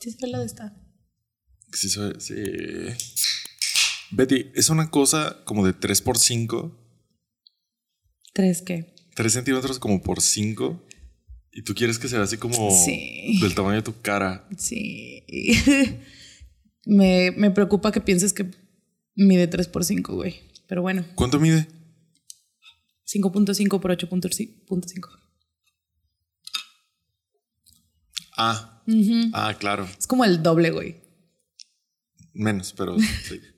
Sí, se ve la de esta. Sí, sí. Betty, es una cosa como de 3 por 5, ¿Tres qué? 3 centímetros como por 5. Y tú quieres que sea así como Sí. del tamaño de tu cara. Sí. me, me preocupa que pienses que mide 3 por 5, güey. Pero bueno, ¿Cuánto mide? 5.5 por 8.5. Ah, ah, claro. Es como el doble, güey. Menos, pero sí.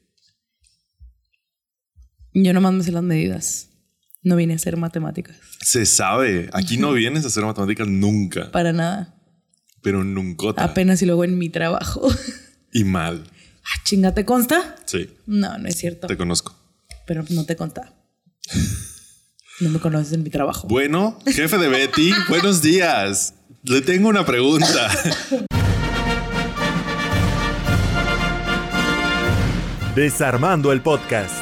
Yo nomás me sé las medidas. No vine a hacer matemáticas. Se sabe. Aquí no vienes a hacer matemáticas nunca, Para nada. pero nunca. Apenas y luego en mi trabajo. Y mal. ah, chinga, ¿te consta? Sí, No, no es cierto. te conozco. Pero no te consta. No me conoces en mi trabajo. Bueno, jefe de Betty, buenos días. Le tengo una pregunta. Desarmando el podcast.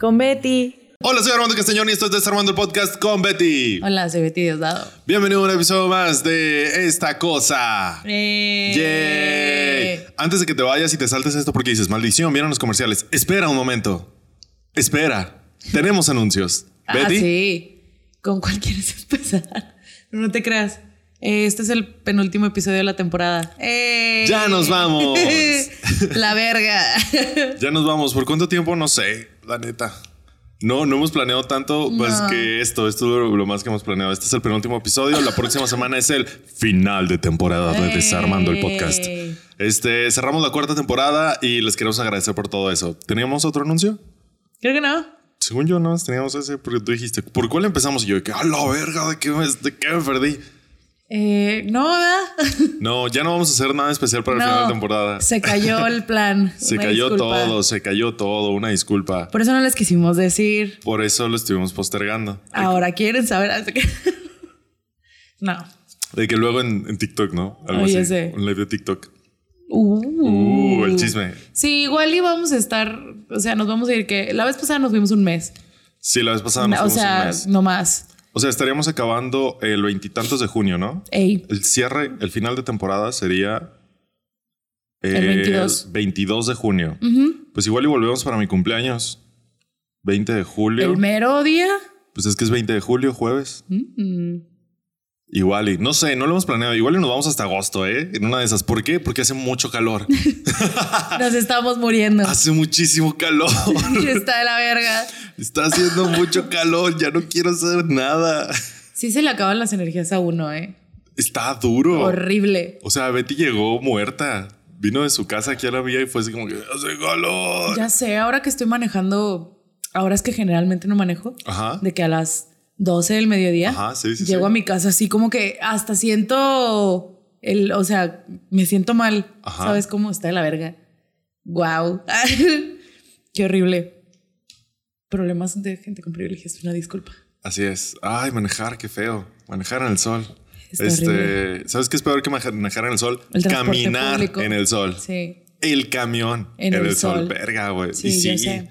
Con Betty. Hola, soy Armando Castañón y esto es Desarmando el Podcast con Betty. Hola, soy Betty Diosdado. Bienvenido a un episodio más de esta cosa. Eh. Yay. Antes de que te vayas y te saltes esto porque dices, maldición, vieron los comerciales. Espera un momento. Espera. Tenemos anuncios. Ah, Betty. sí. ¿Con cuál quieres empezar? No te creas. Este es el penúltimo episodio de la temporada. Eh. Ya nos vamos. la verga. Ya nos vamos. ¿Por cuánto tiempo? No sé, la neta. No, no hemos planeado tanto más No. que esto. Esto es lo, lo más que hemos planeado. Este es el penúltimo episodio. La próxima semana es el final de temporada de Ey. Desarmando el Podcast. Este, cerramos la cuarta temporada y les queremos agradecer por todo eso. ¿Teníamos otro anuncio? Creo que no. Según yo, no, teníamos ese porque tú dijiste, ¿por cuál empezamos? Y yo, que a la verga, ¿de qué me, de qué me perdí? Eh, no, ¿verdad? No, ya no vamos a hacer nada especial para el No. final de temporada. Se cayó el plan. Se Una cayó disculpa. todo, se cayó todo. Una disculpa. Por eso no les quisimos decir. Por eso lo estuvimos postergando. Ahora quieren saber. No. De que luego en, en TikTok, ¿no? Algo ya así. Un live de TikTok. Uh. Uh, el chisme. Sí, igual y vamos a estar. O sea, nos vamos a ir que. La vez pasada nos fuimos un mes. Sí, la vez pasada nos o fuimos un sea, mes. no más. O sea, estaríamos acabando el veintitantos de junio, ¿no? Ey. El cierre, el final de temporada sería El 22. 22 de junio. Pues igual y volvemos para mi cumpleaños. 20 de julio. El mero día. Pues es que es 20 de julio, jueves. Mm. Igual y no sé, no lo hemos planeado. Igual y nos vamos hasta agosto, ¿eh? En una de esas. ¿Por qué? Porque hace mucho calor. Nos estamos muriendo. hace muchísimo calor. Está de la verga. Está haciendo mucho calor. Ya no quiero hacer nada. Sí se le acaban las energías a uno, ¿eh? Está duro. Horrible. O sea, Betty llegó muerta. Vino de su casa aquí a la mía y fue así como que hace calor. Ya sé, ahora que estoy manejando, ahora es que generalmente no manejo, Ajá. de que a las 12 del mediodía Ajá, sí, sí, llego sí. a mi casa así como que hasta siento el, o sea, me siento mal. Ajá. ¿Sabes cómo está de la verga? Wow. Qué horrible. Problemas de gente con privilegios, una disculpa. Así es. Ay, manejar, qué feo. Manejar en el sol. Está este, horrible. ¿sabes qué es peor que manejar en el sol? El Caminar público. en el sol. Sí. El camión En el sol. Verga, güey. Sí, y yo sí. sé.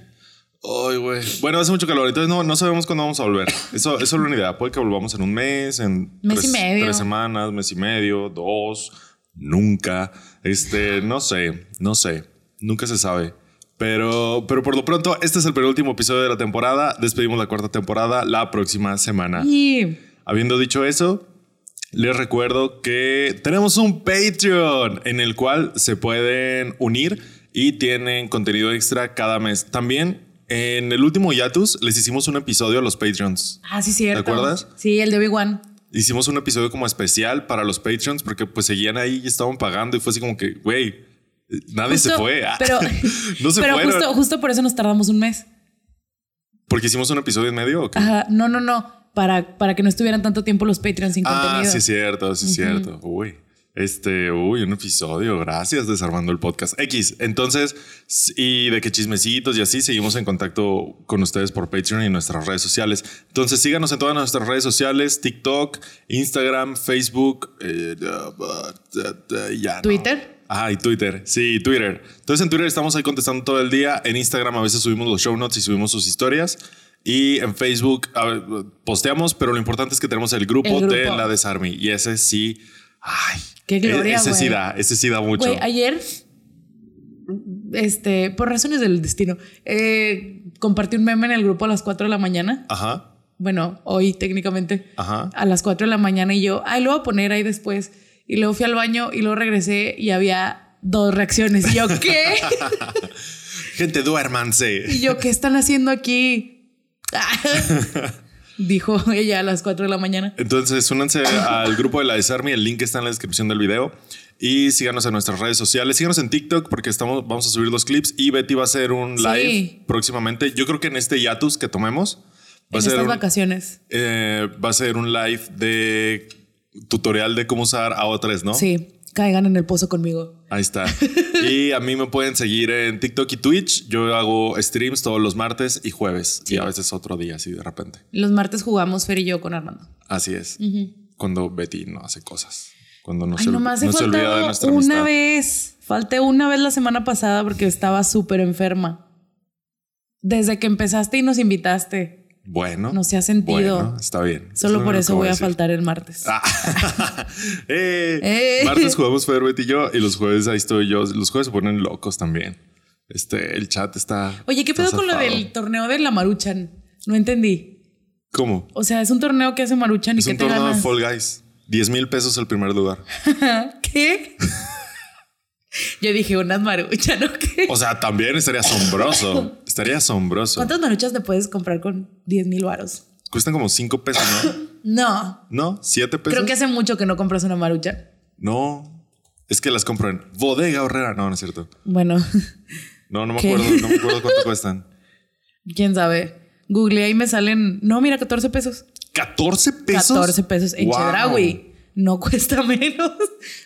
Ay, güey. Bueno, hace mucho calor, entonces no, no sabemos cuándo vamos a volver. Eso, eso es una idea. Puede que volvamos en un mes, en Mes y tres, medio. tres semanas, mes y medio, dos, nunca. Este, no sé, no sé. Nunca se sabe. Pero, pero por lo pronto, este es el penúltimo episodio de la temporada. Despedimos la cuarta temporada la próxima semana. Y Habiendo dicho eso, les recuerdo que tenemos un Patreon en el cual se pueden unir y tienen contenido extra cada mes. También en el último Yatus les hicimos un episodio a los Patreons. Ah, sí, cierto. ¿Te acuerdas? Sí, el de Obi-Wan. Hicimos un episodio como especial para los Patreons porque pues seguían ahí y estaban pagando y fue así como que, güey, nadie se fue. Ah, Pero, no se pero fueron. justo, justo por eso nos tardamos un mes. Porque hicimos un episodio en medio. ¿o qué? Ajá, no, no, no. Para, para que no estuvieran tanto tiempo los Patreons sin Ah, contenido. sí, es cierto, sí, es cierto. Uy, este, uy, un episodio. Gracias, desarmando el podcast X. Entonces, y de que chismecitos y así, seguimos en contacto con ustedes por Patreon y nuestras redes sociales. Entonces, síganos en todas nuestras redes sociales: TikTok, Instagram, Facebook, eh, ya no. Twitter. Ah, y Twitter. Sí, Twitter. Entonces en Twitter estamos ahí contestando todo el día. En Instagram a veces subimos los show notes y subimos sus historias. Y en Facebook ver, posteamos, pero lo importante es que tenemos el grupo, El grupo. de la Desarmy. Y ese sí Ay. Qué gloria, Ese sí da, ese sí da mucho. Güey, ayer, este, por razones del destino, eh, compartí un meme en el grupo a las 4 de la mañana. Ajá, Bueno, hoy técnicamente. ajá. A las 4 de la mañana y yo, ay, lo voy a poner ahí después. Y luego fui al baño y luego regresé y había dos reacciones. Y yo, ¿qué? Gente, duérmanse. y yo, ¿qué están haciendo aquí? Dijo ella a las 4 de la mañana. Entonces, únanse al grupo de la Desarme. El link está en la descripción del video. Y síganos en nuestras redes sociales. Síganos en TikTok porque estamos, vamos a subir los clips. Y Betty va a hacer un Sí. live próximamente. Yo creo que en este Yatus que tomemos va En a ser estas un, vacaciones. eh, va a ser un live de tutorial de cómo usar AO3, ¿no? Sí, caigan en el pozo conmigo. Ahí está. Y a mí me pueden seguir en TikTok y Twitch. Yo hago streams todos los martes y jueves. Y a veces otro día, así de repente. Los martes jugamos Fer y yo con Armando. Así es. Cuando Betty no hace cosas. Cuando no, Ay, se, nomás no se olvida de nuestra una amistad. vez. Falté una vez la semana pasada porque estaba súper enferma. Desde que empezaste y nos invitaste. Bueno. No se ha sentido. Bueno, está bien. Solo Es lo por eso voy a faltar el martes. Ah. Eh, Eh. Martes jugamos Fer, Betty y yo. Y los jueves ahí estoy yo. Los jueves se ponen locos también. Este, el chat está. Oye, ¿qué pedo con lo del torneo de la Maruchan? No entendí. ¿Cómo? O sea, es un torneo que hace Maruchan y Es que un te torneo de. Fall Guys. 10 mil pesos el primer lugar. ¿Qué? Yo dije, unas Maruchan, ¿o qué? O sea, también estaría asombroso. Estaría asombroso. ¿Cuántas Maruchas te puedes comprar con 10 mil varos? Cuestan como 5 pesos, ¿no? No. ¿No? ¿7 pesos? Creo que hace mucho que no compras una Maruchan. No. Es que las compro en Bodega Horrera. No, no es cierto. Bueno, No, no me ¿Qué? acuerdo. No me acuerdo cuánto cuestan. quién sabe. Googleé y me salen. No, mira, 14 pesos. ¿14 pesos? 14 pesos en Wow. Chedraui. No cuesta menos.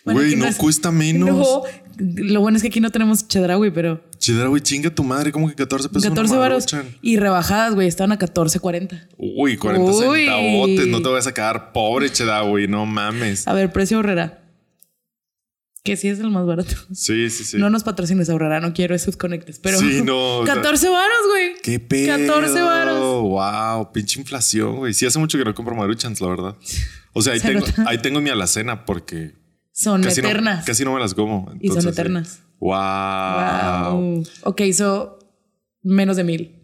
Güey, no es- cuesta menos. No, lo bueno es que aquí no tenemos Chedraui, pero güey, chinga tu madre. ¿Cómo que 14 pesos? 14 una varos. Y rebajadas, güey, estaban a 14.40. Uy, 40 Uy. centavotes. No te vas a quedar pobre, güey. No mames. A ver, precio Horrera. Que sí es el más barato. Sí, sí, sí. No nos patrocines Horrera, no quiero esos conectes, pero. Sí, no, o sea- 14 varos, güey. ¿Qué pedo? 14 varos. Wow, pinche inflación, güey. Sí, hace mucho que no compro maruchans, la verdad. O sea, ahí Se tengo, nota. ahí tengo mi alacena porque Son casi no, eternas. casi no me las como. Y son sí. eternas. Wow. Wow. Ok, hizo menos de mil.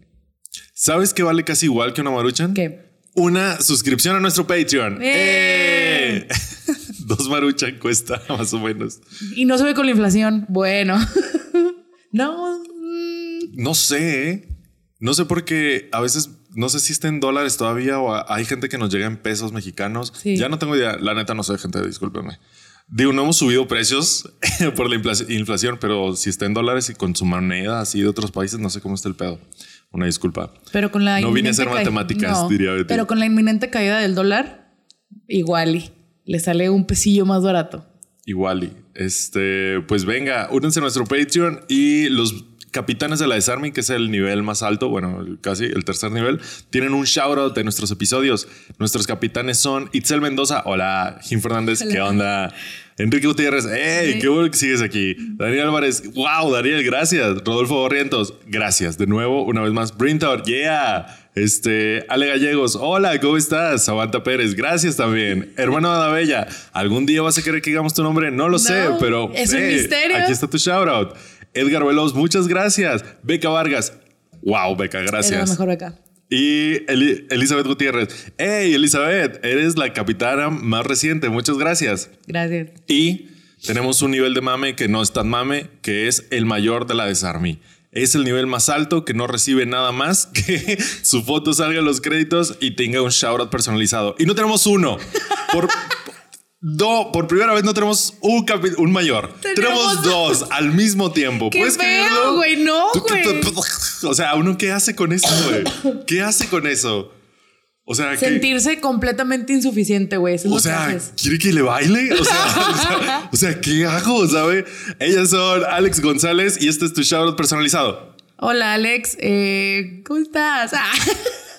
¿Sabes qué vale casi igual que una maruchan? ¿Qué? Una suscripción a nuestro Patreon. ¡Eh! ¡Eh! Dos maruchan cuesta más o menos. Y no sube con la inflación. Bueno. no. No sé, ¿eh? No sé por qué a veces, no sé si está en dólares todavía o hay gente que nos llega en pesos mexicanos. Sí. Ya no tengo idea. La neta no sé, gente, discúlpenme. Digo, no hemos subido precios por la infla- inflación, pero si está en dólares y con su moneda así de otros países, no sé cómo está el pedo. Una disculpa. Pero con la. No vine a hacer matemáticas, No, diría Betty. Pero con la inminente caída del dólar, igual y le sale un pesillo más barato. Igual y este, pues venga, únanse a nuestro Patreon y los capitanes de la Desarme, que es el nivel más alto, bueno, casi el tercer nivel, tienen un shout out de nuestros episodios. Nuestros capitanes son Itzel Mendoza, hola, Jim Fernández, ¿qué onda? Enrique Gutiérrez, hey, qué bueno que sigues aquí. Daniel Álvarez, wow, Daniel, gracias. Rodolfo Barrientos, gracias. De nuevo, una vez más, Brintor, yeah. Este, Ale Gallegos, hola, ¿cómo estás? Samantha Pérez, gracias también. Hermano Adabella, ¿algún día vas a querer que digamos tu nombre? No lo sé, pero es un misterio. aquí está tu shout out. Edgar Veloz, muchas gracias. Beca Vargas, wow, Beca, Es la gracias. mejor acá. Y Eli- Elizabeth Gutiérrez, hey, Elizabeth, eres la capitana más reciente, muchas gracias. Gracias. Y tenemos un nivel de mame que no es tan mame, que es el mayor de la Desarmy. Es el nivel más alto que no recibe nada más que su foto salga en los créditos y tenga un shoutout personalizado. Y no tenemos uno. Por, no, por primera vez no tenemos un, un mayor. Tenemos Tenemos dos al mismo tiempo. ¿Qué ¿Puedes creerlo? güey? No, güey. O sea, ¿uno qué hace con eso, güey? ¿Qué hace con eso? O sea, que... Sentirse completamente insuficiente, güey. O sea. ¿quiere que le baile? O sea, o sea, o sea, ¿qué hago? ¿Sabe? Ellas son Alex González y este es tu shoutout personalizado. Hola, Alex. Eh, ¿Cómo estás? Ah.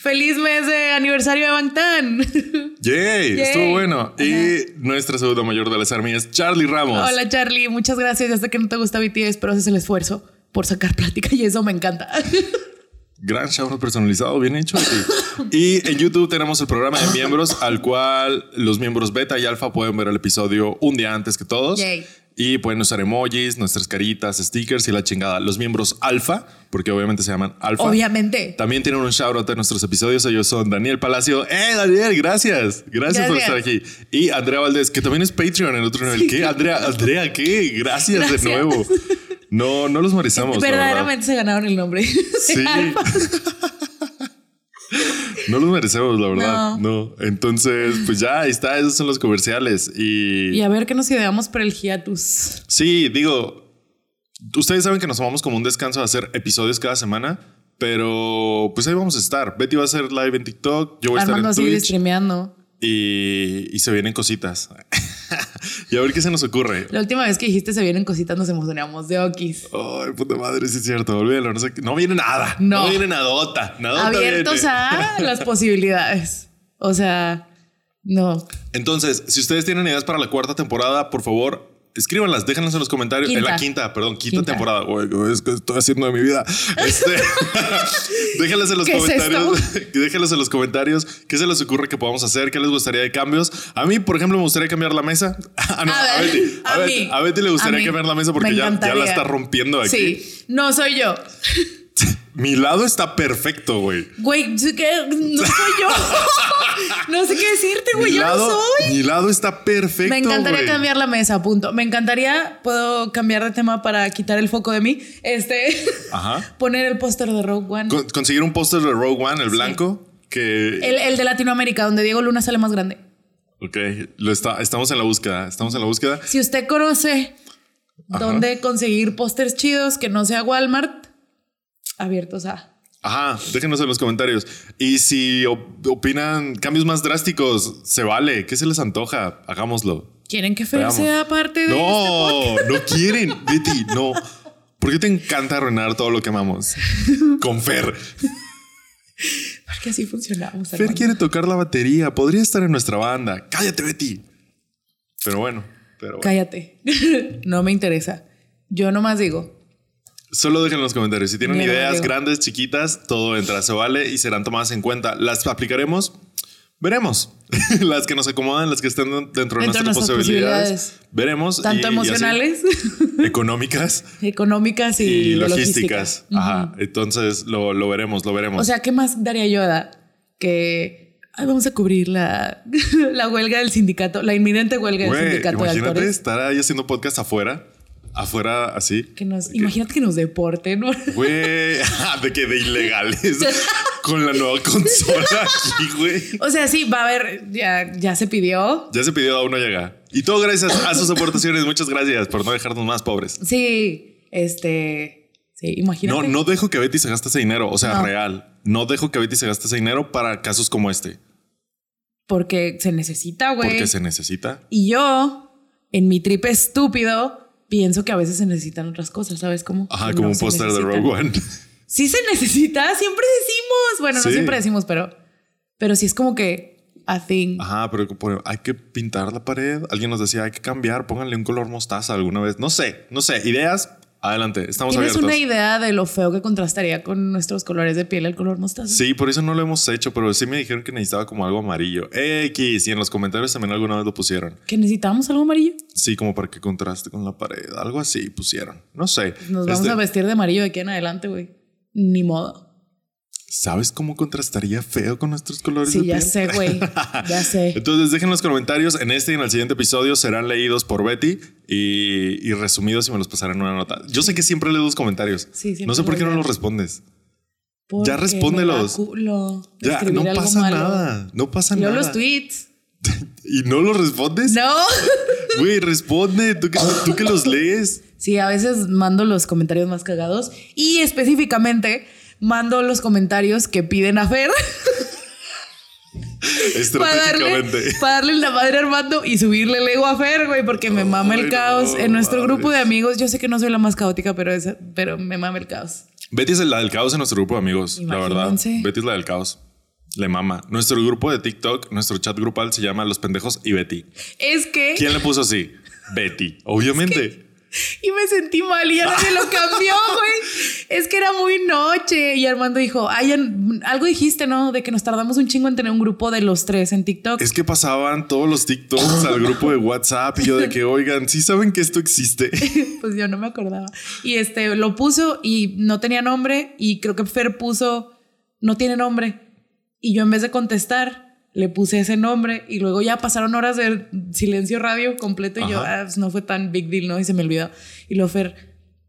Feliz mes de aniversario de Bangtan. Yay, Yay. estuvo bueno. Ajá. Y nuestra segunda mayor de las armillas, Charlie Ramos. Hola, Charlie. Muchas gracias. Ya sé que no te gusta BTS, pero haces el esfuerzo por sacar plática y eso me encanta. Gran shout personalizado, bien hecho. Y en YouTube tenemos el programa de miembros al cual los miembros beta y alfa pueden ver el episodio un día antes que todos. Yay. Y pueden usar emojis, nuestras caritas, stickers y la chingada. Los miembros alfa, porque obviamente se llaman alfa. Obviamente. También tienen un shout out de nuestros episodios. Ellos son Daniel Palacio. ¡Eh, Daniel! Gracias. Gracias, por estar aquí. Y Andrea Valdés, que también es Patreon en otro nivel. ¿Qué? Andrea, Andrea, ¿qué? Gracias, Gracias. de nuevo. No, no los merecemos. Verdaderamente se ganaron el nombre. Sí. No los merecemos, la verdad. No. Entonces, pues ya, ahí está. Esos son los comerciales. Y, Y a ver qué nos ideamos para el hiatus. sí, digo, ustedes saben que nos tomamos como un descanso de hacer episodios cada semana. Pero pues ahí vamos a estar. Betty va a hacer live en TikTok. Yo voy a estar en Twitch. streameando. y, y se vienen cositas. y a ver qué se nos ocurre. La última vez que dijiste se vienen cositas nos emocionamos de Okis. Ay, puta madre, sí es cierto. Olvídalo. No, sé qué- no viene nada. No. viene nadota. Nadota Abiertos viene. a las posibilidades. O sea, no. Entonces, si ustedes tienen ideas para la cuarta temporada, por favor, escríbanlas, déjenlas en los comentarios. En la quinta, perdón, quinta, Quinta. temporada. Es que estoy haciendo de mi vida. Este, déjenlas en los ¿Qué es comentarios. déjenlas en los comentarios. ¿Qué se les ocurre que podamos hacer? ¿Qué les gustaría de cambios? A mí, por ejemplo, me gustaría cambiar la mesa. Ah, no, A Betty. A, a Betty, mí, a Betty le gustaría cambiar la mesa porque Me ya, ya la está rompiendo aquí. Sí, no soy yo. Mi lado está perfecto, güey. Güey, ¿sí que no soy yo. no sé qué decirte, güey. Yo no soy. mi lado está perfecto. Me encantaría güey. cambiar la mesa, punto. Me encantaría, puedo cambiar de tema para quitar el foco de mí. Este, Ajá. poner el póster de Rogue One. Con- conseguir un póster de Rogue One, el blanco, que El, el de Latinoamérica, donde Diego Luna sale más grande. Ok, lo está, estamos en la búsqueda, estamos en la búsqueda. Si usted conoce Ajá. dónde conseguir pósters chidos que no sea Walmart, abiertos a. Ajá, déjenos en los comentarios. Y si op- opinan cambios más drásticos, se vale. ¿Qué se les antoja? Hagámoslo. ¿Quieren que Fer Veamos. sea parte de este No, no quieren, Betty, no. ¿Por qué te encanta arruinar todo lo que amamos? Con Fer. Porque así funcionamos. Fer hermano. quiere tocar la batería, podría estar en nuestra banda. Cállate, Betty. Pero bueno, pero bueno. Cállate. no me interesa. Yo nomás digo. Solo dejen en los comentarios. Si tienen ideas grandes, chiquitas, todo entra, se vale y serán tomadas en cuenta. ¿Las aplicaremos? Veremos. las que nos acomodan, las que estén dentro de de nuestras, nuestras posibilidades. posibilidades. Veremos. Tanto y- y así. emocionales, económicas económicas y, y, de logísticas. logística. Ajá. Entonces lo, lo veremos, lo veremos. O sea, ¿qué más daría yo a que ay, vamos a cubrir la, la huelga del sindicato, la inminente huelga del sindicato de imagínate actores? estar ahí haciendo podcast afuera, afuera así. Que nos, que- imagínate que nos deporten. ¿no? Güey, de que de ilegales con la nueva consola aquí, güey. O sea, sí, va a haber, ya, ya se pidió. Ya se pidió a uno llega. Y todo gracias a sus aportaciones. Muchas gracias por no dejarnos más pobres. Sí, este, sí, imagínate. No, no dejo que Betty se gaste ese dinero. O sea, No. real. No dejo que Betty se gaste ese dinero para casos como este. Porque se necesita, güey. Porque se necesita. Y yo, en mi trip estúpido, pienso que a veces se necesitan otras cosas, ¿sabes cómo? Ajá, como no un póster de. Rogue One. Sí se necesita, siempre decimos. Bueno, Sí. no siempre decimos, pero, pero sí es como que a thing. Ajá, pero por- hay que pintar la pared. Alguien nos decía, hay que cambiar, pónganle un color mostaza alguna vez. No sé, no sé. Ideas, adelante. Estamos ¿Tienes abiertos. una idea de lo feo que contrastaría con nuestros colores de piel el color mostaza? Sí, por eso no lo hemos hecho, pero sí me dijeron que necesitaba como algo amarillo. X, y en los comentarios también alguna vez lo pusieron. ¿Que necesitamos algo amarillo? Sí, como para que contraste con la pared. Algo así pusieron. No sé. Nos vamos Este, a vestir de amarillo de aquí en adelante, güey. Ni modo. ¿Sabes cómo contrastaría feo con nuestros colores Sí, de ya piel? sé, güey. Ya sé. Entonces dejen los comentarios en este y en el siguiente episodio serán leídos por Betty y, y resumidos y me los pasarán en una nota. Yo sé que siempre leo los comentarios. Sí, siempre no sé por qué no los respondes. Porque Ya respóndelos. culo Ya, no pasa malo. nada. No pasa Leo nada. los tweets. ¿Y no los respondes? No. Güey, responde. ¿Tú que, tú que los lees. Sí, a veces mando los comentarios más cagados y específicamente mando los comentarios que piden a Fer para darle, para darle la madre a Armando y subirle el ego a Fer, güey, porque me mama Ay, el caos. no, en nuestro grupo de amigos, yo sé que no soy la más caótica, pero, es, pero me mama el caos. Betty es la del caos en nuestro grupo de amigos, la verdad. Betty es la del caos. Le mama. Nuestro grupo de TikTok, nuestro chat grupal se llama Los Pendejos y Betty. Es que ¿Quién le puso así? Betty. Obviamente. Y me sentí mal y ya nadie lo cambió, güey. Es que era muy noche. Y Armando dijo, ay, algo dijiste, ¿no? De que nos tardamos un chingo en tener un grupo de los tres en TikTok. Es que pasaban todos los TikToks al grupo de WhatsApp y yo de que, oigan, sí saben que esto existe. Pues yo no me acordaba. Y este lo puso y no tenía nombre. Y creo que Fer puso no tiene nombre. Y yo en vez de contestar, le puse ese nombre. Y luego ya pasaron horas de silencio radio completo. Y yo, ah, pues no fue tan big deal, ¿no? Y se me olvidó. Y luego Fer,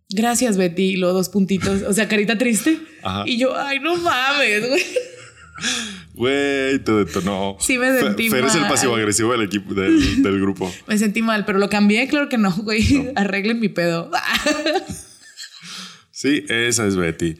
gracias Betty. Y luego dos puntitos. O sea, carita triste. Ajá. Y yo, ay, no mames, güey. Güey, te detonó. Sí me sentí Fer es el mal. pasivo agresivo del equipo, del, del grupo. Me sentí mal, pero lo cambié. Claro que no, güey. Arreglen mi pedo. Sí, esa es Betty.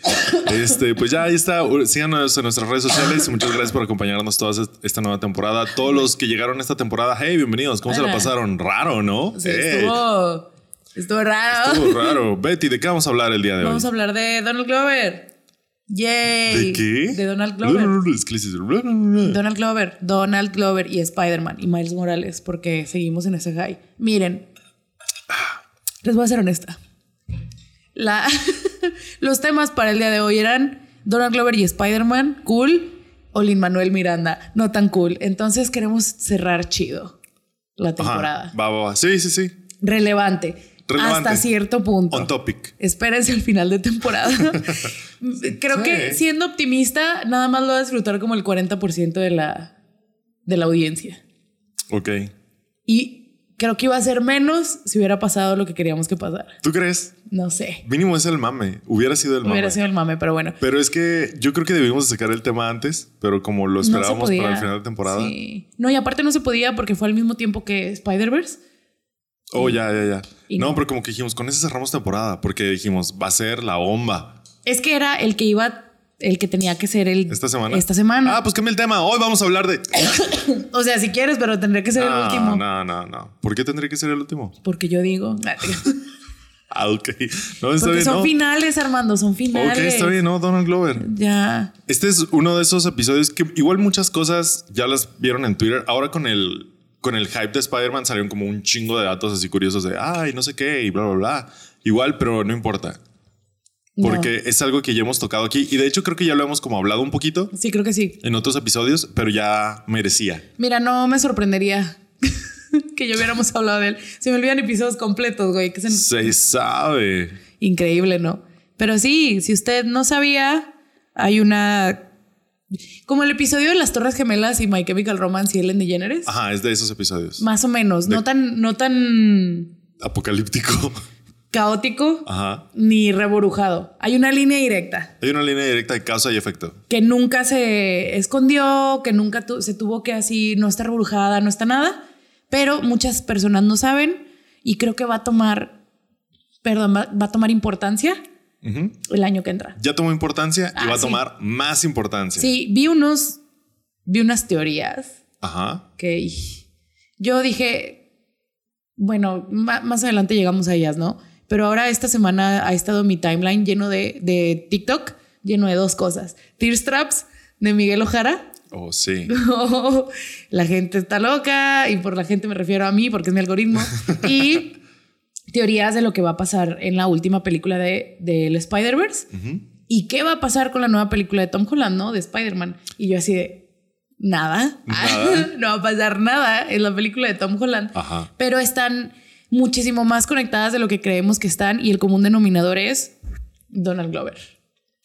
Este, pues ya ahí está. Síganos en nuestras redes sociales. Muchas gracias por acompañarnos toda esta nueva temporada. Todos los que llegaron esta temporada, hey, bienvenidos. ¿Cómo se la pasaron? Raro, ¿no? Sí, Hey, estuvo, estuvo raro. estuvo raro. Betty, ¿de qué vamos a hablar el día de Vamos a hoy? hablar de Donald Glover. Yay. ¿De qué? De Donald Glover. Donald Glover, Donald Glover y Spider-Man y Miles Morales, porque seguimos en ese high. Miren, les voy a ser honesta. La, los temas para el día de hoy eran Donald Glover y Spider-Man, cool, o Lin Manuel Miranda, no tan cool. Entonces queremos cerrar chido la temporada. Va, va, va. Sí, sí, sí. Relevante, Relevante. Hasta cierto punto. On topic. Espérense al final de temporada. Creo Sí. que siendo optimista, nada más lo va a disfrutar como el 40% de la, de la audiencia. Ok. Y creo que iba a ser menos si hubiera pasado lo que queríamos que pasara. ¿Tú crees? No sé. Mínimo es el mame. Hubiera sido el mame. Hubiera sido el mame, pero bueno. Pero es que yo creo que debimos de sacar el tema antes, pero como lo esperábamos para el final de temporada. Sí. No, y aparte no se podía porque fue al mismo tiempo que Spider-Verse. Oh, ya, ya, ya. No. pero como que dijimos, con ese cerramos temporada, porque dijimos, va a ser la bomba Es que era el que iba, el que tenía que ser el esta semana. Esta semana. Ah, pues cambia el tema. Hoy vamos a hablar de. O sea, si quieres, pero tendría que ser el último. no, no, no. ¿Por qué tendría que ser el último? Porque yo digo. Ah, ok. No, está Porque bien, son ¿no? finales, Armando, son finales. Ok, está bien, ¿no? Donald Glover. Ya. Este es uno de esos episodios que igual muchas cosas ya las vieron en Twitter. Ahora con el, con el hype de Spider-Man salieron como un chingo de datos así curiosos de, ay, no sé qué, y bla, bla, bla. Igual, pero no importa. No. Porque es algo que ya hemos tocado aquí. Y de hecho creo que ya lo hemos como hablado un poquito Sí, creo que sí. en otros episodios, pero ya merecía. Mira, no me sorprendería que ya hubiéramos hablado de él. Se me olvidan episodios completos, güey. Que Se sabe. increíble, ¿no? Pero sí, si usted no sabía, hay una. Como el episodio de las Torres Gemelas y My Chemical Romance y Ellen DeGeneres. Ajá, es de esos episodios. Más o menos. No tan, no tan Apocalíptico. caótico Ajá. ni reborujado. Hay una línea directa. Hay una línea directa de causa y efecto. que nunca se escondió, que nunca tu- se tuvo que así, no está rebrujada, no está nada, pero muchas personas no saben y creo que va a tomar, perdón, va, va a tomar importancia el año que entra. Ya tomó importancia y Ah, va a tomar más importancia. Sí, vi unos, vi unas teorías Ajá. que yo dije, bueno, más adelante llegamos a ellas, ¿no? Pero ahora esta semana ha estado mi timeline lleno de, de TikTok, lleno de dos cosas. Tear Straps de Miguel Ojara. Oh, sí. la gente está loca y por la gente me refiero a mí porque es mi algoritmo. y teorías de lo que va a pasar en la última película de, del Spider-Verse. ¿Y qué va a pasar con la nueva película de Tom Holland, no? De Spider-Man. Y yo así de, nada. Nada. no va a pasar nada en la película de Tom Holland. Ajá. Pero están muchísimo más conectadas de lo que creemos que están y el común denominador es Donald Glover.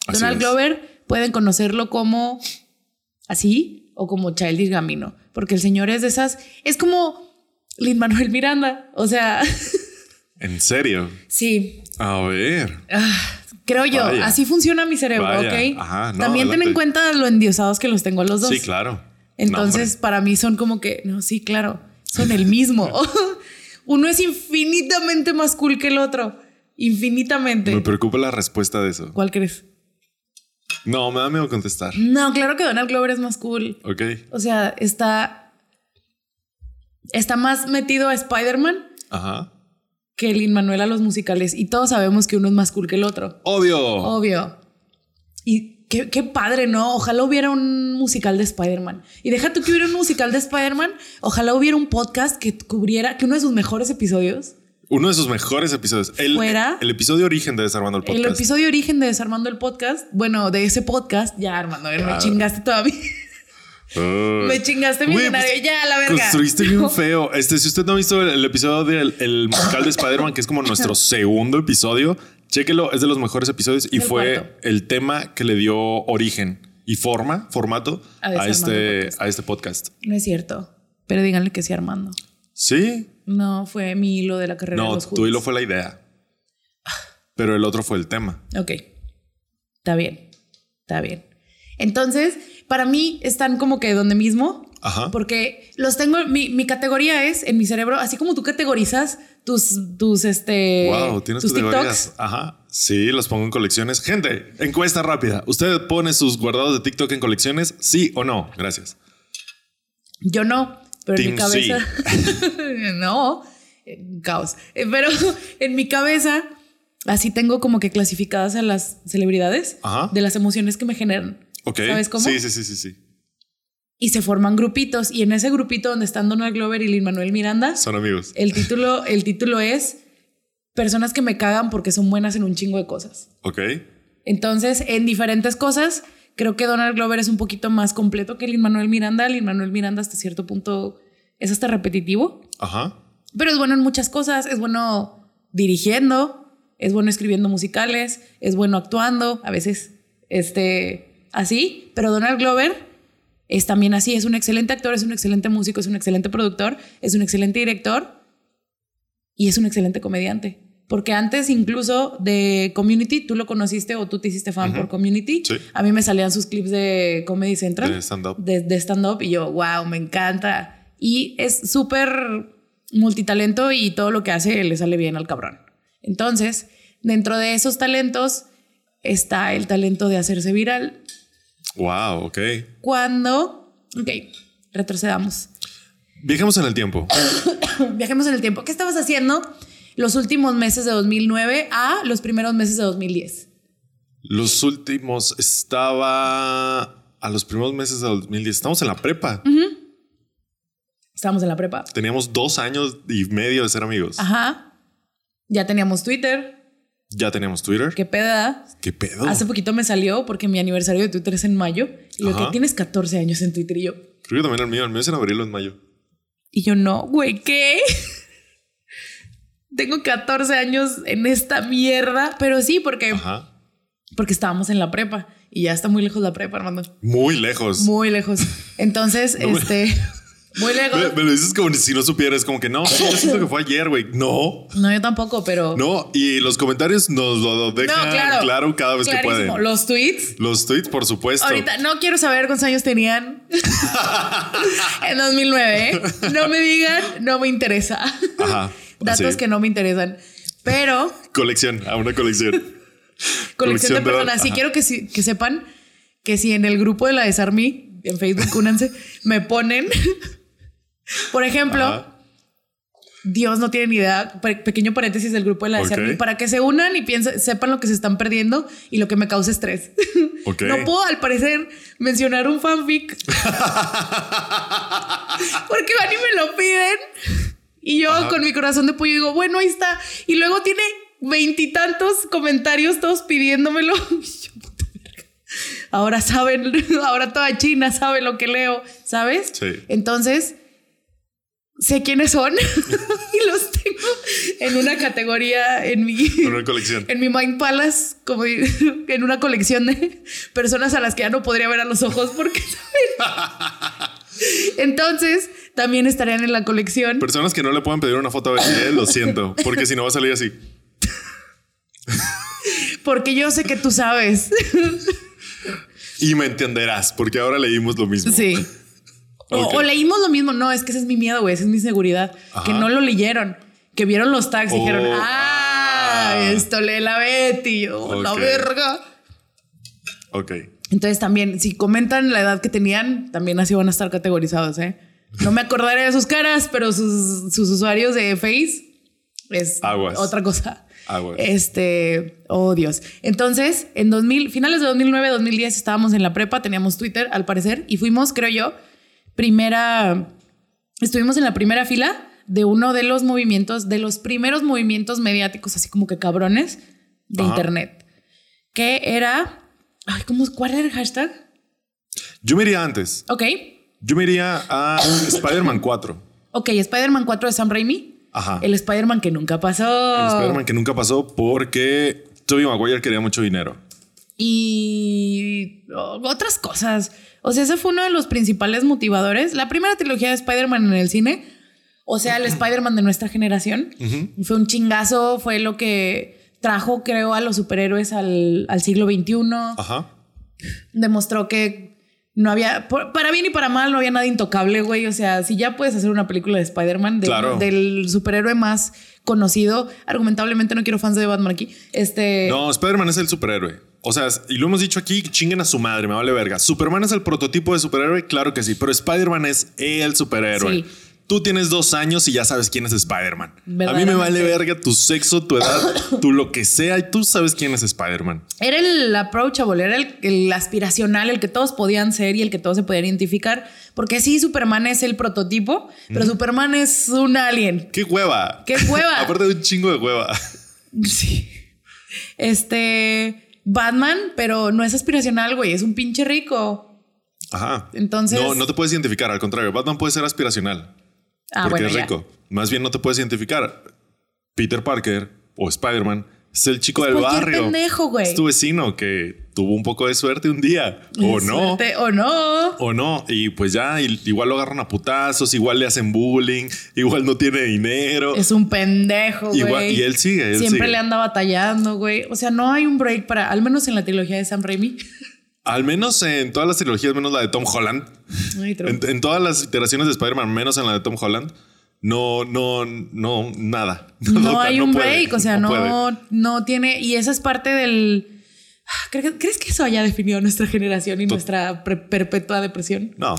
Así Donald es. Glover pueden conocerlo como así o como Childish Gambino, porque el señor es de esas, es como Lin Manuel Miranda, o sea, ¿En serio? sí, A ver. creo yo, Vaya. así funciona mi cerebro, Vaya. ¿ok? Ajá, no, También ten en cuenta lo endiosados que los tengo a los dos. Sí, claro. Entonces, para mí son como que, no, sí, claro, son el mismo. Uno es infinitamente más cool que el otro. Infinitamente. Me preocupa la respuesta de eso. ¿Cuál crees? No, me da miedo contestar. No, claro que Donald Glover es más cool. Ok. O sea, está. Está más metido a Spider-Man Ajá. que Lin Manuel a los musicales. Y todos sabemos que uno es más cool que el otro. Obvio. Obvio. Y qué, qué padre, ¿no? Ojalá hubiera un musical de Spider-Man. Y deja tú que hubiera un musical de Spider-Man. Ojalá hubiera un podcast que cubriera, que uno de sus mejores episodios Uno de sus mejores episodios. El, Fuera. el episodio origen de Desarmando el El Podcast. episodio origen de Desarmando el Podcast, bueno, de ese podcast, ya Armando, me Claro. chingaste todavía. Me chingaste millonario, pues, ya la verga. Construiste bien feo. Este, si usted no ha visto el, el episodio del el musical de Spider-Man, que es como nuestro segundo episodio, chéquelo, es de los mejores episodios y El fue cuarto. el tema que le dio origen y forma, formato A este, el Podcast. a este podcast. No es cierto, pero díganle que sí, Armando. Sí. No, fue mi hilo de la carrera de No, los tu hilo fue la idea. Pero el otro fue el tema. Ok. Está bien. Está bien. Entonces, para mí están como que donde mismo. Ajá. Porque los tengo. Mi, mi categoría es en mi cerebro, así como tú categorizas tus, tus, este. Wow, tienes tus categorías. TikToks. Ajá. Sí, los pongo en colecciones. Gente, encuesta rápida. ¿Usted pone sus guardados de TikTok en colecciones? Sí o no. Gracias. Yo no, pero en mi cabeza. no, eh, caos. Eh, Pero en mi cabeza, así tengo como que clasificadas a las celebridades Ajá. de las emociones que me generan. Ok. ¿Sabes cómo? Sí, sí, sí, sí, sí. Y se forman grupitos. Y en ese grupito donde están Donald Glover y Lin Manuel Miranda, Son amigos. el título, el título es Personas que me cagan porque son buenas en un chingo de cosas. Ok. Entonces, en diferentes cosas, creo que Donald Glover es un poquito más completo que Lin Manuel Miranda. Lin Manuel Miranda hasta cierto punto es hasta repetitivo. Ajá. Pero es bueno en muchas cosas. Es bueno dirigiendo, es bueno escribiendo musicales, es bueno actuando, a veces este, así. Pero Donald Glover es también así. Es un excelente actor, es un excelente músico, es un excelente productor, es un excelente director y es un excelente comediante. Porque antes incluso de Community, tú lo conociste o tú te hiciste fan por Community. Sí. A mí me salían sus clips de Comedy Central De stand-up. de, de stand-up y yo, wow, me encanta. Y es súper multitalento y todo lo que hace le sale bien al cabrón. Entonces, dentro de esos talentos está el talento de hacerse viral. Wow, ok. Cuando, ok, retrocedamos. Viajemos en el tiempo. Viajemos en el tiempo. ¿Qué estabas haciendo los últimos meses de 2009 a los primeros meses de 2010? Los últimos estaba a los primeros meses de 2010. Estamos en la prepa. Estábamos en la prepa. Teníamos dos años y medio de ser amigos. Ajá. Ya teníamos Twitter. Ya teníamos Twitter. ¿Qué, ¿Qué peda? pedo? Hace poquito me salió porque mi aniversario de Twitter es en mayo. Y lo Ajá. que tienes 14 años en Twitter y yo. Creo que también el mío. El mío es en abril o en mayo. Y yo no, güey, ¿qué? Tengo 14 años en esta mierda. Pero sí, porque, Ajá. porque estábamos en la prepa. Y ya está muy lejos la prepa, Armando. Muy lejos. Muy lejos. Entonces, No este. Muy lejos. me, me lo dices como si no supieras. Como que no, yo siento que fue ayer, güey. No. No, yo tampoco, pero. No. Y los comentarios nos lo dejan claro. cada vez que pueden. Los tweets. Los tweets, por supuesto. Ahorita no quiero saber cuántos años tenían en 2009. ¿eh? No me digan, no me interesa. Ajá. Datos Sí. que no me interesan. Pero Colección, a una colección. colección, Colección de de- personas. Sí quiero que, si- que sepan que si en el grupo de la Desarmi, en Facebook, únanse, me ponen, por ejemplo, Ajá. Dios no tiene ni idea, pe- pequeño paréntesis del grupo de la Ok. Desarmi, para que se unan y piensen, sepan lo que se están perdiendo y lo que me causa estrés. No puedo, al parecer, mencionar un fanfic porque van y me lo piden. Y yo Ajá. con mi corazón de pollo digo, bueno, ahí está. Y luego tiene veintitantos comentarios todos pidiéndomelo. Ahora saben, ahora toda China sabe lo que leo, ¿sabes? Sí. Entonces, sé quiénes son y los tengo en una categoría en mi, En una colección. en mi Mind Palace, como en una colección de personas a las que ya no podría ver a los ojos porque ¿saben? Entonces, también estarían en la colección. Personas que no le puedan pedir una foto a él, lo siento, porque si no va a salir así. Porque yo sé que tú sabes. Y me entenderás, porque ahora leímos lo mismo. Sí. O, Ok. o leímos lo mismo. No, es que ese es mi miedo, güey. Esa es mi seguridad. Ajá. Que no lo leyeron. Que vieron los tags y Oh, dijeron, ah, ah. esto lee la Betty. Y yo, la verga. Ok. Entonces también, si comentan la edad que tenían, también así van a estar categorizados, ¿eh? No me acordaré de sus caras, pero sus, sus usuarios de Face es Aguas. otra cosa. Aguas. Este, oh Dios. Entonces, en 2000, finales de 2009, 2010 estábamos en la prepa, teníamos Twitter al parecer y fuimos, creo yo, primera, estuvimos en la primera fila de uno de los movimientos, de los primeros movimientos mediáticos, así como que cabrones, de Ajá. internet. Que era. Ay, ¿cómo, ¿Cuál era el hashtag? Yo me iría antes. Ok. Yo me iría a Spider-Man 4. Ok, Spider-Man 4 de Sam Raimi. Ajá. El Spider-Man que nunca pasó. El Spider-Man que nunca pasó porque Tobey Maguire quería mucho dinero. y otras cosas. O sea, ese fue uno de los principales motivadores. La primera trilogía de Spider-Man en el cine, o sea, el Spider-Man de nuestra generación, fue un chingazo, fue lo que trajo, creo, a los superhéroes al, al siglo XXI. Ajá. Demostró que no había, por- para bien y para mal, no había nada intocable, güey. O sea, si ya puedes hacer una película de Spider-Man, de- Claro. del superhéroe más conocido, argumentablemente no quiero fans de Batman aquí, este... No, Spider-Man es el superhéroe. O sea, y lo hemos dicho aquí, chinguen a su madre, me vale verga. Superman es el prototipo de superhéroe, claro que sí, pero Spider-Man es el superhéroe. Sí. Tú tienes dos años y ya sabes quién es Spider-Man. A mí me vale verga tu sexo, tu edad, tu lo que sea, y tú sabes quién es Spider-Man. Era el approachable, era el, el aspiracional, el que todos podían ser y el que todos se podían identificar. Porque sí, Superman es el prototipo, pero Superman es un alien. ¡Qué hueva! ¡Qué hueva! Aparte de un chingo de hueva. Sí. Este. Batman, pero no es aspiracional, güey, es un pinche rico. Ajá. Entonces- No, no te puedes identificar, al contrario, Batman puede ser aspiracional. Ah, porque bueno, es ya. rico. Más bien no te puedes identificar. Peter Parker o Spider-Man es el chico del barrio. pendejo, güey. Es tu vecino que tuvo un poco de suerte un día. O no. Suerte, O no. O no. Y pues ya, igual lo agarran a putazos, igual le hacen bullying, igual no tiene dinero. Es un pendejo, güey. Y él sigue, él Siempre sigue. le anda batallando, güey. O sea, no hay un break para, al menos en la trilogía de Sam Raimi. Al menos en todas las trilogías, menos la de Tom Holland. Ay. En, en todas las iteraciones de Spider-Man, menos en la de Tom Holland. No, no, no, nada. No hay un puede, break, o sea, no, puede. no, tiene. Y esa es parte del. ¿Crees, crees que eso haya definido nuestra generación y nuestra perpetua depresión? No.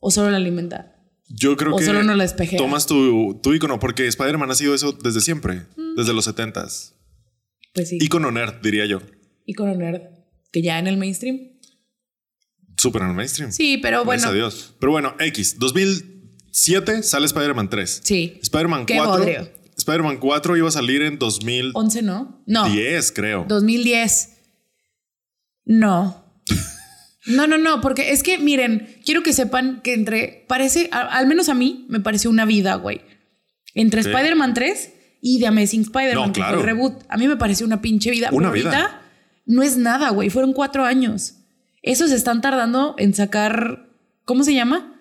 ¿O solo la alimenta? Yo creo O que solo no la espejea. tomas tu, tu icono, porque Spider-Man ha sido eso desde siempre, Mm. desde los 70s. Pues sí. Icono nerd, diría yo. Icono nerd. Que ya en el mainstream. Súper en el mainstream. Sí, pero Gracias bueno. a Dios. Pero bueno, X. 2007 sale Spider-Man 3. Sí. Spider-Man Qué 4. bodrio. Spider-Man 4 iba a salir en 2010, 11, ¿no? No. creo. 2010. No. No, no, no, porque es que miren, quiero que sepan que entre, parece, a- al menos a mí, me pareció una vida, güey. Entre Sí. Spider-Man 3 y The Amazing Spider-Man, No, claro. el reboot. A mí me pareció una pinche vida. Una pero vida. ahorita no es nada, güey. Fueron cuatro años. Esos están tardando en sacar, ¿cómo se llama?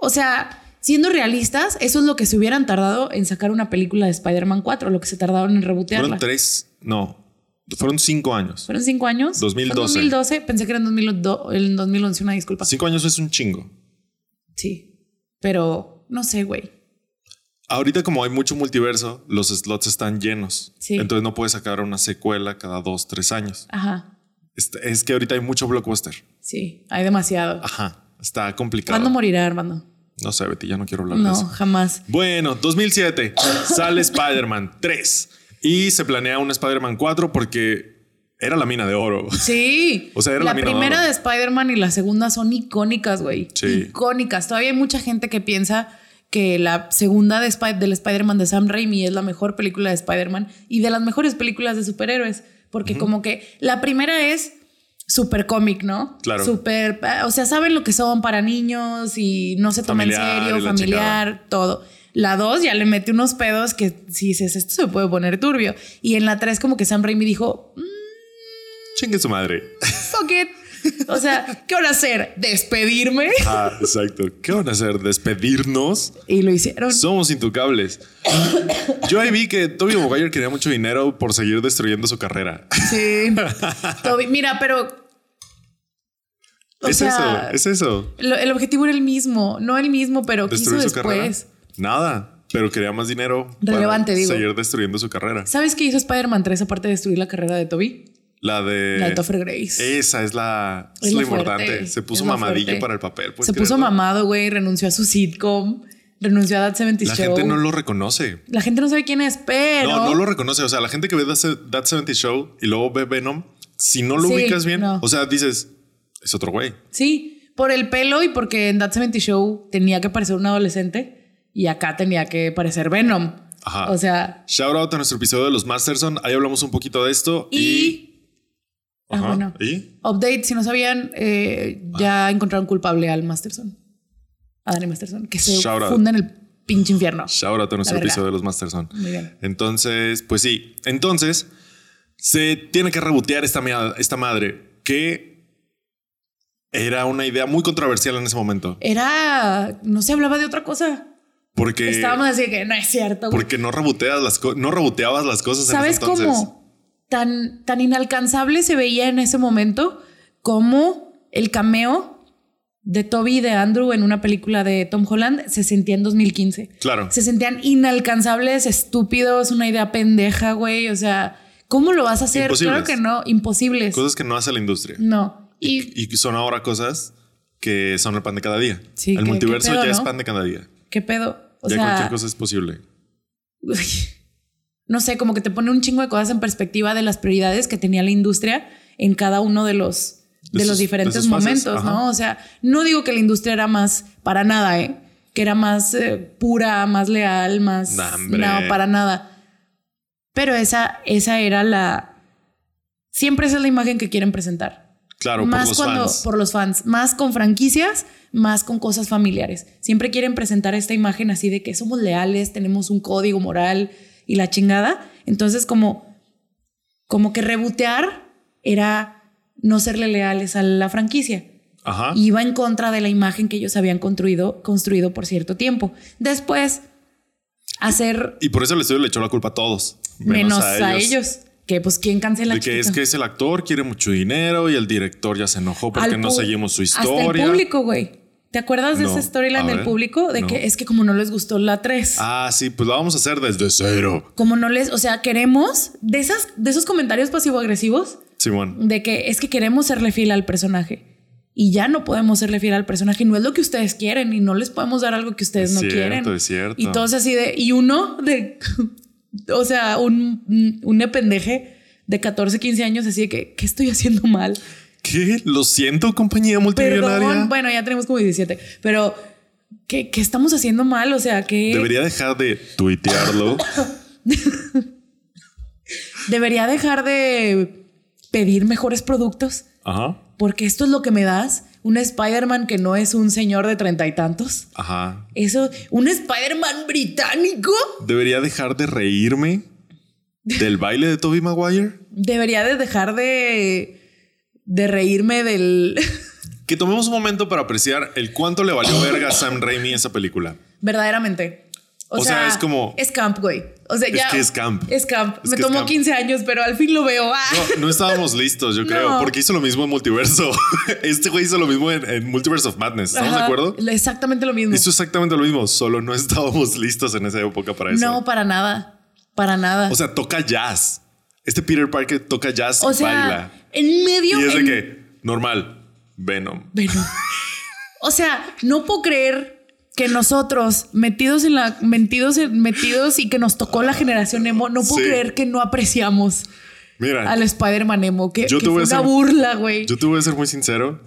O sea, siendo realistas, eso es lo que se hubieran tardado en sacar una película de Spider-Man 4, lo que se tardaron en rebotearla. Fueron tres, no, fueron cinco años. ¿Fueron cinco años? 2012. Fue en 2012, pensé que era en 2012, en 2011, una disculpa. Cinco años es un chingo. Sí, pero no sé, güey. Ahorita como hay mucho multiverso, los slots están llenos. Sí. Entonces no puedes sacar una secuela cada dos, tres años. Ajá, Este- Es que ahorita hay mucho blockbuster. sí, hay demasiado. Ajá, está complicado. ¿Cuándo morirá, Armando? No sé, Betty, ya no quiero hablar de No, eso. jamás. Bueno, 2007 sale Spider-Man 3 y se planea un Spider-Man 4 porque era la mina de oro. Sí. O sea, era la la mina de primera oro. de Spider-Man y la segunda son icónicas, güey. Sí. Icónicas. Todavía hay mucha gente que piensa que la segunda de del Spider-Man de Sam Raimi es la mejor película de Spider-Man y de las mejores películas de superhéroes. Porque como que la primera es súper cómic, ¿no? Claro. Súper, ah, o sea, saben lo que son para niños y no se toma en serio, familiar, todo. La dos ya le mete unos pedos que si dices, esto se puede poner turbio. Y en la tres como que Sam Raimi dijo, "Mm, Chingue su madre. fuck it. O sea, ¿qué van a hacer? ¿Despedirme? Ah, exacto. ¿Qué van a hacer? ¿Despedirnos? Y lo hicieron. Somos intocables. Yo ahí vi que Tobey Maguire quería mucho dinero por seguir destruyendo su carrera. Sí. Toby, mira, pero. O es sea, eso, es eso. lo- el objetivo era el mismo, no el mismo, pero ¿qué hizo Destruir su carrera. después? Nada, pero quería más dinero. Relevante, para digo. Seguir destruyendo su carrera. ¿Sabes qué hizo Spider-Man 3 aparte de destruir la carrera de Toby? La de. La de Topher Grace. Esa es la. Es Es fuerte, importante. Se puso fuerte. para el papel. ¿puedes Se puso creerlo? mamado, güey, renunció a su sitcom, renunció a That 70 La Show. gente no lo reconoce. La gente no sabe quién es, pero. No, no lo reconoce. O sea, la gente que ve That That 70 Show y luego ve Venom, si no lo Sí, ubicas bien, no. o sea, dices, es otro güey. Sí, por el pelo y porque en That 70 Show tenía que parecer un adolescente. y acá tenía que parecer Venom. Ajá. O sea, Shout out a nuestro episodio de los Masterson. Ahí hablamos un poquito de esto. Y. y... Ah, Ajá. bueno. ¿Y? Update, si no sabían, eh, ya encontraron culpable al Masterson. A Danny Masterson, que se Shout out. funda en el pinche infierno. Shout out a nuestro episodio de los Masterson. Muy bien. Entonces, pues sí. Entonces, se tiene que rebotear esta, esta madre que era una idea muy controversial en ese momento. Era. No se hablaba de otra cosa. Porque, Estábamos así que no es cierto. güey. porque no reboteas las no reboteabas las cosas en ¿Sabes ese entonces. cómo? Tan, tan inalcanzable se veía en ese momento como el cameo de Toby y de Andrew en una película de Tom Holland se sentía en 2015. Claro. Se sentían inalcanzables, estúpidos, una idea pendeja, güey. O sea, ¿cómo lo vas a hacer? Claro que no, imposibles. Cosas que no hace la industria. No. Y, Y son ahora cosas que son el pan de cada día. Sí, el multiverso pedo, ya es pan de cada día. ¿qué pedo? O ya sea, cualquier cosa es posible. Uy, no sé, como que te pone un chingo de cosas en perspectiva de las prioridades que tenía la industria en cada uno de los, de, De los sus- diferentes momentos. ¿no? O sea, no digo que la industria era más para nada, ¿eh? Que era más eh, pura, más leal, más... No, para nada. Pero esa, esa era la... Siempre esa es la imagen que quieren presentar. Claro, más por los cuando, fans. por los fans, más con franquicias, más con cosas familiares. Siempre quieren presentar esta imagen así de que somos leales, tenemos un código moral y la chingada. Entonces, como, como que rebotear era no serle leales a la franquicia. Ajá. Iba en contra de la imagen que ellos habían construido, construido por cierto tiempo. Después, hacer Y por eso el estudio le echó la culpa a todos. menos, a, ellos. Que pues, ¿quién cancela De que es que es el actor, quiere mucho dinero y el director ya se enojó porque Al no seguimos su Hasta historia. el público, güey. ¿Te acuerdas de No. esa storyline del público? De No. que es que como no les gustó la 3. Ah, sí, pues la vamos a hacer desde cero. Como no les, o sea, queremos de esas de esos comentarios pasivo-agresivos Simón. de que es que queremos serle fiel al personaje y ya no podemos serle fiel al personaje y no es lo que ustedes quieren y no les podemos dar algo que ustedes Es no cierto, quieren. es cierto. Y todos así de y uno de o sea, un un pendeje de 14, 15 años así de que ¿qué estoy haciendo mal? ¿Qué? Lo siento, compañía multimillonaria. Perdón, bueno, ya tenemos como 17, pero ¿qué, qué estamos haciendo mal? O sea, que Debería dejar de tuitearlo. debería dejar de pedir mejores productos, Ajá. porque esto es lo que me das. Un Spider-Man que no es un señor de treinta y tantos. Ajá. Eso, un Spider-Man británico. Debería dejar de reírme del baile de Toby Maguire. Debería de dejar de, de reírme del... Que tomemos un momento para apreciar el cuánto le valió verga a Sam Raimi esa película. Verdaderamente. O sea, es como- Es camp, güey. O sea, Es ya... que es camp. Es camp. Es Me es tomó camp. 15 años, pero al fin lo veo. ¡Ah! No, no estábamos listos, yo creo, No. porque hizo lo mismo en Multiverso. Este güey hizo lo mismo en, en Multiverse of Madness. ¿Estamos de acuerdo? Exactamente lo mismo. Hizo exactamente lo mismo, solo no estábamos listos en esa época para eso. No, para nada. Para nada. O sea, toca jazz. Este Peter Parker toca jazz O y sea, baila. en medio. Y es de que, normal, Venom. Bueno. O sea, no puedo creer que nosotros, metidos en la. Metidos, en- metidos y que nos tocó la generación emo, no puedo Sí. creer que no apreciamos Mira, al Spider-Man emo. Que, Yo que fue una ser- burla, güey. yo te voy a ser muy sincero.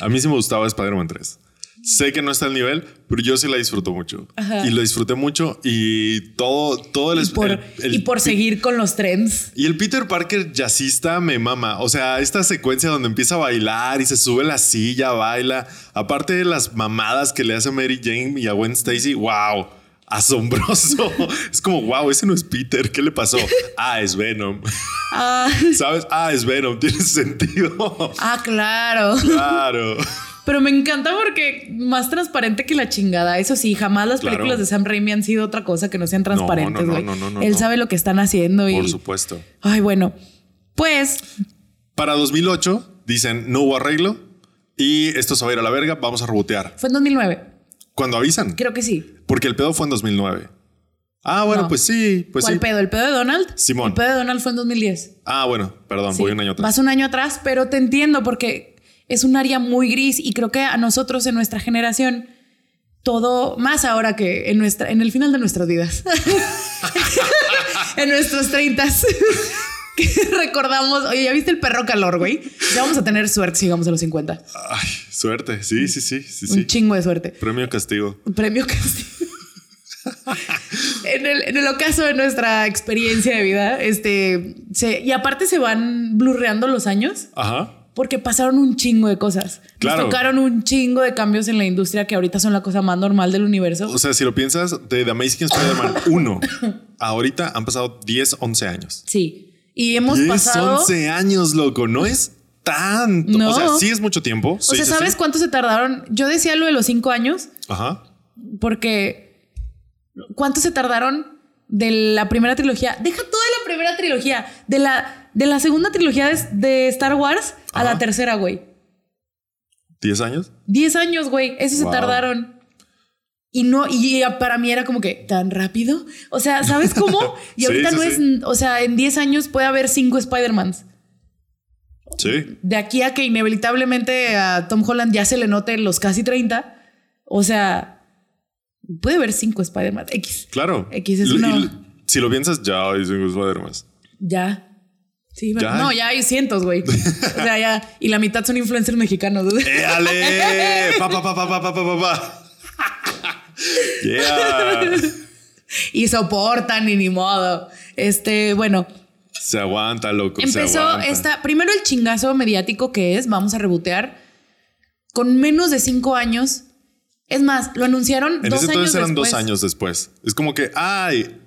A mí sí me gustaba Spider-Man 3. Sé que no está al nivel, pero yo sí la disfruto mucho. Ajá. Y lo disfruté mucho y todo, todo el, Y por, el- el- y por seguir con los trends. Y el Peter Parker jazzista me mama. O sea, esta secuencia donde empieza a bailar y se sube a la silla, baila. Aparte de las mamadas que le hace a Mary Jane y a Gwen Stacy, wow, asombroso. es como, wow, ese no es Peter. ¿Qué le pasó? Ah, es Venom. Ah, ¿Sabes? Ah, es Venom. Tiene sentido. ah, claro. claro. Pero me encanta porque más transparente que la chingada. Eso sí, jamás las Claro. películas de Sam Raimi han sido otra cosa que no sean transparentes, no, güey. no, no, no, Él sabe lo que están haciendo y. Por supuesto. Ay, bueno. Pues Para 2008 dicen no hubo arreglo y esto se va a ir a la verga. Vamos a rebotear. fue en 2009. Cuando avisan. Creo que sí. Porque el pedo fue en 2009. Ah, bueno, No. pues sí, pues ¿Cuál sí. pedo? ¿El pedo de Donald? Simón. El pedo de Donald fue en 2010. Ah, bueno, perdón, Sí. voy un año atrás. Vas un año atrás, pero te entiendo porque es un área muy gris y creo que a nosotros en nuestra generación todo más ahora que en nuestra en el final de nuestras vidas. en nuestros treintas. que recordamos, oye, ¿ya viste el perro calor, güey? Ya vamos a tener suerte si llegamos a los 50. Ay, suerte. Sí, sí, sí, sí, Un sí. chingo de suerte. Premio castigo. Premio casi. en, el, en el ocaso de nuestra experiencia de vida, este, se, y aparte se van blurreando los años. Ajá. Porque pasaron un chingo de cosas. Claro. Nos tocaron un chingo de cambios en la industria que ahorita son la cosa más normal del universo. O sea, si lo piensas, de The Amazing Spider-Man 1 ahorita han pasado 10, 11 años. Sí. Y hemos 10, pasado. 11 años, loco. No es tanto. No. O sea, sí es mucho tiempo. o sea, ¿sabes cuánto se tardaron? Yo decía lo de los cinco años Ajá. porque ¿cuánto se tardaron de la primera trilogía? Deja toda la primera trilogía, de la, de la segunda trilogía de, Star Wars a Ajá. la tercera, güey. ¿10 años? Diez años, güey. Eso se tardaron. Y no, y para mí era como que tan rápido. O sea, ¿sabes cómo? Y ahorita sí, no sí. es, o sea, en 10 años puede haber cinco Spider-Mans. Sí. De aquí a que inevitablemente a Tom Holland ya se le note los casi 30. O sea, puede haber cinco Spider-Man X. Claro. X es Y- y- si lo piensas, ya hay 5 Spider-Man. Ya. Sí, ¿Ya? no, ya hay cientos, güey. o sea, ya. Y la mitad son influencers mexicanos. ¡Éale! ¡Pa, pa, pa, pa, pa, pa, pa, pa! Y soportan y ni modo. Este, bueno. Se aguanta, loco. Empezó se esta. Primero el chingazo mediático que es, vamos a rebotear. Con menos de cinco años. Es más, lo anunciaron dos años dos años después. Es como que, ay,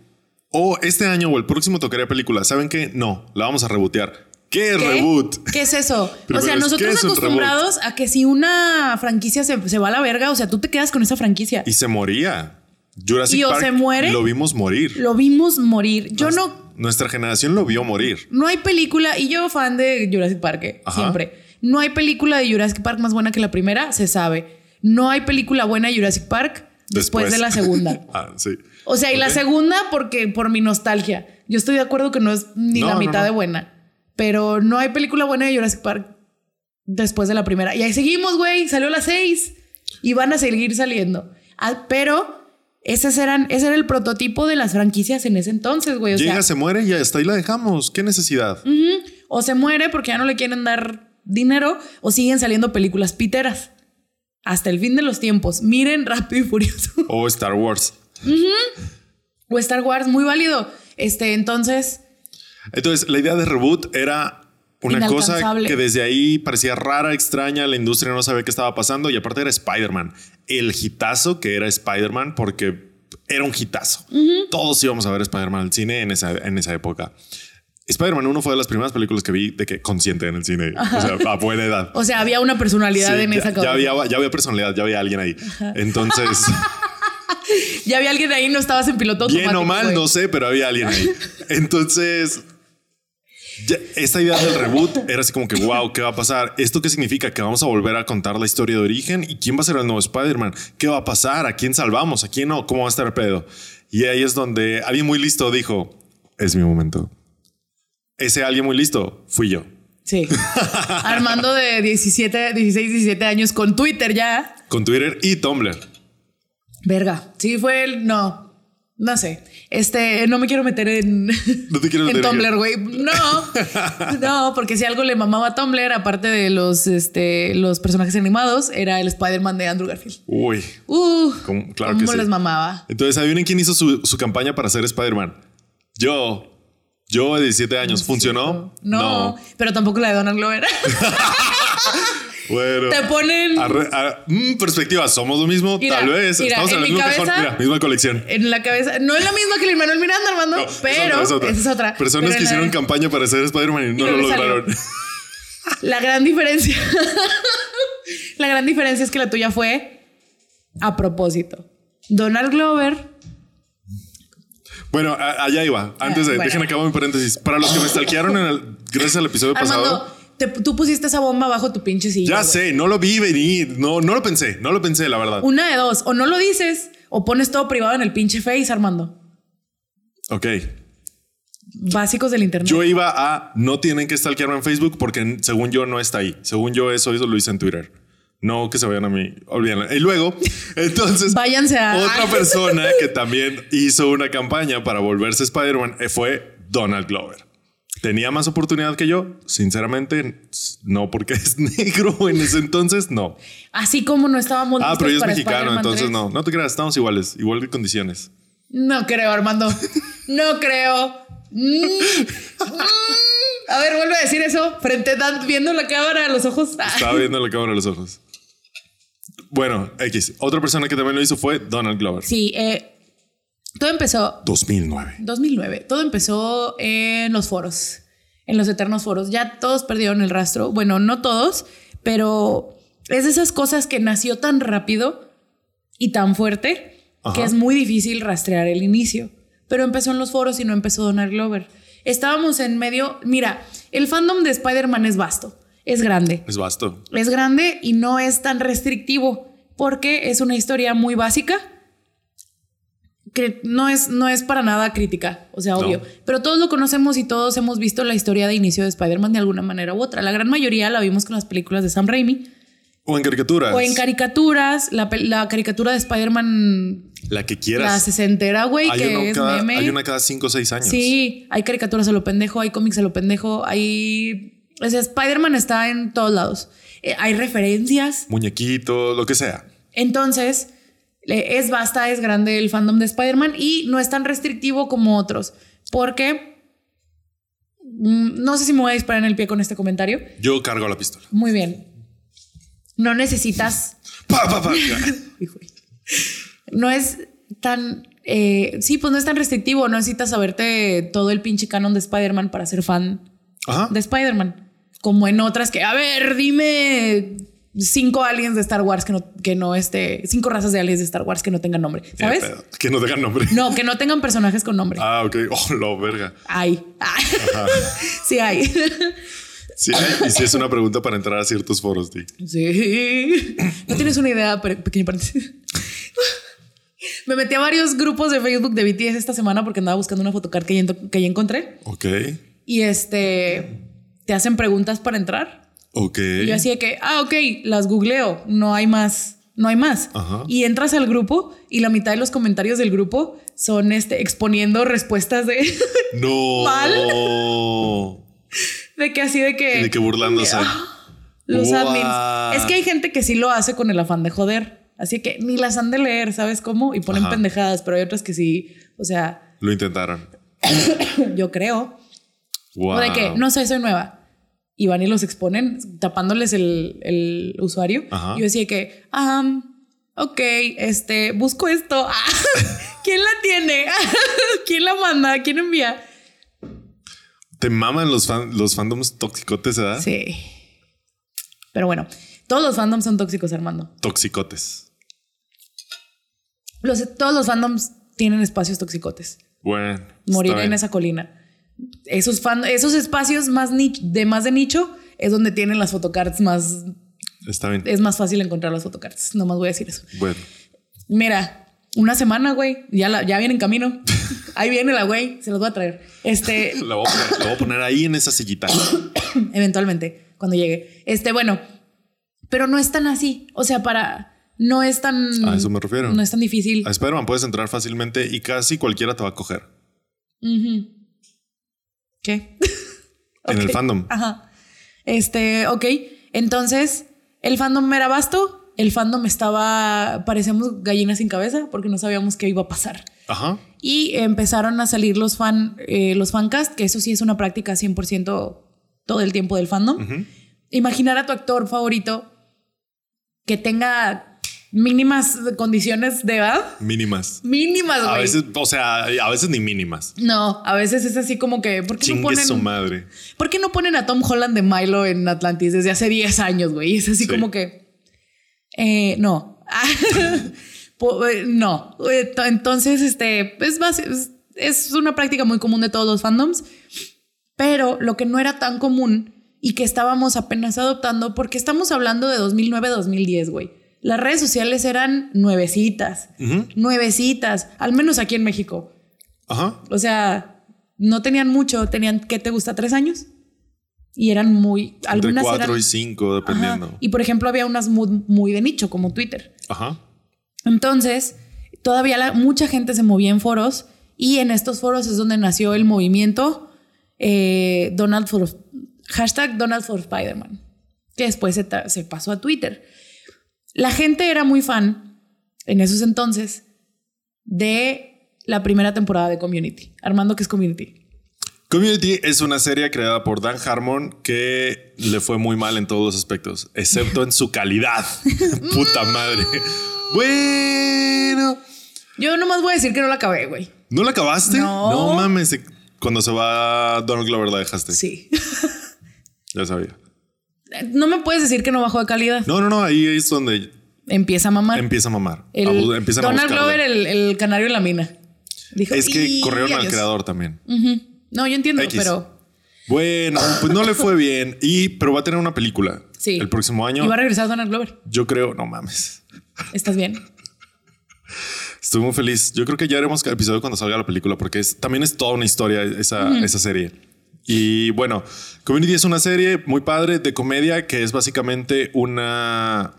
o este año o el próximo tocaría película. ¿Saben qué? No, la vamos a rebotear. ¿Qué, ¿Qué? reboot? ¿Qué es eso? O sea, es, ¿qué nosotros acostumbrados a que si una franquicia se, se va a la verga, o sea, tú te quedas con esa franquicia. Y se moría. Jurassic Y o Park se muere. lo vimos morir. Lo vimos morir. Yo no, Nuestra generación lo vio morir. no hay película, y yo fan de Jurassic Park, eh, Ajá. siempre. No hay película de Jurassic Park más buena que la primera, se sabe. No hay película buena de Jurassic Park después, Después. de la segunda. ah, sí. O sea, y la segunda porque por mi nostalgia. Yo estoy de acuerdo que no es ni No, la mitad no. de buena. Pero no hay película buena de Jurassic Park después de la primera. Y ahí seguimos, güey. Salió la seis. Y van a seguir saliendo. Ah, pero eran, ese era el prototipo de las franquicias en ese entonces, güey. O Llega, sea, se muere y hasta ahí la dejamos. ¿Qué necesidad? o se muere porque ya no le quieren dar dinero o siguen saliendo películas piteras. Hasta el fin de los tiempos. Miren Rápido y Furioso. O Star Wars. o Star Wars, muy válido. Este, entonces, Entonces, la idea de reboot era una cosa que desde ahí parecía rara, extraña, la industria no sabía qué estaba pasando y aparte era Spider-Man. El hitazo que era Spider-Man porque era un hitazo. Todos íbamos a ver Spider-Man al cine en esa, en esa época. Spider-Man 1 fue de las primeras películas que vi de que consciente en el cine, o sea, a buena edad. o sea, había una personalidad Sí, en ya, esa ya cosa. había, ya había personalidad, ya había alguien ahí. Entonces, Ya había alguien ahí, no estabas en piloto bien o mal, güey. no sé, pero había alguien ahí. Entonces, ya- esta idea del reboot era así como que, wow, ¿qué va a pasar? ¿Esto qué significa? Que vamos a volver a contar la historia de origen y quién va a ser el nuevo Spider-Man? ¿Qué va a pasar? ¿A quién salvamos? ¿A quién no? ¿Cómo va a estar el pedo? Y ahí es donde alguien muy listo dijo, es mi momento. Ese alguien muy listo fui yo. Sí. Armando de 17, 16, 17 años con Twitter ya. Con Twitter y Tumblr. Verga. Sí, fue el. No. No sé. Este, no me quiero meter en. No te quiero en meter Tumblr, güey. No. No, porque si algo le mamaba a Tumblr, aparte de los, este, los personajes animados, era el Spider-Man de Andrew Garfield. Uy. Uh, ¿Cómo? Claro ¿cómo que sí. les mamaba? Entonces, adivinen quién hizo su, su campaña para ser Spider-Man. Yo. Yo de 17 años. ¿Funcionó? No, pero tampoco la de Donald Glover. Bueno. Te ponen a- mm, perspectiva, somos lo mismo, Mira, tal vez. mira, Estamos en, en el mi mismo cabeza- Mira, misma colección. en la cabeza. No es la misma que Lin Manuel Miranda, Armando, No, es pero otra, es otra. esa es otra. Personas Pero que hicieron campaña para ser Spider-Man y no no lo lograron. La gran diferencia. la gran diferencia es que la tuya fue a propósito. Donald Glover. Bueno, a- allá iba. Antes de, bueno. dejen acabar mi paréntesis. Para los que me stalkearon en el, gracias al episodio pasado. Armando, te- tú pusiste esa bomba bajo tu pinche silla. Ya sé, no lo vi venir. No, no lo pensé, no lo pensé, la verdad. Una de dos. O no lo dices o pones todo privado en el pinche face, Armando. Ok. Básicos del internet. Yo iba a no tienen que stalkearme en Facebook porque según yo no está ahí. Según yo eso, eso lo hice en Twitter. No que se vayan a mí. Olvídenlo. Y luego, entonces, Váyanse a- otra persona que también hizo una campaña para volverse Spider-Man fue Donald Glover. ¿Tenía más oportunidad que yo? Sinceramente, no porque es negro en ese entonces, no. Así como no estábamos Ah, pero ella es mexicano, entonces 3. no. No te creas, estamos iguales, igual de condiciones. No creo, Armando. No creo. Mm, mm. A ver, vuelve a decir eso. Frente a viendo la cámara a los ojos. Estaba viendo la cámara a los ojos. Bueno, X. Otra persona que también lo hizo fue Donald Glover. Sí, eh, todo empezó 2009. 2009. Todo empezó en los foros, en los eternos foros. Ya todos perdieron el rastro. Bueno, no todos, pero es de esas cosas que nació tan rápido y tan fuerte que es muy difícil rastrear el inicio. Pero empezó en los foros y no empezó Donald Glover. Estábamos en medio. Mira, el fandom de Spider-Man es vasto, es grande. Es vasto. Es grande y no es tan restrictivo porque es una historia muy básica que no es, no es para nada crítica, o sea, obvio. No. Pero todos lo conocemos y todos hemos visto la historia de inicio de Spider-Man de alguna manera u otra. La gran mayoría la vimos con las películas de Sam Raimi O en caricaturas. o en caricaturas. La, la caricatura de Spider-Man, La que la quieras. sesentera, güey, que es cada, meme. hay una cada 5 o 6 años. Sí, hay caricaturas a lo pendejo, hay cómics a lo pendejo, hay... O sea, Spider-Man está en todos lados. Eh, hay referencias. Muñequitos, lo que sea. Entonces, es vasta, es grande el fandom de Spider-Man y no es tan restrictivo como otros. Porque... mm, No sé si me voy a disparar en el pie con este comentario. Yo cargo la pistola. Muy bien. No necesitas... Pa, pa, pa. Hijo. No es tan... eh, sí, pues no es tan restrictivo. No necesitas saberte todo el pinche canon de Spider-Man para ser fan Ajá. de Spider-Man. Como en otras que, a ver, dime cinco aliens de Star Wars que no, que no este, cinco razas de aliens de Star Wars que no tengan nombre, ¿sabes? Que no tengan nombre. No, que no tengan personajes con nombre. Ah, ok. Oh, lo verga. Hay. Ah. sí hay. Sí, y si es una pregunta para entrar a ciertos foros, sí. No tienes una idea, Pe- pequeño paréntesis. Me metí a varios grupos de Facebook de BTS esta semana porque andaba buscando una photocard que ya, ento- que ya encontré. Ok. Y este, te hacen preguntas para entrar. Ok. Y yo así de que, ah, ok, las googleo, no hay más, no hay más. Ajá. Y entras al grupo y la mitad de los comentarios del grupo son este, exponiendo respuestas de, No. de que así de que... De que burlándose. Ah, Los admins. Es que hay gente que sí lo hace con el afán de joder. Así que ni las han de leer, ¿sabes cómo? Y ponen Ajá. pendejadas, pero hay otras que sí, o sea, Lo intentaron. yo creo. Wow. O de que, no sé, soy nueva. Y van y los exponen tapándoles el, el usuario. Ajá. Yo decía que, ah, ok, este, busco esto. ¿Quién la tiene? ¿Quién la manda? ¿Quién envía? ¿Te maman los, fan- los fandoms toxicotes, ¿verdad? Sí. Pero bueno, todos los fandoms son tóxicos, Armando. Toxicotes. Los, todos los fandoms tienen espacios toxicotes. Bueno. Morir en esa colina. Esos, fan, esos espacios más nich- de más de nicho es donde tienen las photocards más. Está bien. Es más fácil encontrar las photocards. Nomás voy a decir eso. Bueno. Mira, una semana, güey. Ya, la, ya viene en camino. Ahí viene la güey. Se los voy a traer. Este, La voy, a poner, la voy a poner ahí en esa sillita. eventualmente, cuando llegue. Este, bueno. Pero no es tan así. O sea, para. No es tan. A eso me refiero. No es tan difícil. A Spider-Man puedes entrar fácilmente y casi cualquiera te va a coger. ¿Qué? En el fandom. Ajá. Este, ok. Entonces, el fandom era vasto. El fandom estaba. Parecíamos gallinas sin cabeza porque no sabíamos qué iba a pasar. Ajá. Y empezaron a salir los fan, eh, los fancast, que eso sí es una práctica 100% todo el tiempo del fandom. Imaginar a tu actor favorito que tenga mínimas condiciones de edad. Mínimas. Mínimas, A güey. veces, o sea, a veces ni mínimas. No, a veces es así como que. ¿Por qué no ponen.? su madre. ¿Por qué no ponen a Tom Holland de Milo en Atlantis desde hace 10 años, güey? Es así Sí. como que. eh, no. Eh, no. Eh, to- Entonces, este. Es, es, es una práctica muy común de todos los fandoms. Pero lo que no era tan común y que estábamos apenas adoptando, porque estamos hablando de 2009-2010, güey. Las redes sociales eran nuevecitas. Nuevecitas. Al menos aquí en México. Ajá. O sea, no tenían mucho, tenían, ¿qué te gusta? ¿Tres años? Y eran muy... Entre Algunas cuatro eran, y cinco, Ajá. dependiendo. Y por ejemplo, había unas muy, muy de nicho, como Twitter. Ajá. Entonces, todavía la- mucha gente se movía en foros y en estos foros es donde nació el movimiento eh, Donald for, hashtag Donald for Spider-Man, que después se pasó a Twitter. La gente era muy fan en esos entonces de la primera temporada de Community. Armando, ¿qué es Community? Community es una serie creada por Dan Harmon que le fue muy mal en todos los aspectos, excepto en su calidad. Puta madre. Bueno. Yo nomás voy a decir que no la acabé, güey. ¿No la acabaste? No. No mames. Cuando se va Donald Glover la dejaste. Sí. Ya sabía. No me puedes decir que no bajó de calidad. No, no, no. Ahí es donde Empieza a mamar. empieza a mamar. El- empiezan Donald. Glover, el, el canario en la mina. Dijo, Es que "Y corrieron al adiós". creador también. No, yo entiendo, X. pero Bueno, pues no le fue bien. Y, pero va a tener una película. sí. El próximo año. Y va a regresar Donald Glover. Yo creo, no mames. ¿Estás bien? Estoy muy feliz. Yo creo que ya haremos cada episodio cuando salga la película, porque es, también es toda una historia esa, esa serie. Y bueno, Community es una serie muy padre de comedia que es básicamente una,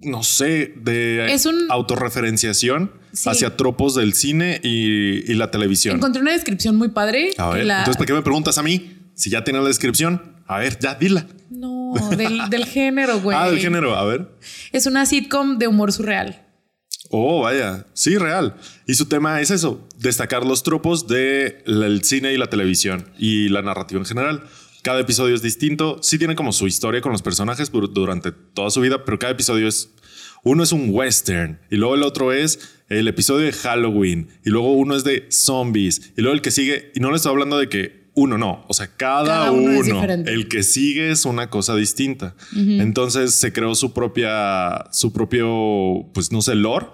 no sé, de Es un- autorreferenciación Sí. hacia tropos del cine y, y la televisión. Encontré una descripción muy padre. A que ver, la- entonces, ¿para qué me preguntas a mí? Si ya tienes la descripción, a ver, ya dila. No, del, del género, güey. Ah, del género, a ver. Es una sitcom de humor surreal. Oh, vaya. Sí, real. Y su tema es eso, destacar los tropos del cine y la televisión y la narrativa en general. Cada episodio es distinto. Sí tiene como su historia con los personajes dur- durante toda su vida, pero cada episodio es... Uno es un western y luego el otro es el episodio de Halloween y luego uno es de zombies y luego el que sigue, y no le estoy hablando de que uno no, o sea, cada, Cada uno el que sigue es una cosa distinta. Entonces se creó su propia, su propio, pues no sé, lore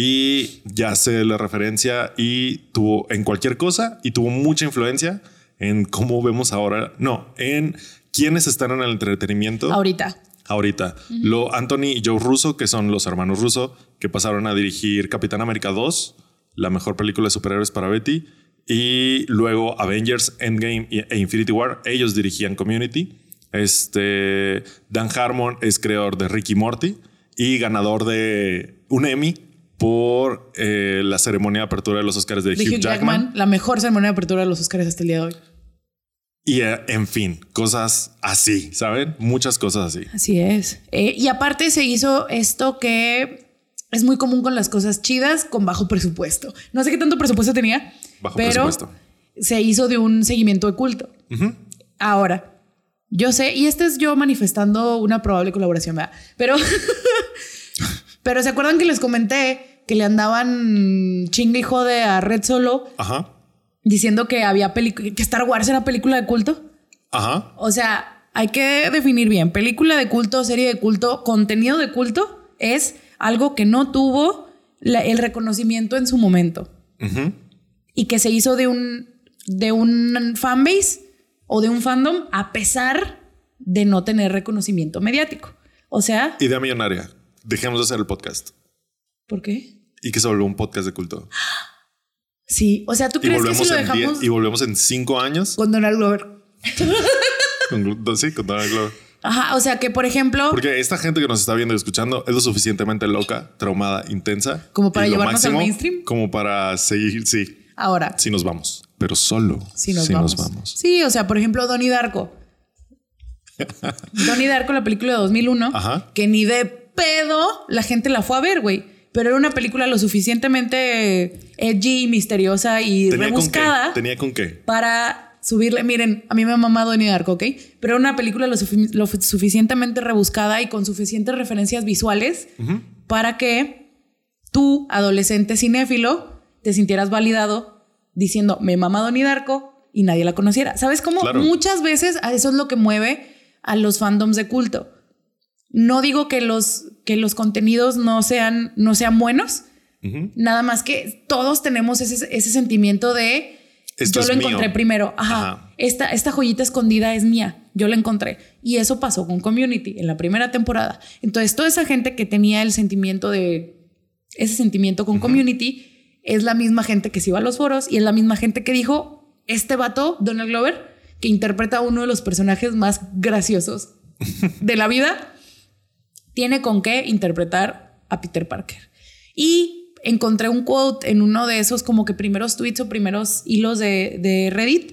y ya se le referencia y tuvo en cualquier cosa y tuvo mucha influencia en cómo vemos ahora, no, en quiénes están en el entretenimiento Ahorita. ahorita. Lo Anthony y Joe Russo, que son los hermanos Russo, que pasaron a dirigir Capitán América 2, la mejor película de superhéroes para Betty, y luego Avengers, Endgame e Infinity War, ellos dirigían Community. Este Dan Harmon es creador de Ricky Morty y ganador de un Emmy por eh, la ceremonia de apertura de los Oscars de, De Hugh, Jackman. la mejor ceremonia de apertura de los Oscars hasta el día de hoy. Y eh, en fin, cosas así, ¿saben? Muchas cosas así. Así es. Eh, y aparte se hizo esto que es muy común con las cosas chidas con bajo presupuesto. No sé qué tanto presupuesto tenía, Bajo pero presupuesto. se hizo de un seguimiento de culto. Ahora, yo sé, y este es yo manifestando una probable colaboración, ¿verdad? Pero, pero ¿se acuerdan que les comenté que le andaban chingue y jode a Red Solo Ajá. diciendo que había que Star Wars era película de culto? Ajá. O sea, hay que definir bien. Película de culto, serie de culto, contenido de culto es algo que no tuvo la- el reconocimiento en su momento y que se hizo de un, de un fanbase o de un fandom a pesar de no tener reconocimiento mediático. O sea, Idea millonaria. Dejemos de hacer el podcast. ¿por qué? Y que se volvió un podcast de culto. Sí, o sea, ¿tú crees que volvemos, si lo en dejamos diez- y volvemos en cinco años. con Donald Glover? Con, sí, con Donald Glover. Ajá, o sea que, por ejemplo, Porque esta gente que nos está viendo y escuchando es lo suficientemente loca, traumada, intensa. Como para llevarnos al mainstream. Como para seguir, sí. ahora, Sí nos vamos. Pero solo Sí nos, sí vamos. vamos. Sí, o sea, por ejemplo, Donnie Darko. Donnie Darko, la película de 2001, Ajá. que ni de pedo la gente la fue a ver, güey. Pero era una película lo suficientemente edgy, misteriosa y ¿Tenía con rebuscada qué? ¿Tenía con qué? para subirle. Miren, a mí me ha mamado Donnie Darko, ¿ok? Pero era una película lo, lo suficientemente rebuscada y con suficientes referencias visuales para que tú, adolescente cinéfilo, te sintieras validado diciendo, me mama Donnie Darko y nadie la conociera. ¿Sabes cómo? Claro. Muchas veces eso es lo que mueve a los fandoms de culto. No digo que los, que los contenidos no sean, no sean buenos, nada más que todos tenemos ese, ese sentimiento de Esto yo lo mío. encontré primero. Ajá. Ajá. Esta, esta joyita escondida es mía. Yo la encontré. Y eso pasó con Community en la primera temporada. Entonces, toda esa gente que tenía el sentimiento de ese sentimiento con Community es la misma gente que se iba a los foros y es la misma gente que dijo: Este vato, Donald Glover, que interpreta a uno de los personajes más graciosos de la vida, tiene con qué interpretar a Peter Parker. Y encontré un quote en uno de esos como que primeros tweets o primeros hilos de, de Reddit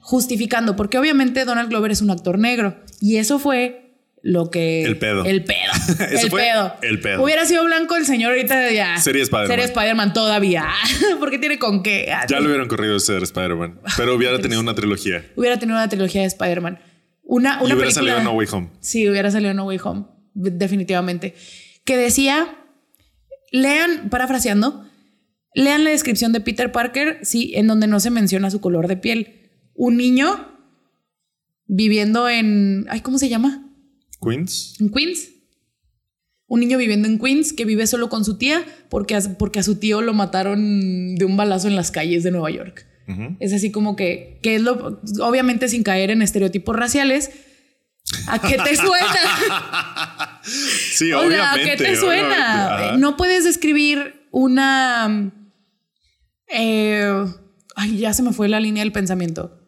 justificando, porque obviamente Donald Glover es un actor negro y eso fue lo que. El pedo. El pedo. El pedo. el pedo. Hubiera sido blanco el señor ahorita ya. Sería Spider-Man. Sería Spider-Man todavía. Porque tiene con qué. Ya lo hubieran corrido ser Spider-Man. Pero hubiera tenido una trilogía. Hubiera tenido una trilogía de Spider-Man. Una, una y hubiera película- salido No Way Home. Sí, hubiera salido No Way Home, definitivamente. Que decía, lean, parafraseando, lean la descripción de Peter Parker, sí, en donde no se menciona su color de piel. Un niño viviendo en, ay, ¿cómo se llama? Queens. En Queens. Un niño viviendo en Queens que vive solo con su tía porque a, porque a su tío lo mataron de un balazo en las calles de Nueva York. Es así como que, que es lo, obviamente sin caer en estereotipos raciales. ¿A qué te suena? Sí, o sea, ¿a qué te suena? Ajá. No puedes describir una... eh, ay, ya se me fue la línea del pensamiento.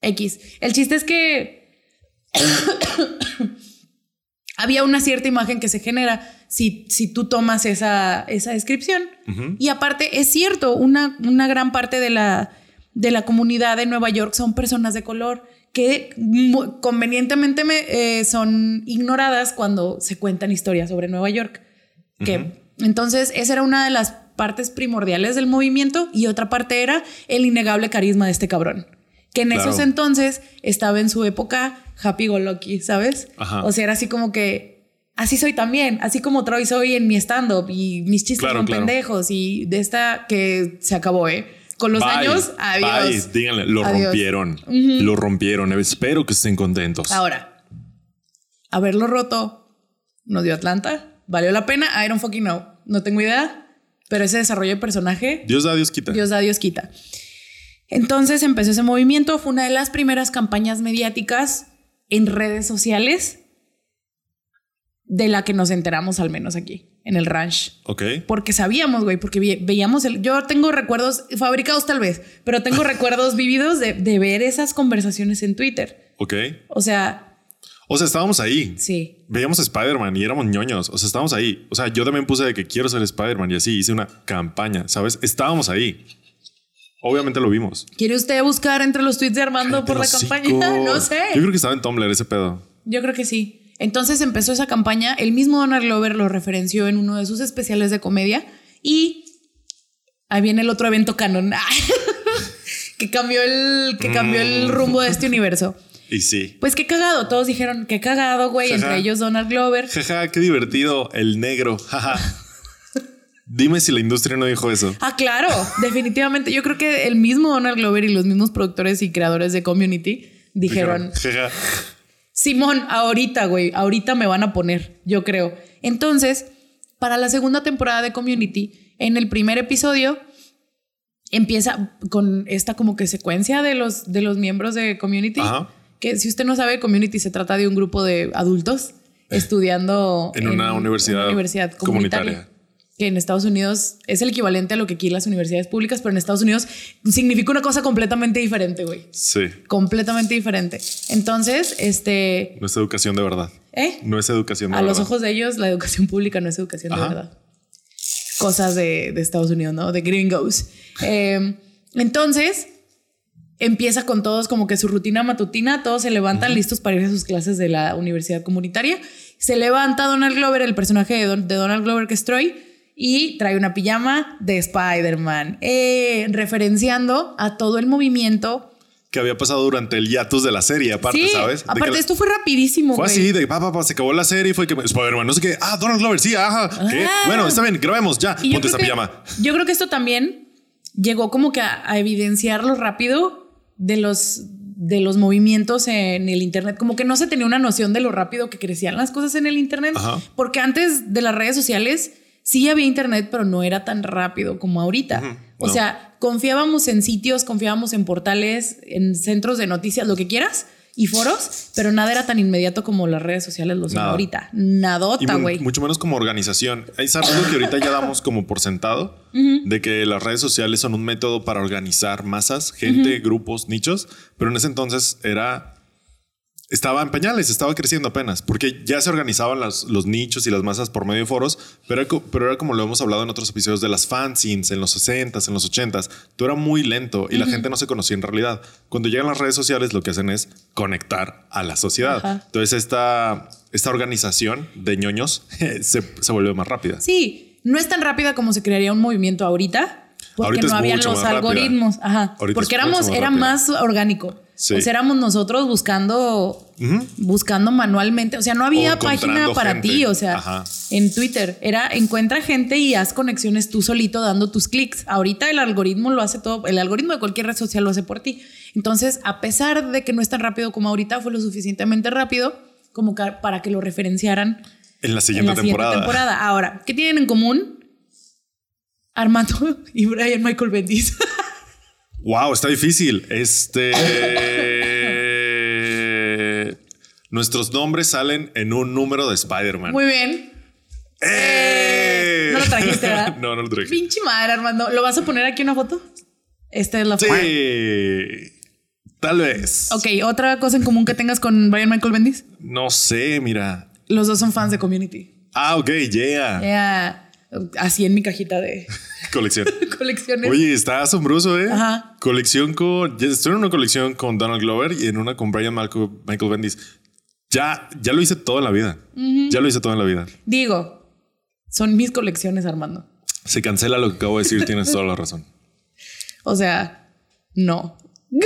X. El chiste es que había una cierta imagen que se genera si, si tú tomas esa, esa descripción. Y aparte, es cierto, una, una gran parte de la, de la comunidad de Nueva York son personas de color que convenientemente me- eh, son ignoradas cuando se cuentan historias sobre Nueva York. Que, Entonces, esa era una de las partes primordiales del movimiento y otra parte era el innegable carisma de este cabrón. Que en Claro. esos entonces estaba en su época happy go lucky, ¿sabes? Ajá. O sea, era así como que así soy también, así como Troy soy en mi stand-up y mis chistes Claro, son claro. pendejos y de esta que se acabó, ¿eh? Con los Bye, años, adiós. bye. Díganle, lo Adiós. rompieron. Lo rompieron. Espero que estén contentos. Ahora, haberlo roto nos dio Atlanta. ¿Valió la pena? I don't fucking know. No tengo idea, pero ese desarrollo de personaje, Dios da, Dios quita. Dios da, Dios quita. Entonces empezó ese movimiento, fue una de las primeras campañas mediáticas en redes sociales de la que nos enteramos al menos aquí, en el ranch. Ok. Porque sabíamos, güey, porque veíamos el... Yo tengo recuerdos, fabricados tal vez, pero tengo recuerdos vividos de, de ver esas conversaciones en Twitter. Ok. O sea, O sea, estábamos ahí. sí. Veíamos Spider-Man y éramos ñoños. O sea, estábamos ahí. O sea, yo también puse de que quiero ser Spider-Man y así hice una campaña, ¿sabes? Estábamos ahí. Obviamente lo vimos. ¿Quiere usted buscar entre los tweets de Armando por la Cállate campaña? No sé. Yo creo que estaba en Tumblr ese pedo. Yo creo que sí. Entonces empezó esa campaña. El mismo Donald Glover lo referenció en uno de sus especiales de comedia. Y ahí viene el otro evento canon. que cambió el, que cambió el rumbo de este universo. Y sí. Pues qué cagado. Todos dijeron qué cagado, güey. Entre ellos Donald Glover. Jaja, qué divertido. El negro. Jaja. Dime si la industria no dijo eso. Ah, claro, definitivamente. Yo creo que el mismo Donald Glover y los mismos productores y creadores de Community dijeron, Jaja. Simón, ahorita, güey, ahorita me van a poner, yo creo. Entonces, para la segunda temporada de Community, en el primer episodio, empieza con esta como que secuencia de los, de los miembros de Community. Ajá. Que si usted no sabe, Community se trata de un grupo de adultos estudiando En una universidad universidad comunitaria. comunitaria. Que en Estados Unidos es el equivalente a lo que aquí las universidades públicas, pero en Estados Unidos significa una cosa completamente diferente, güey. Sí. Completamente diferente. Entonces, este, No es educación de verdad. ¿eh? No es educación de A verdad. los ojos de ellos, la educación pública no es educación Ajá. de verdad. Cosas de, de Estados Unidos, ¿no? De gringos. Eh, entonces, empieza con todos como que su rutina matutina, todos se levantan listos para ir a sus clases de la universidad comunitaria. Se levanta Donald Glover, el personaje de, Don- de Donald Glover que es Troy, y trae una pijama de Spider-Man, eh, referenciando a todo el movimiento. Que había pasado durante el hiatus de la serie, aparte, sí, ¿sabes? De aparte la- esto fue rapidísimo. Fue así, de papá, papá, se acabó la serie y fue que Spider-Man, no sé qué. Ah, Donald Glover, sí, ajá. ¿Qué? Ah. Bueno, está bien, grabemos ya. Y Ponte esa que- pijama. Yo creo que esto también llegó como que a, a evidenciar lo rápido de los, de los movimientos en el Internet. Como que no se tenía una noción de lo rápido que crecían las cosas en el Internet. Ajá. Porque antes de las redes sociales sí había Internet, pero no era tan rápido como ahorita. O no. sea, confiábamos en sitios, confiábamos en portales, en centros de noticias, lo que quieras. Y foros, pero nada era tan inmediato como las redes sociales lo son Nada. ahorita. Nadota, güey. mucho menos como organización. Es algo que ahorita ya damos como por sentado de que las redes sociales son un método para organizar masas, gente, grupos, nichos, pero en ese entonces era estaba en pañales, estaba creciendo apenas, porque ya se organizaban las- los nichos y las masas por medio de foros, pero pero era como lo hemos hablado en otros episodios de las fanzines en los 60s, en los 80s, todo era muy lento y la gente no se conocía en realidad. Cuando llegan las redes sociales, lo que hacen es conectar a la sociedad. Ajá. Entonces, esta, esta organización de ñoños se, se vuelve más rápida. Sí, no es tan rápida como se crearía un movimiento ahorita. Porque Ahorita no habían los rápida. algoritmos. Ajá. Ahorita porque éramos, más era rápida. más orgánico. Sí. O sea, éramos nosotros buscando, buscando manualmente. O sea, no había página para gente. ti. O sea, Ajá. en Twitter era encuentra gente y haz conexiones tú solito dando tus clics. Ahorita el algoritmo lo hace todo. El algoritmo de cualquier red social lo hace por ti. Entonces, a pesar de que no es tan rápido como ahorita, fue lo suficientemente rápido como para que lo referenciaran En la siguiente en la siguiente temporada. temporada. Ahora, ¿qué tienen en común? Armando y Brian Michael Bendis. Wow, está difícil. Este. Nuestros nombres salen en un número de Spider-Man. Muy bien. ¡Eh! No lo trajiste, ¿verdad? no, no lo traje. Pinche madre, Armando. ¿Lo vas a poner aquí una foto? Esta es la foto. Sí. Tal vez. Ok, otra cosa en común que tengas con Brian Michael Bendis. No sé, mira. Los dos son fans de Community. Ah, ok, yeah. Era así en mi cajita de Colección. colecciones. Oye, está asombroso, ¿eh? Ajá. Colección con. Estoy en una colección con Donald Glover y en una con Brian Michael, Michael Bendis. Ya, ya lo hice toda la vida. Ya lo hice toda la vida. Digo, son mis colecciones, Armando. Se cancela lo que acabo de decir, tienes toda la razón. O sea, no.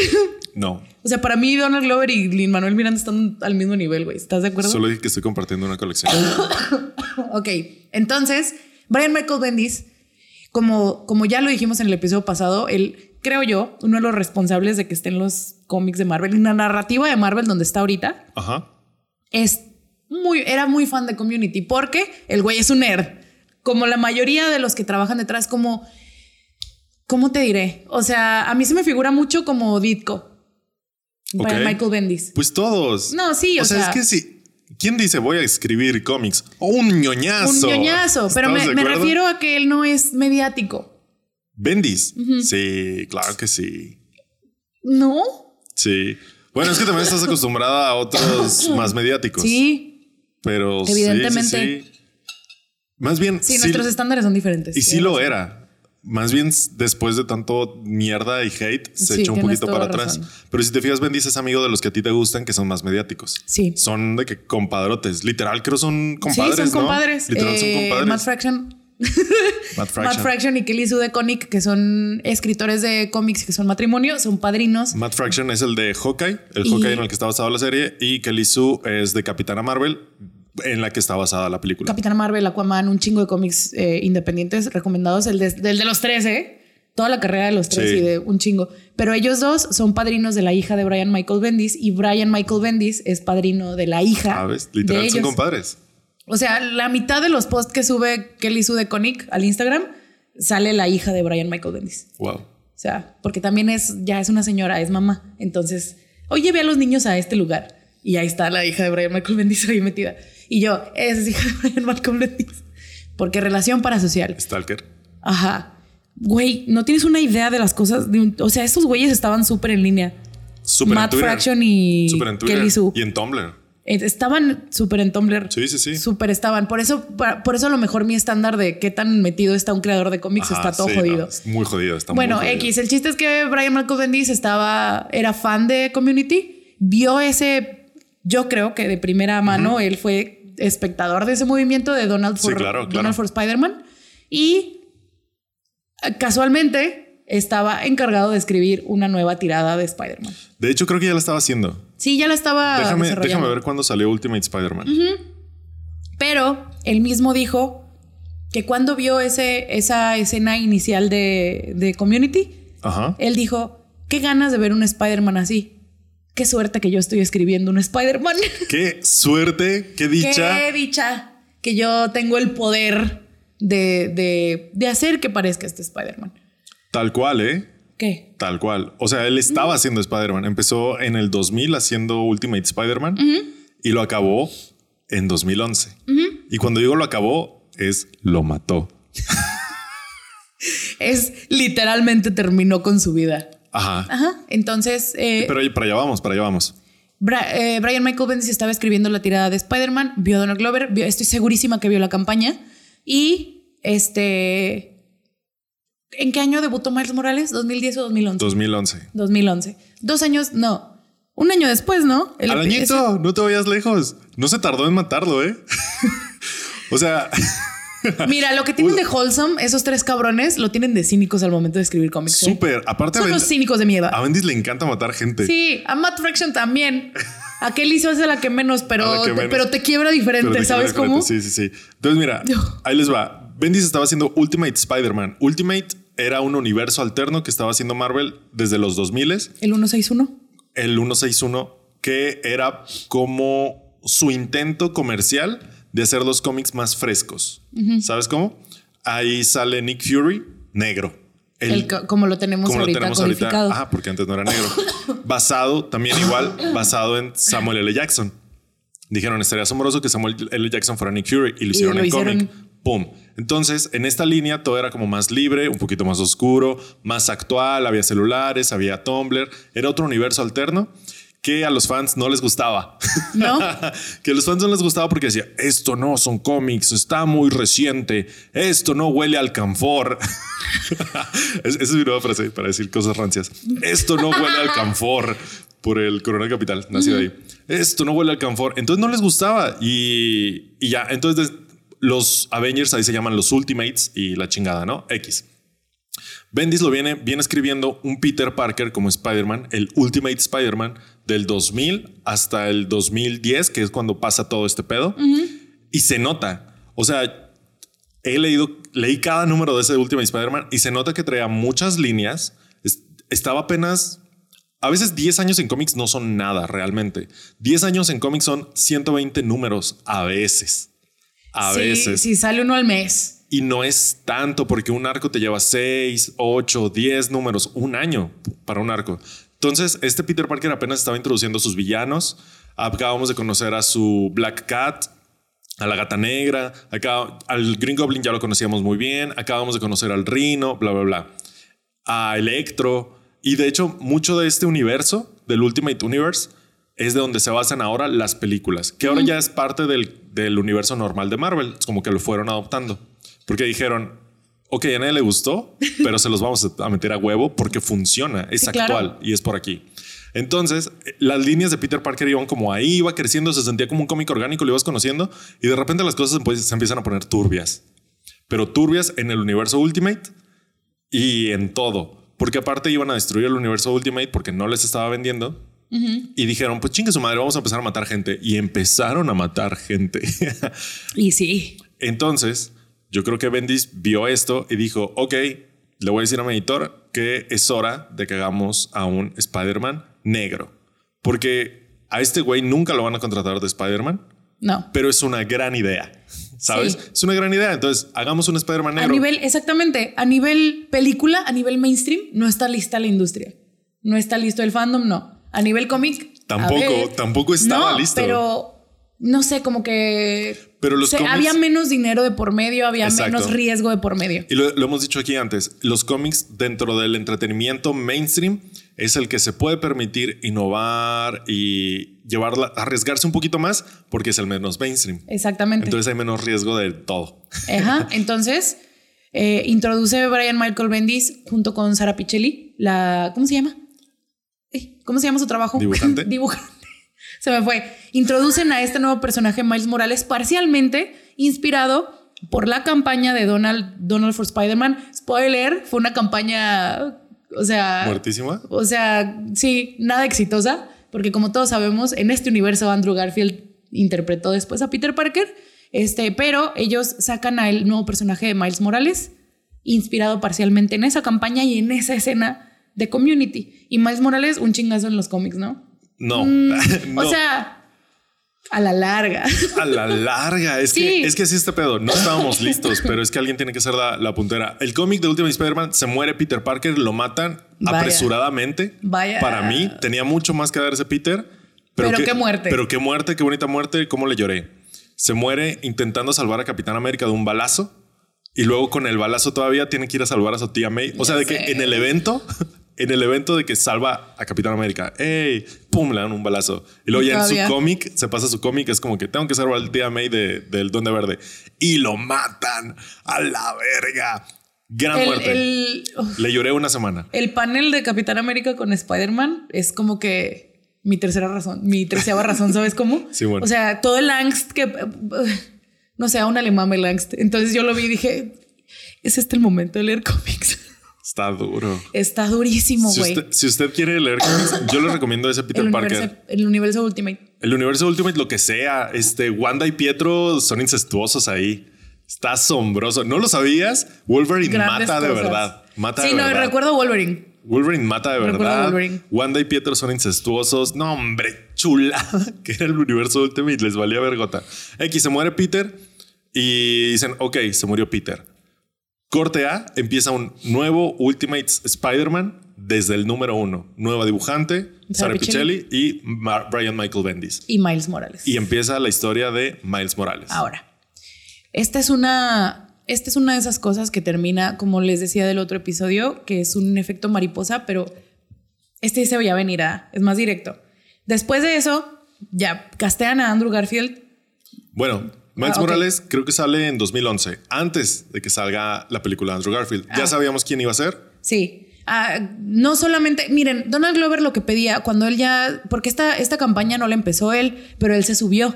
No, O sea, para mí Donald Glover y Lin Manuel Miranda están al mismo nivel, güey. ¿Estás de acuerdo? solo dije que estoy compartiendo una colección. Ok, entonces, Brian Michael Bendis, como, como ya lo dijimos en el episodio pasado, él, creo yo, uno de los responsables de que estén los cómics de Marvel, en la narrativa de Marvel donde está ahorita, Ajá. Es muy, era muy fan de Community porque el güey es un nerd. Como la mayoría de los que trabajan detrás, como, ¿cómo te diré? O sea, a mí se me figura mucho como Ditko. Brian Ok. Michael Bendis. Pues todos. No, sí, o sea, sea- es que sí. ¿Quién dice voy a escribir cómics? O un ñoñazo. Un ñoñazo, pero me, ¿Estamos de me refiero a que él no es mediático. Bendis. Sí, claro que sí. ¿No? Sí. Bueno, es que también estás acostumbrada a otros más mediáticos. Sí, Pero Evidentemente. sí, sí. Más bien. sí, nuestros estándares son diferentes. Y sí lo era. Más bien después de tanto mierda y hate, se echó un poquito para atrás. razón. Pero si te fijas, Bendis es amigo de los que a ti te gustan, que son más mediáticos. Sí. Son de que compadrotes. Literal, creo son compadres. sí, son ¿no? compadres. Literal, son Eh, compadres. Matt Fraction. Matt Fraction. Matt Fraction y Kelly Sue de Koenig, que son escritores de cómics que son matrimonio, son padrinos. Matt Fraction es el de Hawkeye, el Y- Hawkeye en el que está basada la serie, y Kelly Sue es de Capitana Marvel, en la que está basada la película. Capitán Marvel, Aquaman, un chingo de cómics eh, independientes recomendados, el de, del de los tres, ¿eh? Toda la carrera de los tres Sí. y de un chingo. Pero ellos dos son padrinos de la hija de Brian Michael Bendis y Brian Michael Bendis es padrino de la hija. ¿Sabes? de Literal, son compadres. O sea, la mitad de los posts que sube Kelly Sue de Koenig al Instagram sale la hija de Brian Michael Bendis. Wow. O sea, porque también es, ya es una señora, es mamá. Entonces, oye, ve a los niños a este lugar. Y ahí está la hija de Brian Michael Bendis ahí metida. Y yo, esa es hija de Brian Michael Bendis. Porque relación parasocial. Stalker. Ajá. Güey, no tienes una idea de las cosas. de un- o sea, estos güeyes estaban súper en línea. Super Matt en Twitter. Fraction y Super en Twitter. Kelly Sue. Y en Tumblr. Eh, Estaban súper en Tumblr. Sí, sí, sí. Súper estaban. Por eso, por eso a lo mejor mi estándar de qué tan metido está un creador de cómics Ajá, está todo sí, no, jodido. es muy jodido. Está Bueno, muy jodido. X, el chiste es que Brian Michael Bendis estaba, era fan de Community, vio ese, yo creo que de primera mano él fue espectador de ese movimiento de Donald Sí, for, claro, claro. Donald for Spider-Man y eh, casualmente estaba encargado de escribir una nueva tirada de Spider-Man. De hecho, creo que ya la estaba haciendo. Sí, ya la estaba déjame, desarrollando. déjame ver cuándo salió Ultimate Spider-Man. Pero él mismo dijo que cuando vio ese, esa escena inicial de, de Community, Ajá. Él dijo, qué ganas de ver un Spider-Man así. Qué suerte que yo estoy escribiendo un Spider-Man. Qué suerte, qué dicha. qué dicha que yo tengo el poder de, de, de hacer que parezca este Spider-Man. Tal cual, ¿eh? ¿Qué? Tal cual. O sea, él estaba haciendo Spider-Man. Empezó en el 2000 haciendo Ultimate Spider-Man y lo acabó en 2011. Y cuando digo lo acabó, es lo mató. Es literalmente terminó con su vida. Ajá. Ajá. Entonces, eh, Pero para allá vamos, para allá vamos. Bra- eh, Brian Michael Bendis estaba escribiendo la tirada de Spider-Man, vio a Donald Glover, vio- estoy segurísima que vio la campaña. Y este. ¿En qué año debutó Miles Morales? ¿2010 o 2011? 2011. 2011. Dos años, no. Un año después, ¿no? El- Al añito, no te vayas lejos. No se tardó en matarlo, ¿eh? o sea, mira, lo que tienen de wholesome, esos tres cabrones, lo tienen de cínicos al momento de escribir cómics. ¿eh? súper. Aparte, Son los cínicos de mierda. a Bendis le encanta matar gente. Sí, a Matt Fraction también. A Kelly hizo hace la que menos, pero, que menos. pero te quiebra diferente, te ¿sabes cómo? diferente, Sí, sí, sí. Entonces, mira, ahí les va. Bendis estaba haciendo Ultimate Spider-Man. Ultimate era un universo alterno que estaba haciendo Marvel desde los 2000 El 161. el 161, que era como su intento comercial de hacer los cómics más frescos. ¿Sabes cómo? Ahí sale Nick Fury, negro. El- El co- como lo tenemos como lo tenemos codificado. ahorita. Ajá, porque antes no era negro. basado, también igual, basado en Samuel L. Jackson. Dijeron, estaría asombroso que Samuel L. Jackson fuera Nick Fury y lo hicieron lo en hicieron. cómic. Pum. Entonces, en esta línea todo era como más libre, un poquito más oscuro, más actual, había celulares, había Tumblr, era otro universo alterno que a los fans no les gustaba. ¿No? que a los fans no les gustaba porque decía, esto no son cómics, está muy reciente, esto no huele al canfor. Es- Esa es mi nueva frase para decir cosas rancias. Esto no huele al canfor por el Corona Capital, nacido ahí. Esto no huele al canfor. Entonces no les gustaba y, y ya, entonces los Avengers ahí se llaman los Ultimates y la chingada, ¿no? X. Bendis lo viene, viene escribiendo un Peter Parker como Spider-Man, el Ultimate Spider-Man del 2000 hasta el 2010, que es cuando pasa todo este pedo. Y se nota. O sea, he leído, leí cada número de ese Ultimate Spider-Man y se nota que traía muchas líneas. Es- estaba apenas. A veces 10 años en cómics no son nada realmente. 10 años en cómics son 120 números a veces. A sí, veces. sí, sale uno al mes. Y no es tanto porque un arco te lleva 6, 8, 10 números, un año para un arco. Entonces, este Peter Parker apenas estaba introduciendo sus villanos. Acabamos de conocer a su Black Cat, a la gata negra. Acá, al Green Goblin ya lo conocíamos muy bien. Acabamos de conocer al Rino, bla, bla, bla. A Electro. Y de hecho, mucho de este universo, del Ultimate Universe, es de donde se basan ahora las películas, que ahora ya es parte del, del universo normal de Marvel. Es como que lo fueron adoptando. Porque dijeron, ok, a nadie le gustó, pero se los vamos a meter a huevo porque funciona, es Sí, claro. actual y es por aquí. Entonces, las líneas de Peter Parker iban como ahí, iba creciendo, se sentía como un cómic orgánico, lo ibas conociendo y de repente las cosas se empiezan a poner turbias. Pero turbias en el universo Ultimate y en todo. Porque aparte iban a destruir el universo Ultimate porque no les estaba vendiendo. Y dijeron, pues chingue su madre, vamos a empezar a matar gente. Y empezaron a matar gente. Y sí. Entonces, yo creo que Bendis vio esto y dijo, ok, le voy a decir a mi editor que es hora de que hagamos a un Spider-Man negro. Porque a este güey nunca lo van a contratar de Spider-Man, No. pero es una gran idea. ¿Sabes? Sí. Es una gran idea. Entonces, hagamos un Spider-Man A negro. nivel, exactamente, a nivel película, a nivel mainstream, no está lista la industria. No está listo el fandom, no. A nivel cómic. Tampoco, tampoco estaba No, listo. Pero no sé, como que. Pero los se- cómics- había menos dinero de por medio, había Exacto. menos riesgo de por medio. Y lo, lo hemos dicho aquí antes, los cómics dentro del entretenimiento mainstream es el que se puede permitir innovar y llevarla, arriesgarse un poquito más porque es el menos mainstream. Exactamente. Entonces hay menos riesgo de todo. Ajá. Entonces, eh, introduce Brian Michael Bendis junto con Sara Pichelli, la. ¿Cómo se llama? ¿Cómo se llama su trabajo? Dibujante. Dibujante. Se me fue. Introducen a este nuevo personaje, Miles Morales, parcialmente inspirado por la campaña de Donald, Donald for Spider-Man. Spoiler, fue una campaña, o sea, Muertísima. o sea, sí, nada exitosa, porque como todos sabemos, en este universo Andrew Garfield interpretó después a Peter Parker, este, pero ellos sacan al nuevo personaje de Miles Morales, inspirado parcialmente en esa campaña y en esa escena de Community. Y Miles Morales, un chingazo en los cómics, ¿no? No. Mm, No. O sea, a la larga. a la larga. Es, Sí. que, es que así este pedo. No estábamos listos, pero es que alguien tiene que ser la, la puntera. El cómic de Ultimate Spider-Man se muere Peter Parker, lo matan Vaya. apresuradamente. Vaya. Para mí, tenía mucho más que dar ese Peter. Pero qué muerte. Pero qué muerte, qué bonita muerte. ¿Cómo le lloré? Se muere intentando salvar a Capitán América de un balazo. Y luego con el balazo todavía tiene que ir a salvar a su tía May. O sea, de que en el evento, en el evento de que salva a Capitán América. ¡Ey! ¡Pum! Le dan un balazo. Y luego ya en su cómic, se pasa su cómic, es como que tengo que salvar al tía May de- del Duende Verde. Y lo matan a la verga. Gran El, muerte. el, uf, Le lloré una semana. el panel de Capitán América con Spider-Man es como que mi tercera razón, mi treceava razón, ¿sabes cómo? Sí, bueno. O sea, todo el angst que. No sé, a una le mama el angst. Entonces yo lo vi y dije, es este el momento de leer cómics. Está duro. Está durísimo, Si güey. si usted quiere leer yo le recomiendo ese Peter El Parker. el universo Ultimate. El universo Ultimate, lo que sea. Este, Wanda y Pietro son incestuosos ahí. Está asombroso. ¿No lo sabías? Wolverine Grandes mata de verdad. Mata sí, de no, verdad. recuerdo Wolverine. Wolverine mata de Recuerdo verdad. Wolverine. Wanda y Pietro son incestuosos. No, hombre, chulada que era el universo Ultimate. Les valía vergota. X se muere Peter y dicen, ok, se murió Peter. Corte A, empieza un nuevo Ultimate Spider-Man desde el número uno. Nueva dibujante, Sara Pichelli y Brian Michael Bendis. Y Miles Morales. Y empieza la historia de Miles Morales. Ahora, esta es una. Esta es una de esas cosas que termina, como les decía del otro episodio, que es un efecto mariposa, pero este se veía venir, ¿ah? es más directo. Después de eso, ya castean a Andrew Garfield. Bueno, Miles Ah. Morales creo que sale en 2011, antes de que salga la película de Andrew Garfield. Ya Ah. sabíamos quién iba a ser. Sí. Ah, no solamente, miren, Donald Glover lo que pedía cuando él ya, porque esta, esta campaña no la empezó él, pero él se subió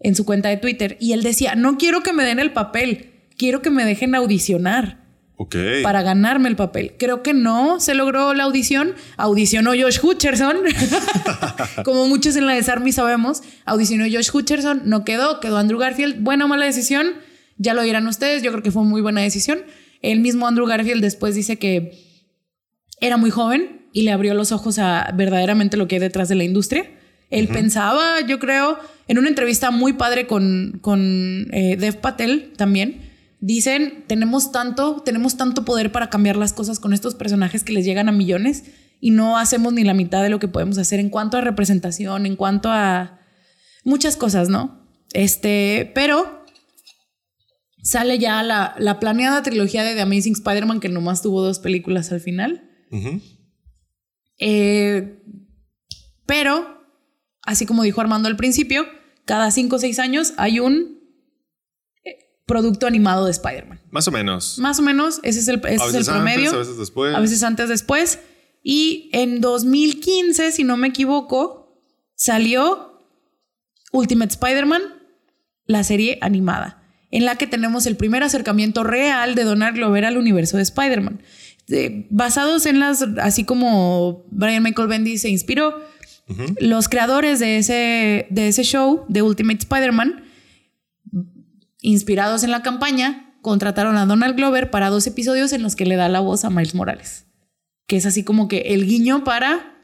en su cuenta de Twitter y él decía, no quiero que me den el papel, quiero que me dejen audicionar. Ok. para ganarme el papel. Creo que no se logró la audición. Audicionó Josh Hutcherson. Como muchos en la de Sarmi sabemos. Audicionó Josh Hutcherson. No quedó. Quedó Andrew Garfield. Buena o mala decisión. Ya lo dirán ustedes. Yo creo que fue muy buena decisión. El mismo Andrew Garfield después dice que era muy joven y le abrió los ojos a verdaderamente lo que hay detrás de la industria. Él pensaba, yo creo, en una entrevista muy padre con, con eh, Dev Patel también. Dicen, tenemos tanto, tenemos tanto poder para cambiar las cosas con estos personajes que les llegan a millones y no hacemos ni la mitad de lo que podemos hacer en cuanto a representación, en cuanto a muchas cosas, ¿no? Este, pero sale ya la, la planeada trilogía de The Amazing Spider-Man que nomás tuvo dos películas al final. Eh, pero, así como dijo Armando al principio, cada cinco o seis años hay un producto animado de Spider-Man. Más o menos. Más o menos, ese es el, ese es el promedio. antes, a veces después. A veces antes, después. Y en 2015, si no me equivoco, salió Ultimate Spider-Man, la serie animada, en la que tenemos el primer acercamiento real de Donald Glover al universo de Spider-Man. Eh, basados en las, así como Brian Michael Bendis se inspiró, los creadores de ese, de ese show, de Ultimate Spider-Man, inspirados en la campaña, contrataron a Donald Glover para dos episodios en los que le da la voz a Miles Morales. Que es así como que el guiño para,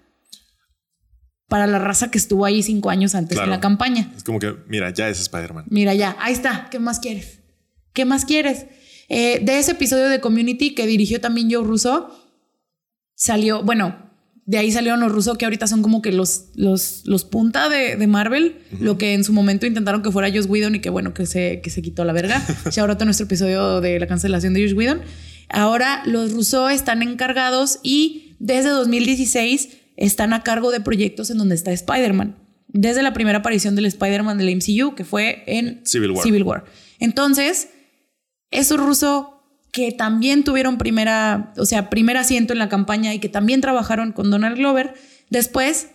para la raza que estuvo ahí cinco años antes Claro. en la campaña. Es como que, mira, ya es Spider-Man. Mira ya, ahí está. ¿Qué más quieres? ¿Qué más quieres? Eh, de ese episodio de Community que dirigió también Joe Russo, salió, bueno, de ahí salieron los rusos que ahorita son como que los, los, los punta de, de Marvel, lo que en su momento intentaron que fuera Joss Whedon y que bueno, que se, que se quitó la verga. Shout out a nuestro episodio de la cancelación de Joss Whedon. Ahora los rusos están encargados y desde 2016 están a cargo de proyectos en donde está Spider-Man. Desde la primera aparición del Spider-Man del MCU, que fue en Civil War. Civil War. Entonces, esos rusos que también tuvieron primera, o sea, primer asiento en la campaña y que también trabajaron con Donald Glover, después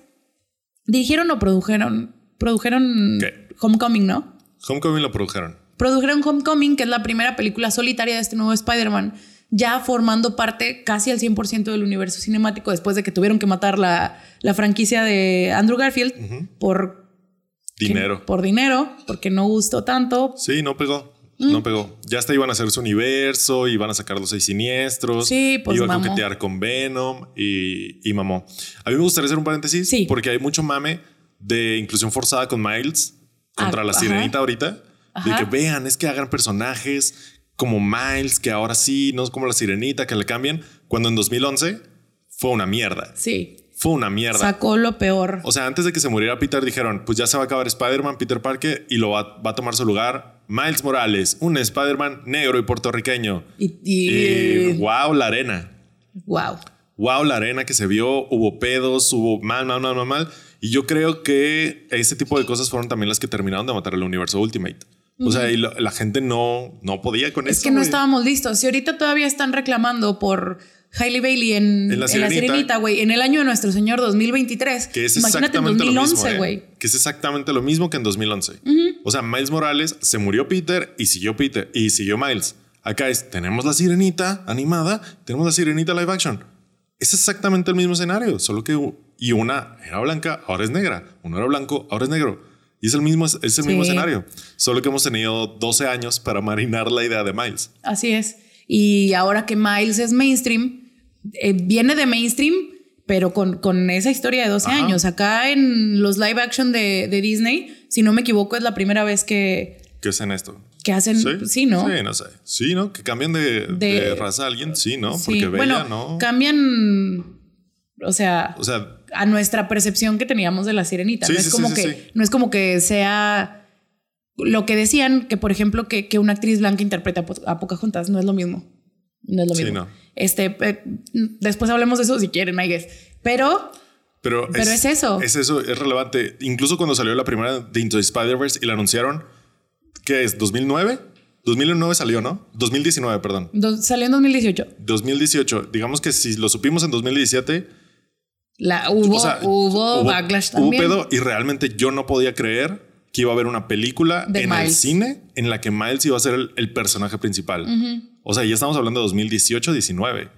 dirigieron o produjeron, produjeron ¿Qué? Homecoming, ¿no? Homecoming lo produjeron. Produjeron Homecoming, que es la primera película solitaria de este nuevo Spider-Man, ya formando parte casi al 100% del universo cinemático después de que tuvieron que matar la, la franquicia de Andrew Garfield por Dinero. por dinero, porque no gustó tanto. Sí, no pegó. Mm. No pegó. Ya hasta iban a hacer su universo, iban a sacar los seis siniestros. Sí, pues Iba a mamó. coquetear con Venom y, y mamó. A mí me gustaría hacer un paréntesis Sí. porque hay mucho mame de inclusión forzada con Miles contra Ah, la ajá. sirenita ahorita. De Ajá. que vean, es que hagan personajes como Miles, que ahora sí, no es como la sirenita, que le cambien. Cuando en 2011 fue una mierda. Sí, Fue una mierda. sacó lo peor. O sea, antes de que se muriera Peter, dijeron: Pues ya se va a acabar Spider-Man, Peter Parker, y lo va, va a tomar su lugar Miles Morales, un Spider-Man negro y puertorriqueño. Y, Y y- wow, la arena. wow. wow, la arena que se vio, hubo pedos, hubo mal, mal, mal, mal, mal. Y yo creo que ese tipo de cosas fueron también las que terminaron de matar el universo Ultimate. O sea, y la gente no, no podía con Es eso. que no estábamos listos. Si ahorita todavía están reclamando por Hailey Bailey en, En La en Sirenita. Güey, en el año de nuestro Señor 2023. Que es Imagínate en exactamente lo 2011, mismo, ¿eh? güey. Que es exactamente lo mismo que en 2011. O sea, Miles Morales se murió Peter y siguió Peter y siguió Miles. Acá es, tenemos la sirenita animada, tenemos la sirenita live action. Es exactamente el mismo escenario, solo que y una era blanca, ahora es negra. Uno era blanco, ahora es negro. Y es el mismo, es el mismo escenario. Solo que hemos tenido 12 años para marinar la idea de Miles. Así es. Y ahora que Miles es mainstream, eh, viene de mainstream, pero con, con esa historia de 12 Ajá. años. Acá en los live action de, de Disney, si no me equivoco, es la primera vez que, ¿Qué es en esto? que hacen. Sí, ¿no? Sí, no sé. Sí, ¿no? Que cambian de, De- de raza a alguien. Sí, ¿no? Sí. Porque Bella, bueno, ¿no? cambian. O sea, O sea, a nuestra percepción que teníamos de la sirenita. Sí, no, sí, es sí, como sí, que, sí. no es como que sea lo que decían que, por ejemplo, que, que una actriz blanca interpreta a Po- a Pocahontas. No es lo mismo. No es lo Sí, mismo. no. Este, eh, después hablemos de eso si quieren, I guess. Pero Pero, Pero es eso. Es eso, es relevante. Incluso cuando salió la primera de Into the Spider-Verse y la anunciaron, ¿qué es? ¿2009? 2009 salió, ¿no? 2019, perdón. do- salió en 2018. 2018. Digamos que si lo supimos en 2017, La, hubo, o sea, hubo, backlash hubo también. pedo y realmente yo no podía creer que iba a haber una película De en el Miles. cine en la que Miles iba a ser el, el personaje principal. O sea, ya estamos hablando de 2018, 19.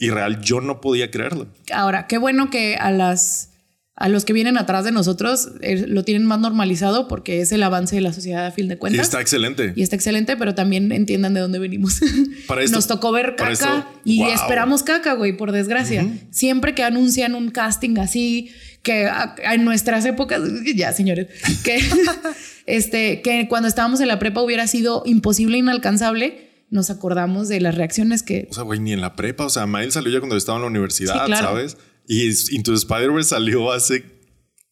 Y real, yo no podía creerlo. Ahora, qué bueno que a las a los que vienen atrás de nosotros eh, lo tienen más normalizado porque es el avance de la sociedad a fin de Y cuentas. está excelente. Y está excelente, pero también entiendan de dónde venimos. Para esto- Nos tocó ver caca esto- y wow. esperamos caca, güey, por desgracia. Siempre que anuncian un casting así, que a- en nuestras épocas, ya señores, que, este, que cuando estábamos en la prepa hubiera sido imposible, inalcanzable, nos acordamos de las reacciones que... O sea, güey, ni en la prepa. O sea, Miles salió ya cuando estaba en la universidad, Sí, claro. ¿sabes? Y Into Spider-Verse salió hace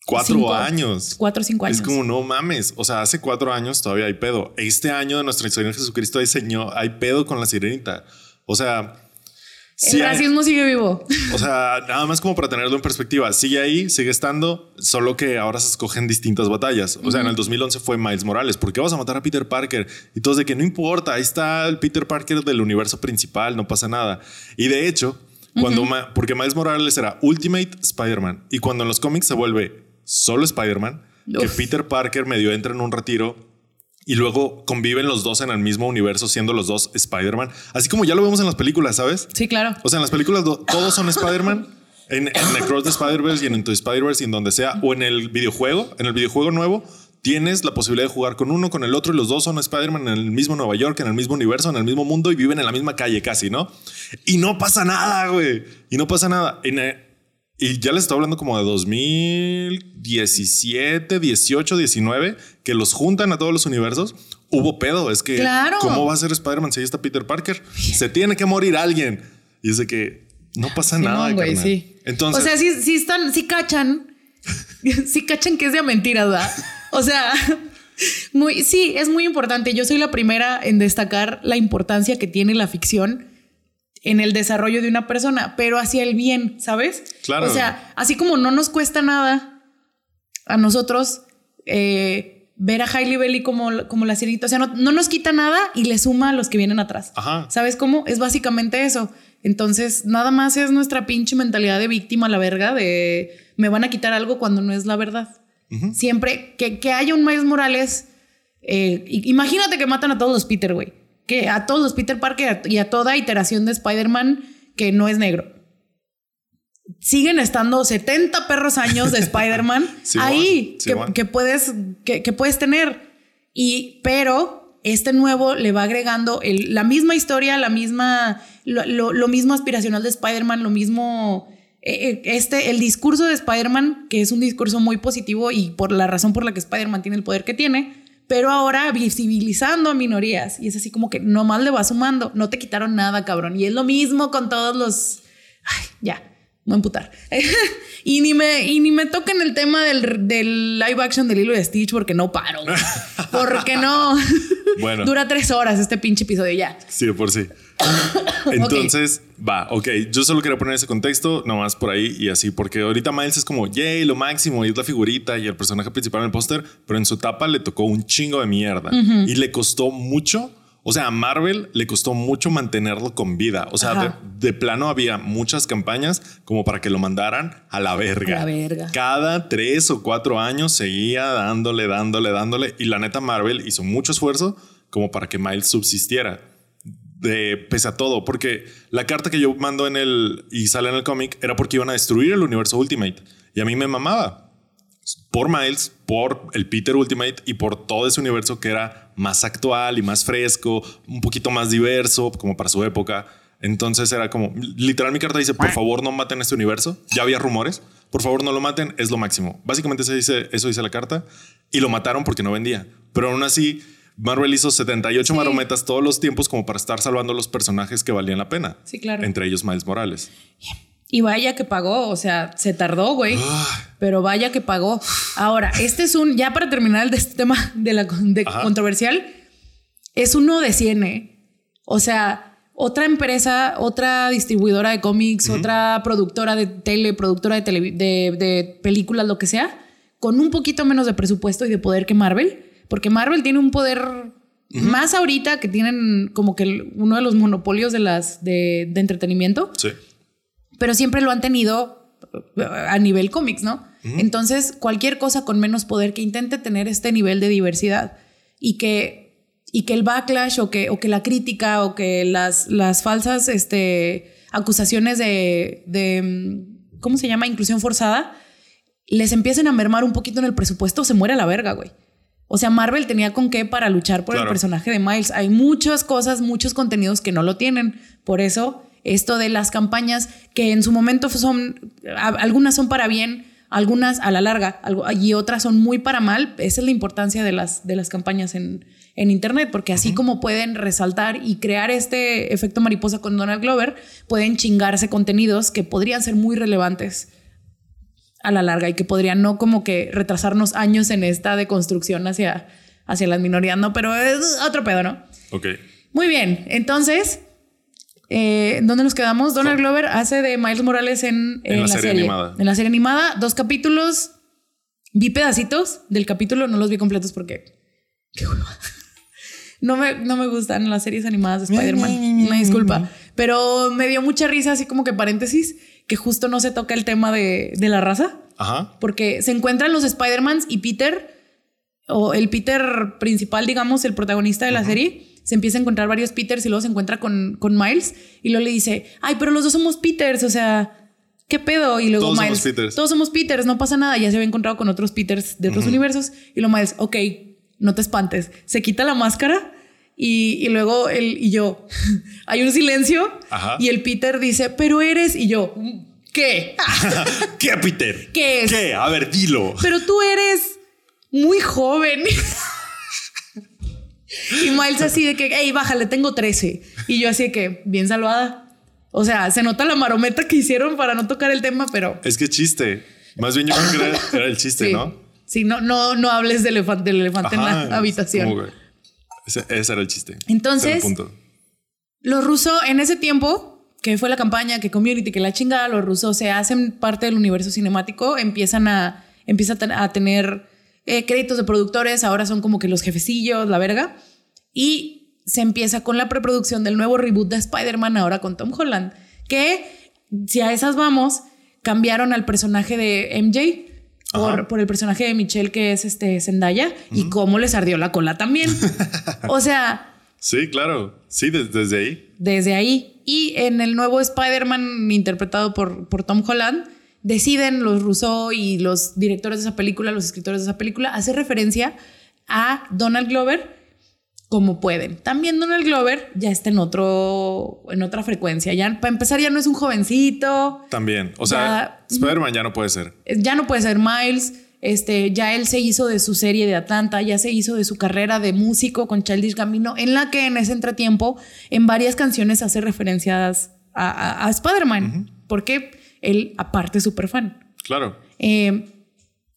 cuatro Cinco. años. Cuatro o cinco años. Es como, no mames. O sea, hace cuatro años todavía hay pedo. Este año de nuestro Señor Jesucristo hay, señor, hay pedo con la sirenita. O sea, El sí hay- racismo sigue vivo. o sea, nada más como para tenerlo en perspectiva. Sigue ahí, sigue estando, solo que ahora se escogen distintas batallas. O sea, en el 2011 fue Miles Morales. ¿Por qué vas a matar a Peter Parker? Y todos de que no importa, ahí está el Peter Parker del universo principal, no pasa nada. Y de hecho, cuando Ma- porque Miles Morales era Ultimate Spider-Man y cuando en los cómics se vuelve solo Spider-Man, que. Peter Parker medio entra en un retiro y luego conviven los dos en el mismo universo siendo los dos Spider-Man, así como ya lo vemos en las películas, ¿sabes? Sí, claro. O sea, en las películas do- todos son Spider-Man. En, en Across the Spider-Verse y en Into Spider-Verse y en donde sea. O en el videojuego. En el videojuego nuevo tienes la posibilidad de jugar con uno, con el otro y los dos son Spider-Man en el mismo Nueva York, en el mismo universo, en el mismo mundo y viven en la misma calle casi, ¿no? Y no pasa nada, güey. Y no pasa nada. En, eh, y ya les estoy hablando como de 2017, 18, 19, que los juntan a todos los universos. Hubo pedo. Es que, Claro. ¿cómo va a ser Spider-Man si ahí está Peter Parker? Se tiene que morir alguien. Y es de que no pasa nada. Güey, sí. Entonces, o sea, sí, sí están, sí cachan, sí cachan que es de mentira, ¿verdad? O sea, muy, sí, es muy importante. Yo soy la primera en destacar la importancia que tiene la ficción en el desarrollo de una persona, pero hacia el bien, ¿sabes? Claro. O sea, así como no nos cuesta nada a nosotros eh, ver a Hailey Bailey como, como la sirenita, o sea, no, no nos quita nada y le suma a los que vienen atrás. Ajá. ¿Sabes cómo? Es básicamente eso. Entonces, nada más es nuestra pinche mentalidad de víctima, la verga, de me van a quitar algo cuando no es la verdad. Siempre que, que haya un Miles Morales, eh, imagínate que matan a todos los Peter, güey. Que a todos los Peter Parker y a toda iteración de Spider-Man que no es negro. Siguen estando 70 perros años de Spider-Man ahí que, puedes, que, que puedes tener. Y, pero este nuevo le va agregando el- la misma historia, la misma, lo, lo- lo mismo aspiracional de Spider-Man, lo mismo, eh, eh, este, el discurso de Spider-Man, que es un discurso muy positivo y por la razón por la que Spider-Man tiene el poder que tiene, pero ahora visibilizando a minorías. Y es así como que nomás le va sumando, no te quitaron nada, cabrón. Y es lo mismo con todos los... Ya. Voy a emputar. y, ni me, y ni me toquen el tema del, del live action de Lilo y Stitch porque no paro. porque no. Bueno. Dura tres horas este pinche episodio ya. Sí, de por sí. Entonces, va, ok. Yo solo quería poner ese contexto, nomás por ahí y así, porque ahorita Miles es como, yay, lo máximo, y es la figurita y el personaje principal en el póster, pero en su etapa le tocó un chingo de mierda y le costó mucho. O sea, a Marvel le costó mucho mantenerlo con vida. O sea, de, plano había muchas campañas como para que lo mandaran a la verga. A la verga. Cada tres o cuatro años seguía dándole, dándole, dándole. Y la neta, Marvel hizo mucho esfuerzo como para que Miles subsistiera de pese a todo, porque la carta que yo mando en el y sale en el cómic era porque iban a destruir el universo Ultimate y a mí me mamaba por Miles, por el Peter Ultimate y por todo ese universo que era más actual y más fresco, un poquito más diverso como para su época. Entonces era como literal mi carta dice, "Por favor, no maten este universo." Ya había rumores, "Por favor, no lo maten, es lo máximo." Básicamente se dice eso dice la carta y lo mataron porque no vendía. Pero aún así Marvel hizo 78 Sí. marometas todos los tiempos como para estar salvando los personajes que valían la pena. Sí, claro. Entre ellos Miles Morales. Y vaya que pagó, o sea, se tardó, güey. Pero vaya que pagó. Ahora, este es un, ya para terminar el de este tema de la de controversial, es uno de 100, ¿eh? O sea, otra empresa, otra distribuidora de cómics, otra productora de tele, productora de, televi- de, de películas, lo que sea, con un poquito menos de presupuesto y de poder que Marvel, porque Marvel tiene un poder más ahorita que tienen como que uno de los monopolios de las de, de entretenimiento Sí. Pero siempre lo han tenido eh, a nivel cómics, ¿no? Entonces, cualquier cosa con menos poder que intente tener este nivel de diversidad y que, y que el backlash o que, o que la crítica o que las, las falsas este, acusaciones de, de, mm, ¿cómo se llama? Inclusión forzada, les empiecen a mermar un poquito en el presupuesto, se muere a la verga, güey. O sea, Marvel tenía con qué para luchar por el personaje de Miles. Hay muchas cosas, muchos contenidos que no lo tienen. Por eso, esto de las campañas, que en su momento son, algunas son para bien, algunas a la larga, y otras son muy para mal. Esa es la importancia de las, de las campañas en, en Internet, porque así como pueden resaltar y crear este efecto mariposa con Donald Glover, pueden chingarse contenidos que podrían ser muy relevantes a la larga y que podrían no como que retrasarnos años en esta deconstrucción hacia, hacia las minorías, ¿no? Pero es otro pedo, ¿no? Ok. Muy bien, entonces, eh, ¿dónde nos quedamos? Donald Glover hace de Miles Morales en, En la serie animada. En la serie animada, dos capítulos. Vi pedacitos del capítulo, no los vi completos porque... qué hueva. No me, no me gustan las series animadas de Spider-Man. Una disculpa. Pero me dio mucha risa, así como que paréntesis, que justo no se toca el tema de, de la raza. Ajá. Porque se encuentran los Spider-Mans y Peter, o el Peter principal, digamos, el protagonista de la serie, se empieza a encontrar varios Peters y luego se encuentra con, con Miles y luego le dice, ay, pero los dos somos Peters, o sea, ¿qué pedo? Y luego Todos somos Miles, Peters. todos somos Peters, no pasa nada, ya se había encontrado con otros Peters de otros universos y luego Miles, ok, no te espantes, se quita la máscara. Y, y luego él y yo, hay un silencio Ajá. y el Peter dice, pero eres, y yo, ¿qué? ¿Qué, Peter? ¿Qué es? ¿Qué? A ver, dilo. pero tú eres muy joven. Y Miles así de que, hey, bájale, tengo 13. Y yo así de que, bien salvada. O sea, se nota la marometa que hicieron para no tocar el tema, pero Es que chiste. Más bien yo creo que era, era el chiste, sí. ¿no? Sí, no, no, no hables del elefante, del elefante en Ajá, la habitación. como Ese, ese era el chiste. Entonces- el punto. Los rusos en ese tiempo, que fue la campaña, que Community, que la chingada, los rusos se hacen parte del universo cinemático, empiezan a, empiezan a tener eh, créditos de productores, ahora son como que los jefecillos, la verga. Y se empieza con la preproducción del nuevo reboot de Spider-Man, ahora con Tom Holland, que si a esas vamos, cambiaron al personaje de MJ. Por, por el personaje de Michelle que es este Zendaya y cómo les ardió la cola también. o sea, Sí, claro. Sí, des- desde ahí. desde ahí. Y en el nuevo Spider-Man interpretado por, por Tom Holland, deciden los Rousseau y los directores de esa película, los escritores de esa película, hacer referencia a Donald Glover como pueden. También Donald Glover ya está en otro en otra frecuencia. Ya para empezar ya no es un jovencito, También. O sea, Ya- Spider-Man ya no puede ser. ya no puede ser Miles. Este, ya él se hizo de su serie de Atlanta, ya se hizo de su carrera de músico con Childish Gambino, en la que en ese entretiempo, en varias canciones hace referencias a, a- a Spider-Man. Porque él aparte súper fan. Claro. Eh,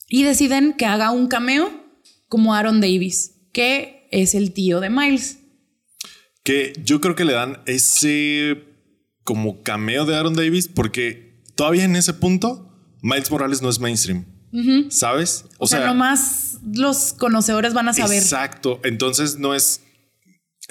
y deciden que haga un cameo como Aaron Davis, que es el tío de Miles. Que yo creo que le dan ese como cameo de Aaron Davis porque todavía en ese punto Miles Morales no es mainstream. ¿Sabes? O, sea, nomás los conocedores van a saber. Exacto. Entonces no es.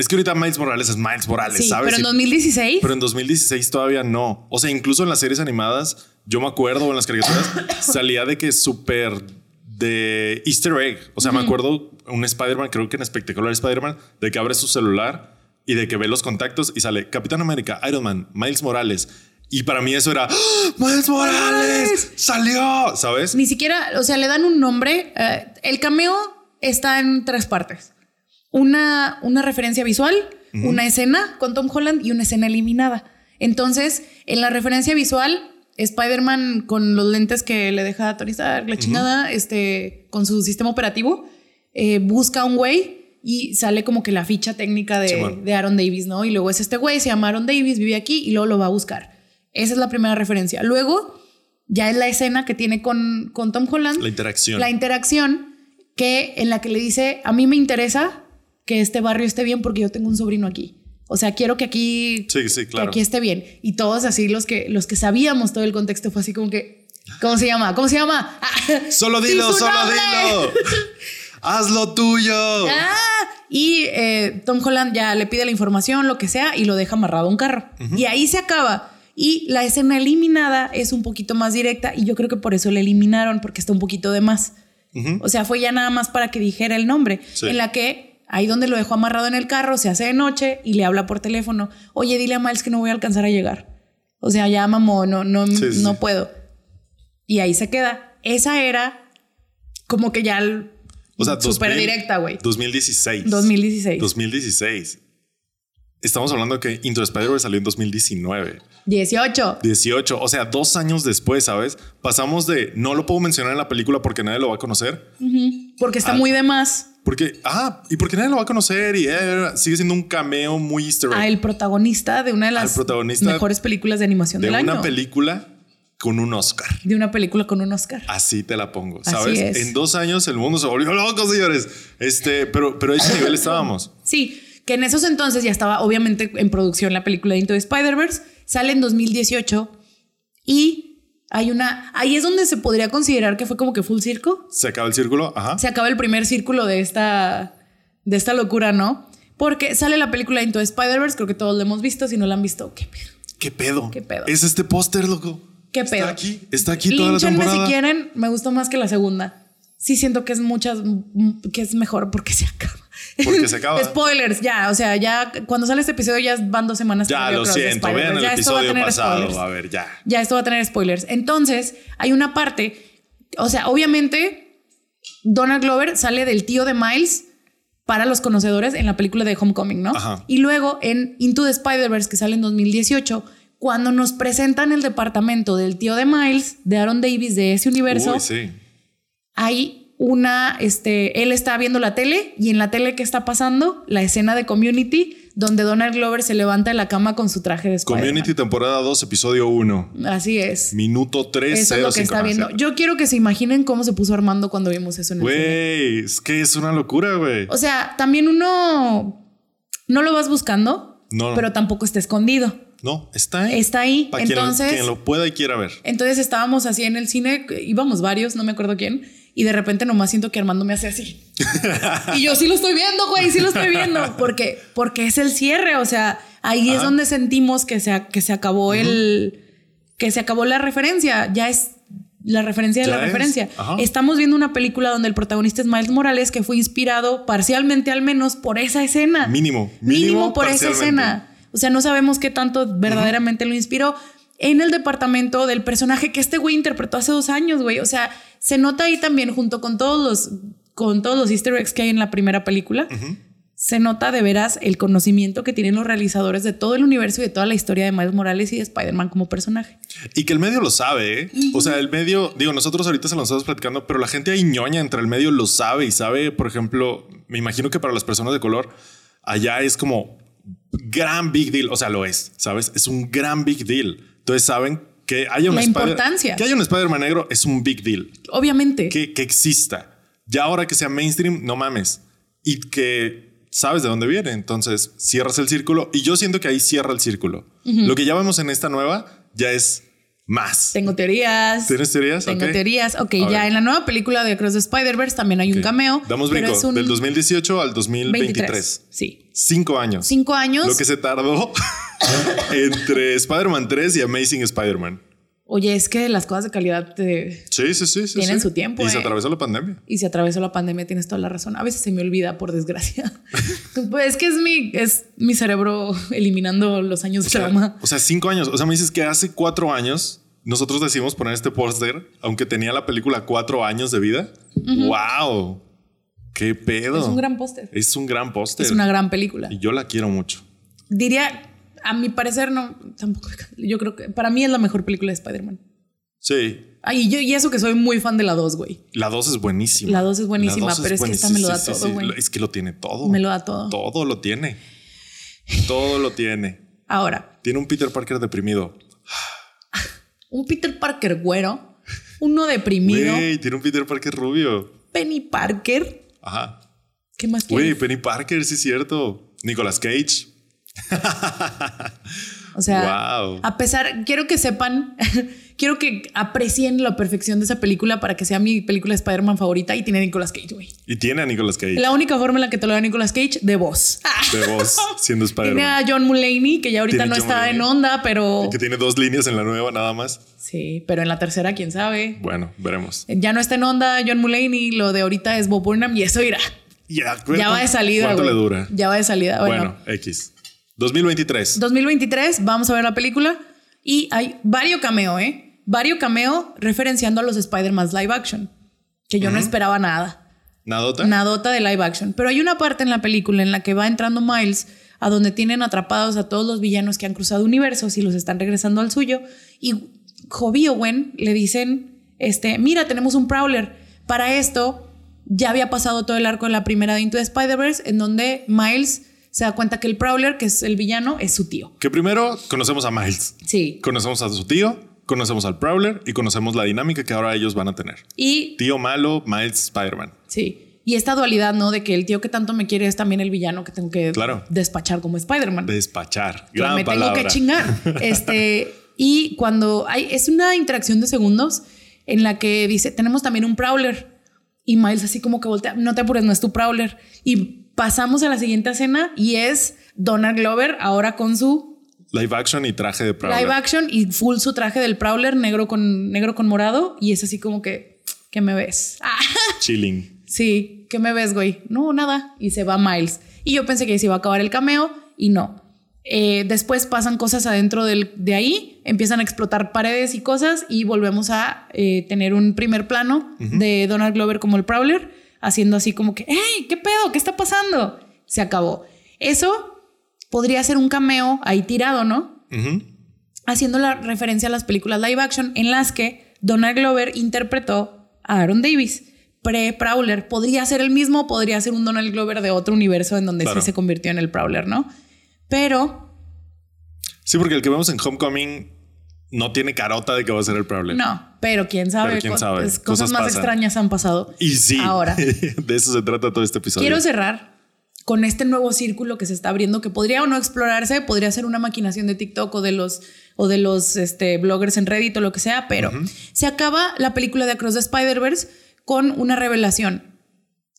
Es que ahorita Miles Morales es Miles Morales, Sí, ¿sabes? pero en Y- 2016. pero en 2016 todavía no. O sea, incluso en las series animadas, yo me acuerdo, en las caricaturas, salía de que súper de Easter egg. O sea, me acuerdo un Spider-Man, creo que en espectacular Spider-Man, de que abre su celular y de que ve los contactos y sale Capitán América, Iron Man, Miles Morales. Y para mí eso era ¡Ah! Miles Morales salió, ¿sabes? Ni siquiera, o sea, le dan un nombre. eh, el cameo está en tres partes. Una, una referencia visual, una escena con Tom Holland y una escena eliminada. Entonces, en la referencia visual, Spider-Man con los lentes que le deja a Tony Stark, la chingada, este, con su sistema operativo, eh, busca un güey y sale como que la ficha técnica de, de Aaron Davis, ¿no? Y luego es este güey, se llama Aaron Davis, vive aquí y luego lo va a buscar. Esa es la primera referencia. Luego, ya es la escena que tiene con, con Tom Holland. La interacción. La interacción que en la que le dice, a mí me interesa que este barrio esté bien porque yo tengo un sobrino aquí. O sea, quiero que aquí, Sí, sí, que claro. aquí esté bien. Y todos así, los que, los que sabíamos todo el contexto, fue así como que, ¿cómo se llama? ¿Cómo se llama? Ah, Solo ¡di dilo, solo dilo. Haz lo tuyo. Ah, y eh, Tom Holland ya le pide la información, lo que sea, y lo deja amarrado a un carro. Y ahí se acaba. Y la escena eliminada es un poquito más directa y yo creo que por eso la eliminaron, porque está un poquito de más. O sea, fue ya nada más para que dijera el nombre. Sí. En la que ahí donde lo dejó amarrado en el carro, se hace de noche y le habla por teléfono. Oye, dile a Miles que no voy a alcanzar a llegar. O sea, ya mamó, no, no, Sí, sí, no puedo. Y ahí se queda. Esa era como que ya el- O sea, súper 2000, directa, güey. 2016. 2016. 2016. Estamos hablando que Into the Spider-Verse salió en 2019. 18. 18, o sea, dos años después, ¿sabes? Pasamos de no lo puedo mencionar en la película porque nadie lo va a conocer. Porque está Ah. muy de más Porque, ah, y porque nadie lo va a conocer y eh, sigue siendo un cameo muy easter egg a el protagonista de una de las mejores películas de animación de del una año. película con un Oscar. de una película con un Oscar. Así te la pongo, Así ¿sabes? es. En dos años el mundo se volvió loco, señores. Este, pero, pero a ese nivel estábamos. Sí, que en esos entonces ya estaba obviamente en producción la película de Into the Spider-Verse. Sale en 2018 y hay una... Ahí es donde se podría considerar que fue como que full circo. Se acaba el círculo, ajá. Se acaba el primer círculo de esta, de esta locura, ¿no? Porque sale la película de Into the Spider-Verse, creo que todos la hemos visto, si no la han visto, qué pedo. ¿Qué pedo? ¿Qué pedo? Es este póster, loco. ¿Qué está pedo? aquí, está aquí toda la Línchenme temporada. si quieren, me gustó más que la segunda. Sí siento que es muchas, que es mejor porque se acaba. Porque se acaba. Spoilers, ya, o sea, ya cuando sale este episodio ya van dos semanas. Ya, lo siento. Spider-Verse. Vean el Ya esto va a episodio tener pasado. spoilers. A ver, ya. Ya esto va a tener spoilers. Entonces, hay una parte, o sea, obviamente Donald Glover sale del tío de Miles para los conocedores en la película de Homecoming, ¿no? Ajá. Y luego en Into the Spider-Verse, que sale en 2018, cuando nos presentan el departamento del tío de Miles, de Aaron Davis, de ese universo, Uy, sí. hay una, este, él está viendo la tele y en la tele que está pasando, la escena de Community, donde Donald Glover se levanta de la cama con su traje de Spider-Man. Community temporada 2, episodio 1. Así es. Minuto 3, Eso es lo que está viendo. Yo quiero que se imaginen cómo se puso Armando cuando vimos eso en el. Güey, es que es una locura, güey. O sea, también uno no lo vas buscando, No, no. pero tampoco está escondido. No, está ahí. Está ahí. Para quien, Entonces, quien lo pueda y quiera ver. entonces estábamos así en el cine, íbamos varios, no me acuerdo quién, y de repente nomás siento que Armando me hace así. y yo sí lo estoy viendo, güey, sí lo estoy viendo, porque porque es el cierre, o sea, ahí es donde sentimos que se que se acabó el que se acabó la referencia, ya es la referencia de la es. referencia. Ajá. Estamos viendo una película donde el protagonista es Miles Morales que fue inspirado parcialmente al menos por esa escena. Mínimo, Mínimo, mínimo por esa escena. O sea, no sabemos qué tanto verdaderamente lo inspiró en el departamento del personaje que este güey interpretó hace dos años, güey. O sea, se nota ahí también junto con todos los con todos los Easter eggs que hay en la primera película. Se nota de veras el conocimiento que tienen los realizadores de todo el universo y de toda la historia de Miles Morales y de Spider-Man como personaje. Y que el medio lo sabe, ¿eh? O sea, el medio, digo, nosotros ahorita se lo estamos platicando, pero la gente ahí ñoña entre el medio lo sabe y sabe, por ejemplo, me imagino que para las personas de color, allá es como gran big deal, o sea, lo es, ¿sabes? Es un gran big deal. Entonces saben que haya un La importancia. Que haya un Spider-Man negro es un big deal. Obviamente. Que, que exista. Ya ahora que sea mainstream, no mames. Y que sabes de dónde viene. Entonces cierras el círculo. Y yo siento que ahí cierra el círculo. Lo que ya vemos en esta nueva ya es más. Tengo teorías. ¿Tienes teorías? Tengo teorías. Ok, A ya ver. en la nueva película de Across the Spider-Verse también hay un cameo. Damos brinco. un Del 2018 al 2023. 23. Sí. Cinco años. Cinco años. Lo que se tardó entre Spider-Man 3 y Amazing Spider-Man. Oye, es que las cosas de calidad te- Sí, sí, sí. sí Tienen su tiempo, Y se eh. atravesó la pandemia. y se atravesó la pandemia, tienes toda la razón. A veces se me olvida, por desgracia. pues es que es mi, es mi cerebro eliminando los años de sea, trauma. o sea, cinco años. O sea, me dices que hace cuatro años nosotros decidimos poner este póster, aunque tenía la película cuatro años de vida. ¡Wow! ¡Qué pedo! Es un gran póster. Es un gran póster. Es una gran película. Y yo la quiero mucho. Diría, a mi parecer, no, tampoco. Yo creo que para mí es la mejor película de Spider-Man. Sí. Ay, y yo, y eso que soy muy fan de la 2, güey. La dos es buenísima. La dos es buenísima, dos pero es que esta me lo da Sí, todo, sí. güey. Es que lo tiene todo. Me lo da todo. Todo lo tiene. Todo lo tiene. Ahora, Tiene un Peter Parker deprimido. Un Peter Parker güero, uno deprimido, Güey, tiene un Peter Parker rubio. Penny Parker. Ajá. ¿Qué más Güey? Penny Parker, sí es cierto. Nicolas Cage. O sea, Wow. a pesar, quiero que sepan, quiero que aprecien la perfección de esa película para que sea mi película de Spider-Man favorita y tiene a Nicolas Cage, güey. Y tiene a Nicolas Cage. La única forma en la que te lo da Nicolas Cage, de voz. De voz, siendo tiene a Spider-Man. John Mulaney, que ya ahorita Tiene no John está Mulaney. en onda, pero... Que tiene dos líneas en la nueva nada más. Sí, pero en la tercera, quién sabe. Bueno, veremos. Ya no está en onda John Mulaney, lo de ahorita es Bob Burnham y eso irá. Ya, Ya va de salida, ¿Cuánto le dura? Ya va de salida. Bueno, Bueno, X. 2023. 2023, vamos a ver la película y hay varios cameo, ¿eh? Varios cameo referenciando a los Spider-Man live action, que yo no esperaba nada. ¿Nadota? Nadota de live action. Pero hay una parte en la película en la que va entrando Miles a donde tienen atrapados a todos los villanos que han cruzado universos y los están regresando al suyo. Y Hobie y Owen le dicen, este, mira, tenemos un Prowler. Para esto ya había pasado todo el arco de la primera de Into the Spider-Verse en donde Miles se da cuenta que el Prowler, que es el villano, es su tío. que primero conocemos a Miles. Sí. Conocemos a su tío, conocemos al Prowler y conocemos la dinámica que ahora ellos van a tener. Y Tío malo, Miles, Spider-Man. Sí. Y esta dualidad, ¿no? De que el tío que tanto me quiere es también el villano que tengo que Claro. despachar como Spider-Man. Despachar. Gran me palabra. tengo que chingar. Este, y cuando hay, es una interacción de segundos en la que dice, tenemos también un Prowler. Y Miles así como que voltea, no te apures, no es tu Prowler. Y pasamos a la siguiente escena y es Donald Glover ahora con su Live action y traje de Prowler. live action y full su traje del Prowler negro con, negro con morado. Y es así como que, ¿qué me ves? Ah, Chilling. sí, ¿qué me ves, güey? No, nada. Y se va Miles. Y yo pensé que se iba a acabar el cameo y no. Eh, después pasan cosas adentro del- de ahí, empiezan a explotar paredes y cosas y volvemos a eh, tener un primer plano de Donald Glover como el Prowler, haciendo así como que, ¡hey! ¿Qué pedo? ¿Qué está pasando? Se acabó. Eso podría ser un cameo ahí tirado, ¿no? Haciendo la referencia a las películas live action en las que Donald Glover interpretó a Aaron Davis. Pre-Prowler. Podría ser el mismo, podría ser un Donald Glover de otro universo en donde Claro. sí se convirtió en el Prowler, ¿no? Pero Sí, porque el que vemos en Homecoming no tiene carota de que va a ser el Prowler. no, pero quién sabe. Pero quién sabe, pues, cosas cosas más pasan. extrañas han pasado. Y sí. Ahora. de eso se trata todo este episodio. Quiero cerrar con este nuevo círculo que se está abriendo, que podría o no explorarse, podría ser una maquinación de TikTok o de los, o de los este, bloggers en Reddit o lo que sea, pero se acaba la película de Across the Spider-Verse con una revelación,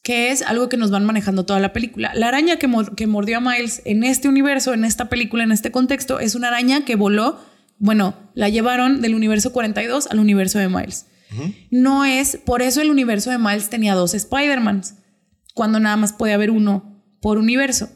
que es algo que nos van manejando toda la película. La araña que, mor- que mordió a Miles en este universo, en esta película, en este contexto, es una araña que voló, bueno, la llevaron del universo 42 al universo de Miles. No es, por eso el universo de Miles tenía dos Spider-Mans, cuando nada más puede haber uno por universo.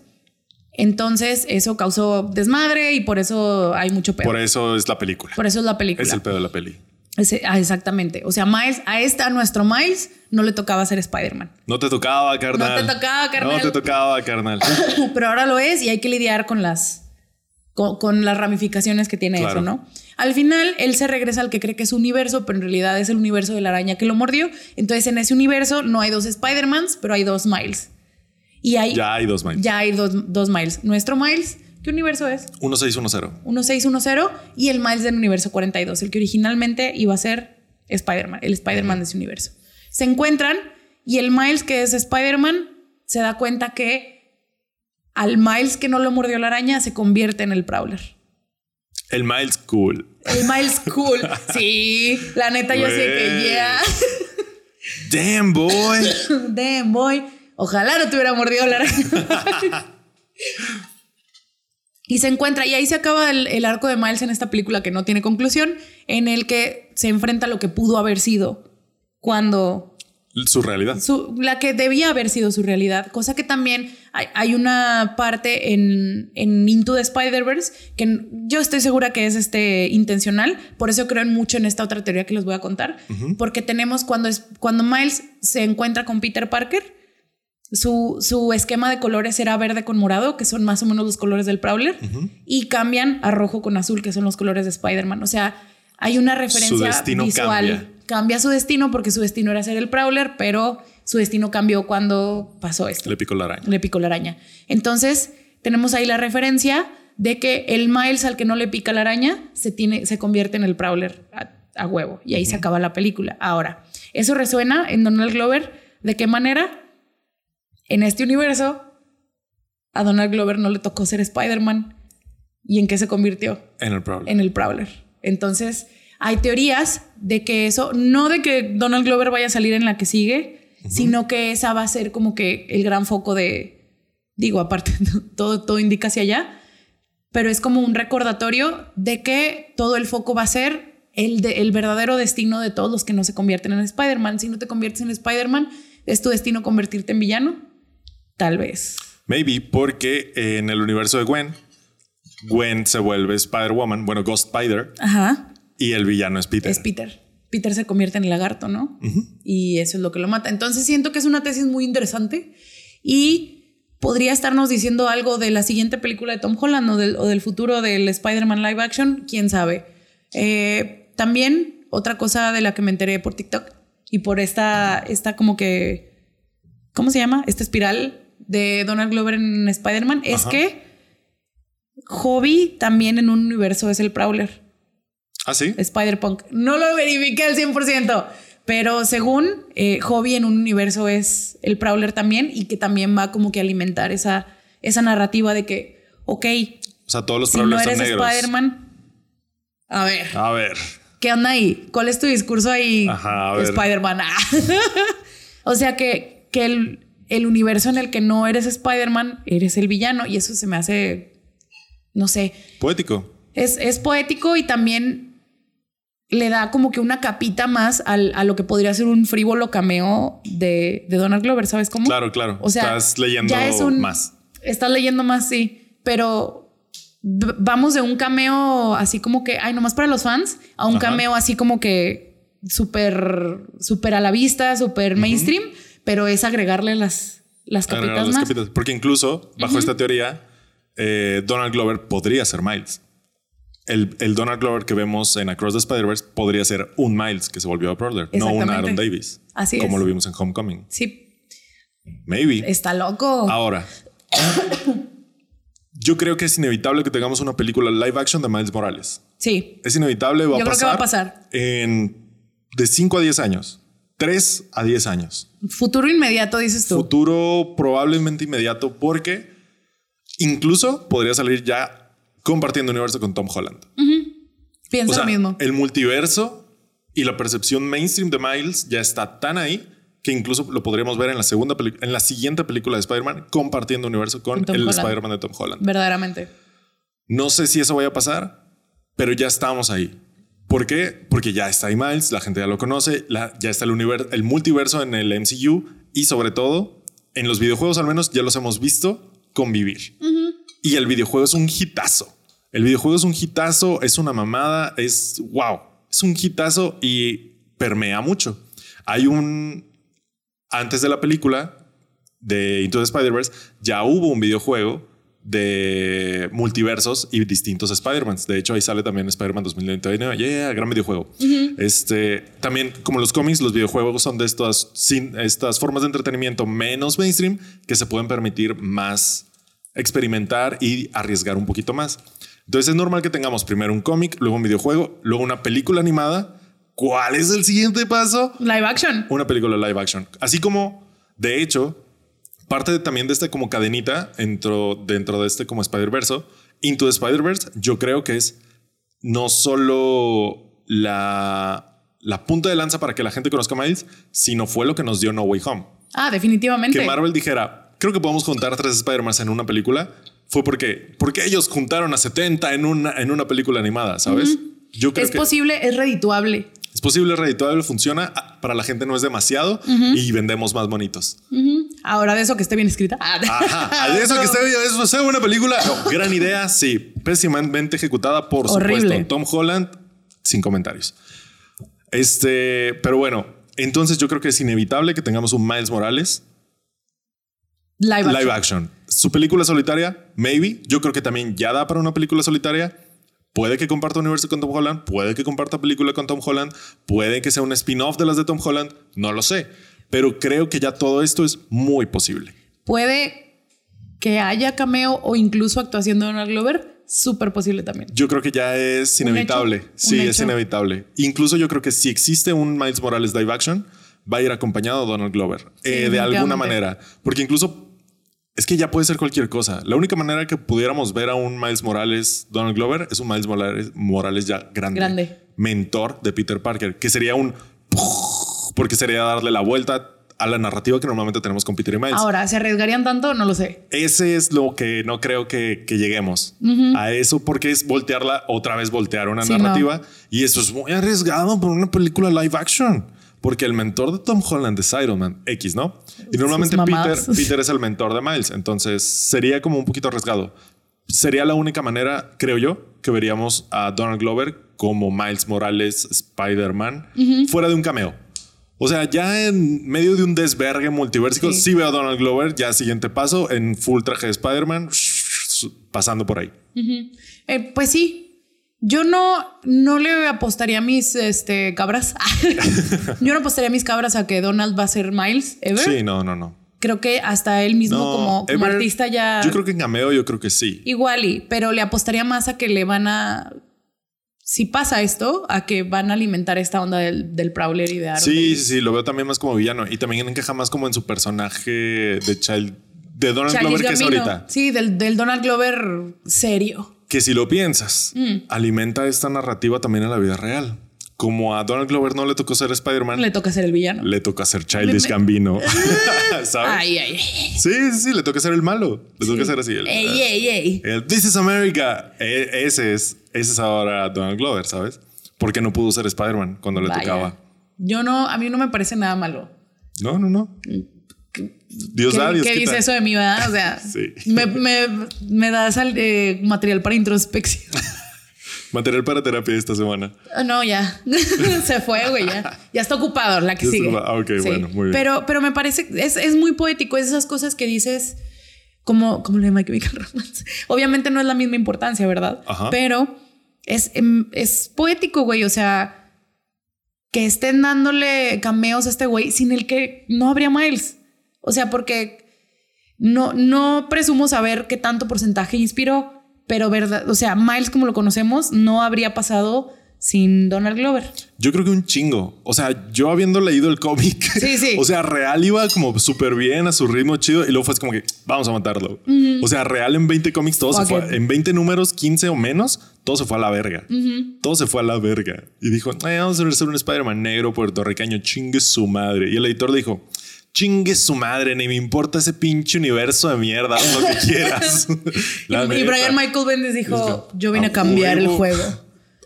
Entonces eso causó desmadre y por eso hay mucho pedo. Por eso es la película. Por eso es la película. Es el pedo de la peli. Ese- ah, exactamente. O sea, Miles, a esta, a nuestro Miles, no le tocaba ser Spider-Man. No te tocaba, carnal. No te tocaba, carnal. No te tocaba, carnal. Pero ahora lo es y hay que lidiar con las, con, con las ramificaciones que tiene Claro. eso, ¿no? Al final, él se regresa al que cree que es su universo, pero en realidad es el universo de la araña que lo mordió. Entonces, en ese universo no hay dos Spider-Mans, pero hay dos Miles. Y hay, Ya hay dos Miles. ya hay dos, dos Miles. Nuestro Miles, ¿Qué universo es? 1610. 1610 y el Miles del universo 42, el que originalmente iba a ser Spider-Man, el Spider-Man de ese universo. Se encuentran y el Miles que es Spider-Man se da cuenta que al Miles que no lo mordió la araña se convierte en el Prowler. El Miles cool. El Miles cool. Sí, la neta yo sé que yeah. Damn boy. Damn boy. Ojalá no te hubiera mordido la araña. y se encuentra, y ahí se acaba el, el arco de Miles en esta película que no tiene conclusión, en el que se enfrenta a lo que pudo haber sido cuando Su realidad. su- la que debía haber sido su realidad, cosa que también hay, hay una parte en, en Into the Spider-Verse que yo estoy segura que es este, intencional, por eso creo mucho en esta otra teoría que les voy a contar, porque tenemos cuando, es, cuando Miles se encuentra con Peter Parker, su, su esquema de colores era verde con morado, que son más o menos los colores del Prowler, y cambian a rojo con azul, que son los colores de Spider-Man. O sea, hay una referencia visual. cambia. Cambia su destino porque su destino era ser el Prowler, pero su destino cambió cuando pasó esto. Le picó la araña. Le picó la araña. Entonces, tenemos ahí la referencia de que el Miles al que no le pica la araña se, tiene, se convierte en el Prowler a, a huevo. Y ahí se acaba la película. Ahora, eso resuena en Donald Glover. ¿De qué manera? En este universo, a Donald Glover no le tocó ser Spider-Man. ¿Y en qué se convirtió? En el problema. en el Prowler. Entonces, hay teorías de que eso, no de que Donald Glover vaya a salir en la que sigue, sino que esa va a ser como que el gran foco de, digo, aparte, todo, todo indica hacia allá, pero es como un recordatorio de que todo el foco va a ser el, de- el verdadero destino de todos los que no se convierten en Spider-Man. Si no te conviertes en Spider-Man, ¿es tu destino convertirte en villano? Tal vez. Maybe porque en el universo de Gwen, Gwen se vuelve Spider-Woman, bueno, Ghost Spider, Ajá. y el villano es Peter. Es Peter. Peter se convierte en el lagarto, ¿no? Y eso es lo que lo mata. Entonces siento que es una tesis muy interesante y podría estarnos diciendo algo de la siguiente película de Tom Holland o del, o del futuro del Spider-Man live action, quién sabe. Eh, también otra cosa de la que me enteré por TikTok y por esta, esta como que, ¿cómo se llama? Esta espiral de Donald Glover en Spider-Man es Ajá. que Hobby también en un universo es el Prowler. ¿Ah, sí? Spider-Punk. No lo verifiqué al 100%, pero según eh, Hobby en un universo es el Prowler también y que también va como que a alimentar esa, esa narrativa de que, ok, O sea, todos los si no Prowlers eres son negros. Spider-Man, a ver, A ver. ¿qué onda ahí? ¿Cuál es tu discurso ahí. Spider-Man? Ah. o sea que, que el, el universo en el que no eres Spider-Man, eres el villano y eso se me hace, no sé, Poético. es, es poético y también le da como que una capita más al- a lo que podría ser un frívolo cameo de, de Donald Glover, ¿sabes cómo? Claro, claro. O sea, Estás leyendo ya es un- más. Estás leyendo más, sí, pero vamos de un cameo así como que, ay, nomás para los fans, a un Ajá. cameo así como que súper, súper a la vista, súper mainstream, pero es agregarle las, las capitas Agregar las más. capitas. Porque incluso, bajo esta teoría, eh, Donald Glover podría ser Miles. El, el Donald Glover que vemos en Across the Spider-Verse podría ser un Miles que se volvió a Prowler, no un. Aaron Davis. Así Como es. lo vimos en Homecoming. Sí, Maybe. está loco. Ahora, yo creo que es inevitable que tengamos una película live action de Miles Morales. Sí, Es inevitable, va Yo a creo pasar. que va a pasar. En de 5 a 10 años. 3 a 10 años. futuro inmediato, dices tú. Futuro probablemente inmediato porque incluso podría salir ya compartiendo universo con Tom Holland. Pienso O sea, lo mismo. el multiverso y la percepción mainstream de Miles ya está tan ahí que incluso lo podríamos ver en la segunda en la siguiente película de Spider-Man compartiendo universo con Tom el. Spider-Man de Tom Holland. Verdaderamente. No sé si eso vaya a pasar, pero ya estamos ahí. ¿Por qué? Porque ya está ahí Miles, la gente ya lo conoce, la- ya está el, universo, el multiverso en el MCU y sobre todo en los videojuegos al menos ya los hemos visto convivir. Y el videojuego es un hitazo. El videojuego es un hitazo, es una mamada, es wow, es un hitazo y permea mucho. Hay un antes de la película de Into the Spider-Verse ya hubo un videojuego de multiversos y distintos Spider-Mans. De hecho, ahí sale también Spider-Man 2099. Yeah, gran videojuego. Este también, como los cómics, los videojuegos son de estas, sin, estas formas de entretenimiento menos mainstream que se pueden permitir más experimentar y arriesgar un poquito más. Entonces es normal que tengamos primero un cómic, luego un videojuego, luego una película animada. ¿Cuál es el siguiente paso? Live action. Una película live action. Así como, de hecho, parte de- también de este como cadenita dentro, dentro de este como Spider-Verse, Into the Spider-Verse, yo creo que es no solo la, la punta de lanza para que la gente conozca a Miles, sino fue lo que nos dio No Way Home. Ah, definitivamente. Que Marvel dijera, creo que podemos juntar tres Spider-Man en una película, fue porque, porque ellos juntaron a 70 en una, en una película animada, ¿sabes? Yo creo es que posible, es redituable. Es posible, es redituable, funciona, ah, para la gente no es demasiado y vendemos más bonitos. Ahora de eso que esté bien escrita. Ah, Ajá, de eso que esté eso sea una película, no, gran idea, sí, pésimamente ejecutada, por Horrible. supuesto. Tom Holland, sin comentarios. Este, pero bueno, entonces yo creo que es inevitable que tengamos un Miles Morales Live action. live action. Su película solitaria, maybe. Yo creo que también ya da para una película solitaria. Puede que comparta universo con Tom Holland, puede que comparta película con Tom Holland, puede que sea un spin-off de las de Tom Holland, no lo sé. Pero creo que ya todo esto es muy posible. Puede que haya cameo o incluso actuación de Donald Glover. Súper posible también. Yo creo que ya es ¿Un inevitable. hecho? Sí, ¿Un es inevitable. Incluso yo creo que si existe un Miles Morales live action, va a ir acompañado de Donald Glover. Sí, eh, de alguna manera. Porque incluso es que ya puede ser cualquier cosa. La única manera que pudiéramos ver a un Miles Morales Donald Glover es un Miles Morales, Morales ya grande. Grande. Mentor de Peter Parker, que sería un... Porque sería darle la vuelta a la narrativa que normalmente tenemos con Peter y Miles. Ahora, ¿se arriesgarían tanto? No lo sé. Ese es lo que no creo que, que lleguemos a eso, porque es voltearla, otra vez voltear una Sí, narrativa. Y eso es muy arriesgado por una película live action. Porque el mentor de Tom Holland es Iron Man X, ¿no? Y normalmente Peter, es el mentor de Miles. Entonces sería como un poquito arriesgado. Sería la única manera, creo yo, que veríamos a Donald Glover como Miles Morales Spider-Man fuera de un cameo. O sea, ya en medio de un desvergue multiversico, Sí. sí. veo a Donald Glover, ya siguiente paso, en full traje de Spider-Man, pasando por ahí. Eh, pues sí. Yo no, no le apostaría a mis este, cabras. Yo no apostaría a mis cabras a que Donald va a ser Miles ever. Sí, no, no, no. Creo que hasta él mismo No, como, como Ever, artista ya... Yo creo que en cameo, yo creo que sí. Igual y, pero le apostaría más a que le van a... Si pasa esto, a que van a alimentar esta onda del, del Prowler y de Aaron. Sí, sí, sí, lo veo también más como villano y también encaja más como en su personaje de Child, de Donald Glover que es ahorita. Sí, del, del Donald Glover serio. Que si lo piensas, Mm. alimenta esta narrativa también en la vida real. Como a Donald Glover no le tocó ser Spider-Man, Le le, toca ser el villano. toca ser Childish Gambino. ¿Sabes? Ay, ay, ay. Sí, sí, sí, le toca ser el malo. Le toca Sí. ser así. El, Ey, ey, ey. el This is America. E- ese es, ese es ahora Donald Glover, ¿sabes? Porque no pudo ser Spider-Man cuando le Vaya. tocaba. Yo no, a mí no me parece nada malo. No, no, no. Dios ¿Qué, da, Dios qué quita. dice eso de mi verdad? O sea, Sí. me, me, me das al- eh, material para introspección. Material para terapia esta semana. Ah, No, ya. Se fue, güey, ya. Ya está ocupado la que Ya sigue. Ah, ok, bueno, muy bien. Pero, pero me parece, es, es muy poético, es esas cosas que dices como, como lo de My Romance. Obviamente no es la misma importancia, ¿verdad? Ajá. Pero es, em, es poético, güey. O sea, que estén dándole cameos a este güey sin el que no habría Miles. O sea, porque no, no presumo saber qué tanto porcentaje inspiró, pero verdad, o sea, Miles como lo conocemos no habría pasado sin Donald Glover. Yo creo que un chingo. O sea, yo habiendo leído el cómic, Sí, sí. o sea, real iba como súper bien a su ritmo chido y luego fue como que vamos a matarlo. O sea, real en 20 cómics todo se fue, en 20 números, 15 o menos, todo se fue a la verga. Todo se fue a la verga. Y dijo, "Eh, vamos a hacer un Spider-Man negro puertorriqueño, chingue su madre. Y el editor dijo, chingue su madre, ni me importa ese pinche universo de mierda, haz lo que quieras. Y. Brian Michael Bendis dijo, yo vine a "A cambiar el huevo". juego.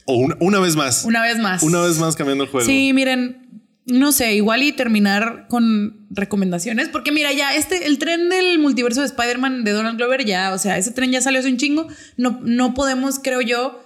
O una, una vez más. Una vez más. Una vez más cambiando el juego. Sí, miren, no sé, igual y terminar con recomendaciones, porque mira, ya este, el tren del multiverso de Spider-Man de Donald Glover, ya, o sea, ese tren ya salió hace un chingo. No, no podemos, creo yo,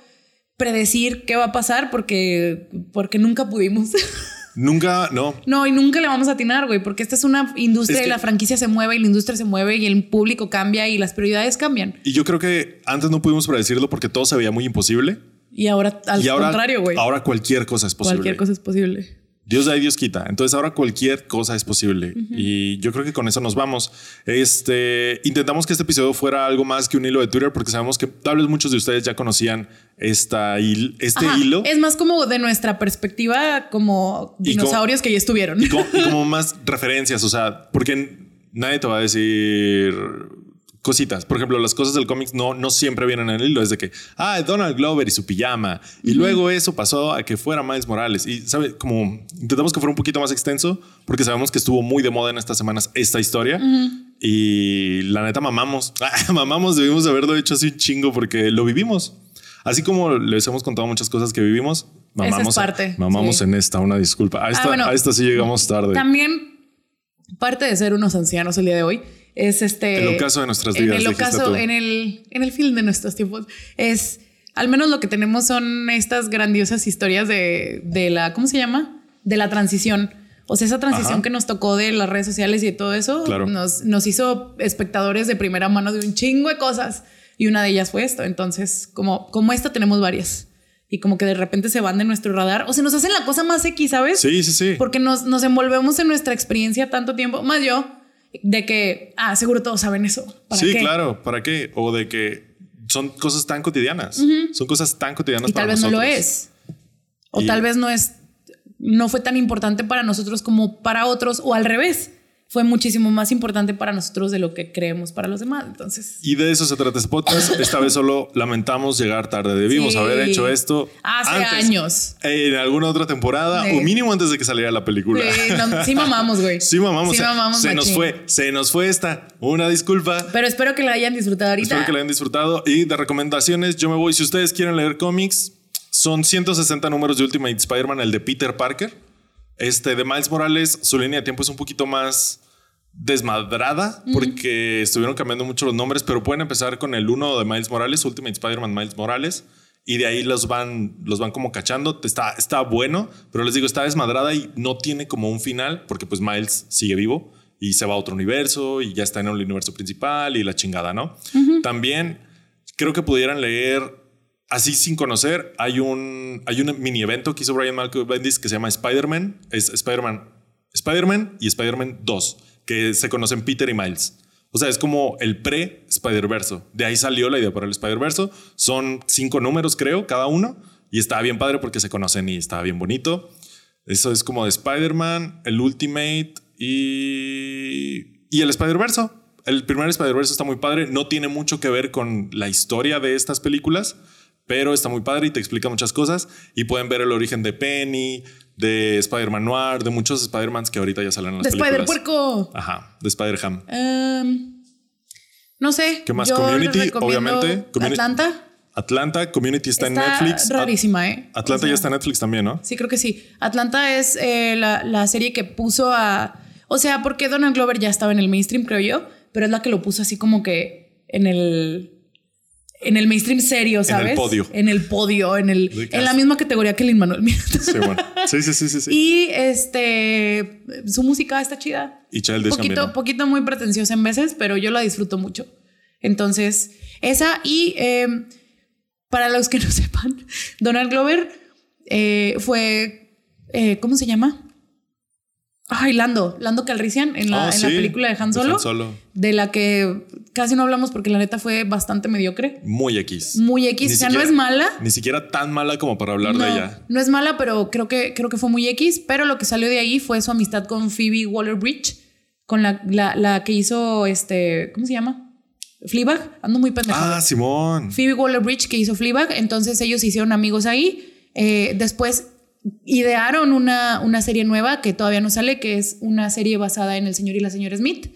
predecir qué va a pasar porque, porque nunca pudimos. Nunca, no. no, y nunca le vamos a atinar, güey, porque esta es una industria Es que- y la franquicia se mueve y la industria se mueve y el público cambia y las prioridades cambian. Y yo creo que antes no pudimos predecirlo porque todo se veía muy imposible. Y ahora, al y ahora, contrario, güey. ahora cualquier cosa es posible. Cualquier cosa es posible. Dios da y Dios quita. Entonces ahora cualquier cosa es posible. Y yo creo que con eso nos vamos. Este, intentamos que este episodio fuera algo más que un hilo de Twitter porque sabemos que tal vez muchos de ustedes ya conocían esta este Ajá, hilo. Es más como de nuestra perspectiva como dinosaurios que ya estuvieron. Y como, y como más referencias, o sea, porque nadie te va a decir cositas. Por ejemplo, las cosas del cómics no, no siempre vienen en el hilo. Es de que, ah, Donald Glover y su pijama. Y luego eso pasó a que fuera Miles Morales. Y, ¿sabe? Como intentamos que fuera un poquito más extenso porque sabemos que estuvo muy de moda en estas semanas esta historia. Y la neta mamamos. mamamos, debimos de haberlo hecho así un chingo porque lo vivimos. Así como les hemos contado muchas cosas que vivimos, mamamos, parte, mamamos sí. en esta, una disculpa. A esta, bueno. a esta sí llegamos tarde. También parte de ser unos ancianos el día de hoy es este El ocaso de nuestras en vidas, el dijiste ocaso en el en el film de nuestros tiempos es al menos lo que tenemos son estas grandiosas historias de, de la ¿cómo se llama? de la transición o sea esa transición Ajá. que nos tocó de las redes sociales y de todo eso Claro. nos, nos hizo espectadores de primera mano de un chingo de cosas y una de ellas fue esto entonces como como esta tenemos varias y como que de repente se van de nuestro radar o se nos hacen la cosa más X, ¿sabes? Sí, sí, sí. Porque nos, nos envolvemos en nuestra experiencia tanto tiempo, más yo, de que, ah, seguro todos saben eso. ¿Para Sí, qué? claro. ¿Para qué? O de que son cosas tan cotidianas. Son cosas tan cotidianas Y tal para vez no lo nosotros. es. O Y- tal vez no es, no fue tan importante para nosotros como para otros, o al revés. Fue muchísimo más importante para nosotros de lo que creemos para los demás. Entonces, Y de eso se trata este podcast. Esta vez solo lamentamos llegar tarde. Debimos Sí. haber hecho esto Hace antes, años. En alguna otra temporada Sí. o mínimo antes de que saliera la película. sí, no, sí mamamos, güey. Sí, mamamos. Sí se- mamamos se nos fue, se nos fue esta. Una disculpa. Pero espero que la hayan disfrutado ahorita. Espero que la hayan disfrutado. Y de recomendaciones, yo me voy. Si ustedes quieren leer cómics, son 160 números de Ultimate Spider-Man, el de Peter Parker. Este de Miles Morales, su línea de tiempo es un poquito más desmadrada porque estuvieron cambiando mucho los nombres, pero pueden empezar con el uno de Miles Morales, Ultimate Spider-Man Miles Morales. Y de ahí los van, los van como cachando. Está, está bueno, pero les digo, está desmadrada y no tiene como un final porque pues Miles sigue vivo y se va a otro universo y ya está en el universo principal y la chingada, ¿no? También creo que pudieran leer así sin conocer. Hay un, hay un mini evento que hizo Brian Malcolm Bendis que se llama Spider-Man. Es Spider-Man, Spider-Man y Spider-Man 2, que se conocen Peter y Miles. O sea, es como el pre-Spider-Verso. De ahí salió la idea para el Spider-Verso. Son cinco números, creo, cada uno. Y estaba bien padre porque se conocen y estaba bien bonito. Eso es como de Spider-Man, el Ultimate y, y el Spider-Verso. El primer Spider-Verse está muy padre. No tiene mucho que ver con la historia de estas películas, pero está muy padre y te explica muchas cosas. Y pueden ver el origen de Penny, de Spider-Man Noir, de muchos Spider-Mans que ahorita ya salen en las De películas. Spider-Puerco. Ajá, de Spider-Ham. Em, no sé. ¿Qué más? Yo Community, obviamente. Community- Atlanta. Atlanta, Community está, en Netflix. rarísima, ¿eh? Atlanta O sea, ya está en Netflix también, ¿no? Sí, creo que sí. Atlanta es eh, la, la serie que puso a. O sea, porque Donald Glover ya estaba en el mainstream, creo yo, pero es la que lo puso así como que en el. En el mainstream serio, ¿sabes? podio. En el podio, en, el, De en la cast. misma categoría que Lin Manuel Miranda. Sí, bueno. Sí, sí, sí, sí. sí. Y este. Su música está chida. Y, Childish poquito, poquito muy pretenciosa en veces, pero yo la disfruto mucho. Entonces, esa y eh, para los que no sepan, Donald Glover eh, fue, eh, ¿cómo se llama? Ay, Lando, Lando Calrissian en la, Oh, en la sí, película de Han de Solo, Han Solo. de la que casi no hablamos porque la neta fue bastante mediocre. Muy X. Muy X, Ni o sea, no es mala. Ni siquiera tan mala como para hablar no, de ella. no es mala, pero creo que, creo que fue muy X. Pero lo que salió de ahí fue su amistad con Phoebe Waller Bridge, con la, la, la que hizo este. ¿Cómo se llama? Fleabag. Ando muy pendejada. Ah, Simón. Phoebe Waller Bridge que hizo Fleabag. Entonces ellos se hicieron amigos ahí. Eh, después idearon una, una serie nueva que todavía no sale, que es una serie basada en El señor y la señora Smith,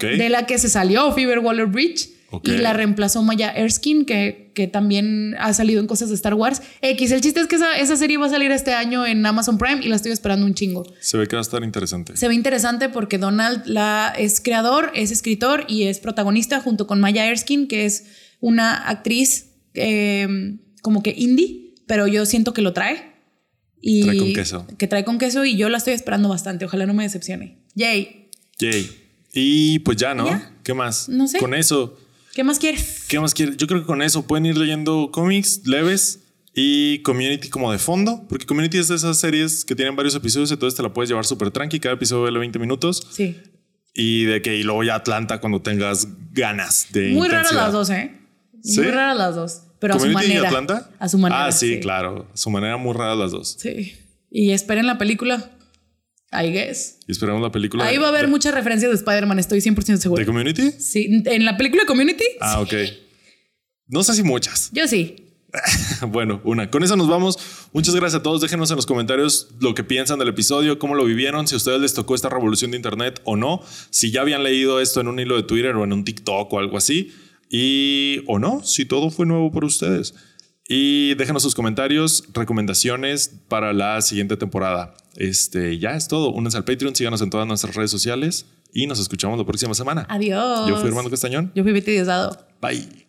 de la que se salió Phoebe Waller Bridge. Y la reemplazó Maya Erskine, que, que también ha salido en cosas de Star Wars. X, el chiste es que esa, esa serie va a salir este año en Amazon Prime y la estoy esperando un chingo. Se ve que va a estar interesante. Se ve interesante porque Donald la, es creador, es escritor y es protagonista junto con Maya Erskine, que es una actriz eh, como que indie, pero yo siento que lo trae. Y Trae con queso. Que trae con queso y yo la estoy esperando bastante. Ojalá no me decepcione. Yay. Yay. Y pues ya, ¿no? Ya. ¿Qué más? No sé. Con eso. ¿Qué más quieres? ¿Qué más quieres? Yo creo que con eso pueden ir leyendo cómics leves. Y Community como de fondo, porque Community es de esas series que tienen varios episodios, entonces te la puedes llevar súper tranqui, cada episodio de 20 minutos. Sí. Y de que y luego ya Atlanta cuando tengas ganas de Muy raras intensidad. las dos, ¿eh? ¿Sí? Muy raras las dos. Pero a su ¿Community y manera. Atlanta? A su manera. Ah, sí, claro. A su manera muy rara las dos. Sí. Y esperen la película. I guess. Y esperamos la película. Ahí va a haber de, muchas referencias de Spider-Man, estoy 100% seguro. ¿De Community? Sí, en la película Community. Ah, ok. No sé si muchas. Yo sí. Bueno, una. Con eso nos vamos. Muchas gracias a todos. Déjenos en los comentarios lo que piensan del episodio, cómo lo vivieron, si a ustedes les tocó esta revolución de Internet o no, si ya habían leído esto en un hilo de Twitter o en un TikTok o algo así, y o no, si todo fue nuevo para ustedes. Y déjenos sus comentarios, recomendaciones para la siguiente temporada. Este ya es todo. Únanse al Patreon, síganos en todas nuestras redes sociales y nos escuchamos la próxima semana. Adiós. Yo fui Armando Castañón. Yo fui Betty Diosdado. Bye.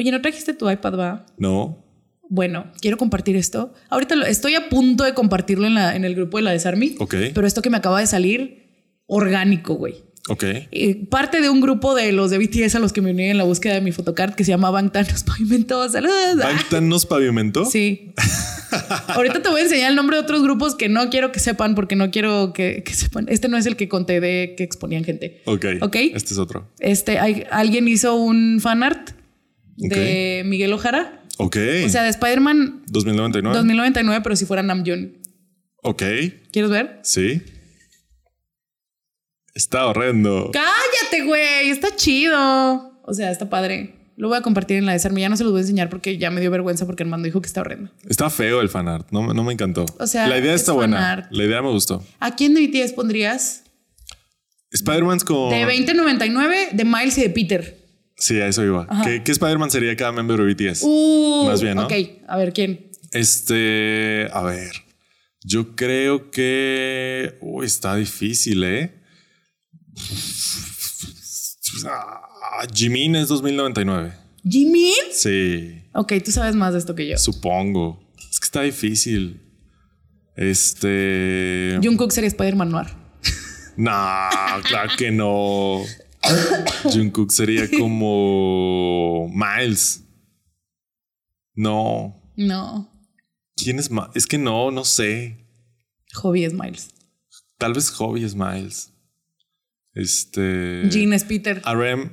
Oye, ¿no trajiste tu iPad, va? No. Bueno, quiero compartir esto. Ahorita lo- estoy a punto de compartirlo en, la, en el grupo de la Desarmy. Ok. Pero esto que me acaba de salir, orgánico, güey. Ok. Eh, parte de un grupo de los de BTS a los que me uní en la búsqueda de mi photocard que se llama Bangtan Nos Pavimentó. Saludos. ¿Bangtan nos pavimentó? Sí. Ahorita te voy a enseñar el nombre de otros grupos que no quiero que sepan porque no quiero que, que sepan. Este no es el que conté de que exponían gente. Ok. Ok. Este es otro. Este, hay, alguien hizo un fanart de Miguel Ojara. Ok. O sea, de Spider-Man 2099. 2099, pero si fuera Namjoon. ok. ¿Quieres ver? Sí. Está horrendo. Cállate, güey. Está chido. O sea, está padre. Lo voy a compartir en la Desarme. Ya no se los voy a enseñar porque ya me dio vergüenza porque Armando dijo que está horrendo. Está feo el fanart. No, no me encantó. O sea, la idea es está buena. fanart. La idea me gustó. ¿A quién de BTS pondrías? Spider-Man con. De 2099, de Miles y de Peter. Sí, a eso iba. ¿Qué, qué Spider-Man sería cada miembro de BTS? Uh, Más bien, ¿no? Ok, a ver quién. Este. A ver. Yo creo que. Uy, está difícil, ¿eh? Ah, Jimin es 2099. ¿Jimin? Sí. Ok, tú sabes más de esto que yo. Supongo. Es que está difícil. Este. Jungkook sería Spider-Man Noir. No, claro que no. Jungkook sería como Miles. No. No. ¿Quién es Miles? Es que no, no sé. Hobby es Miles. Tal vez Hobby es Miles. Este. Jean es Peter. RM.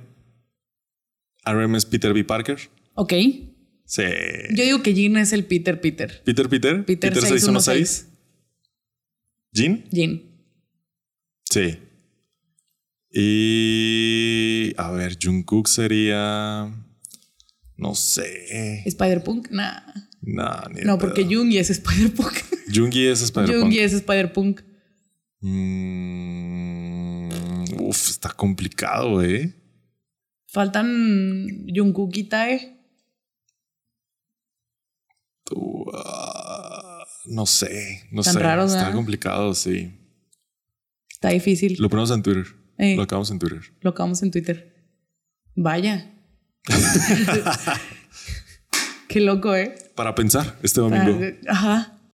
RM es Peter B. Parker. Ok. Sí. Yo digo que Jean es el Peter Peter. Peter Peter. Peter 616. Jean. Jean. Sí. Y a ver, Jungkook sería no sé. Spider-Punk. Nah. Nah, ni No, porque. Jungi es Spider-Punk. Jungi es Spider-Punk. Jungi es Spider-Punk. Mm, uf, está complicado, eh. Faltan Jungkook y Tae. Ah, no sé, no Tan sé. está complicado, sí. Está difícil. Lo ponemos en Twitter. Eh. Lo acabamos en Twitter. Lo acabamos en Twitter. Vaya. Qué loco, ¿eh? Para pensar este domingo. Ajá.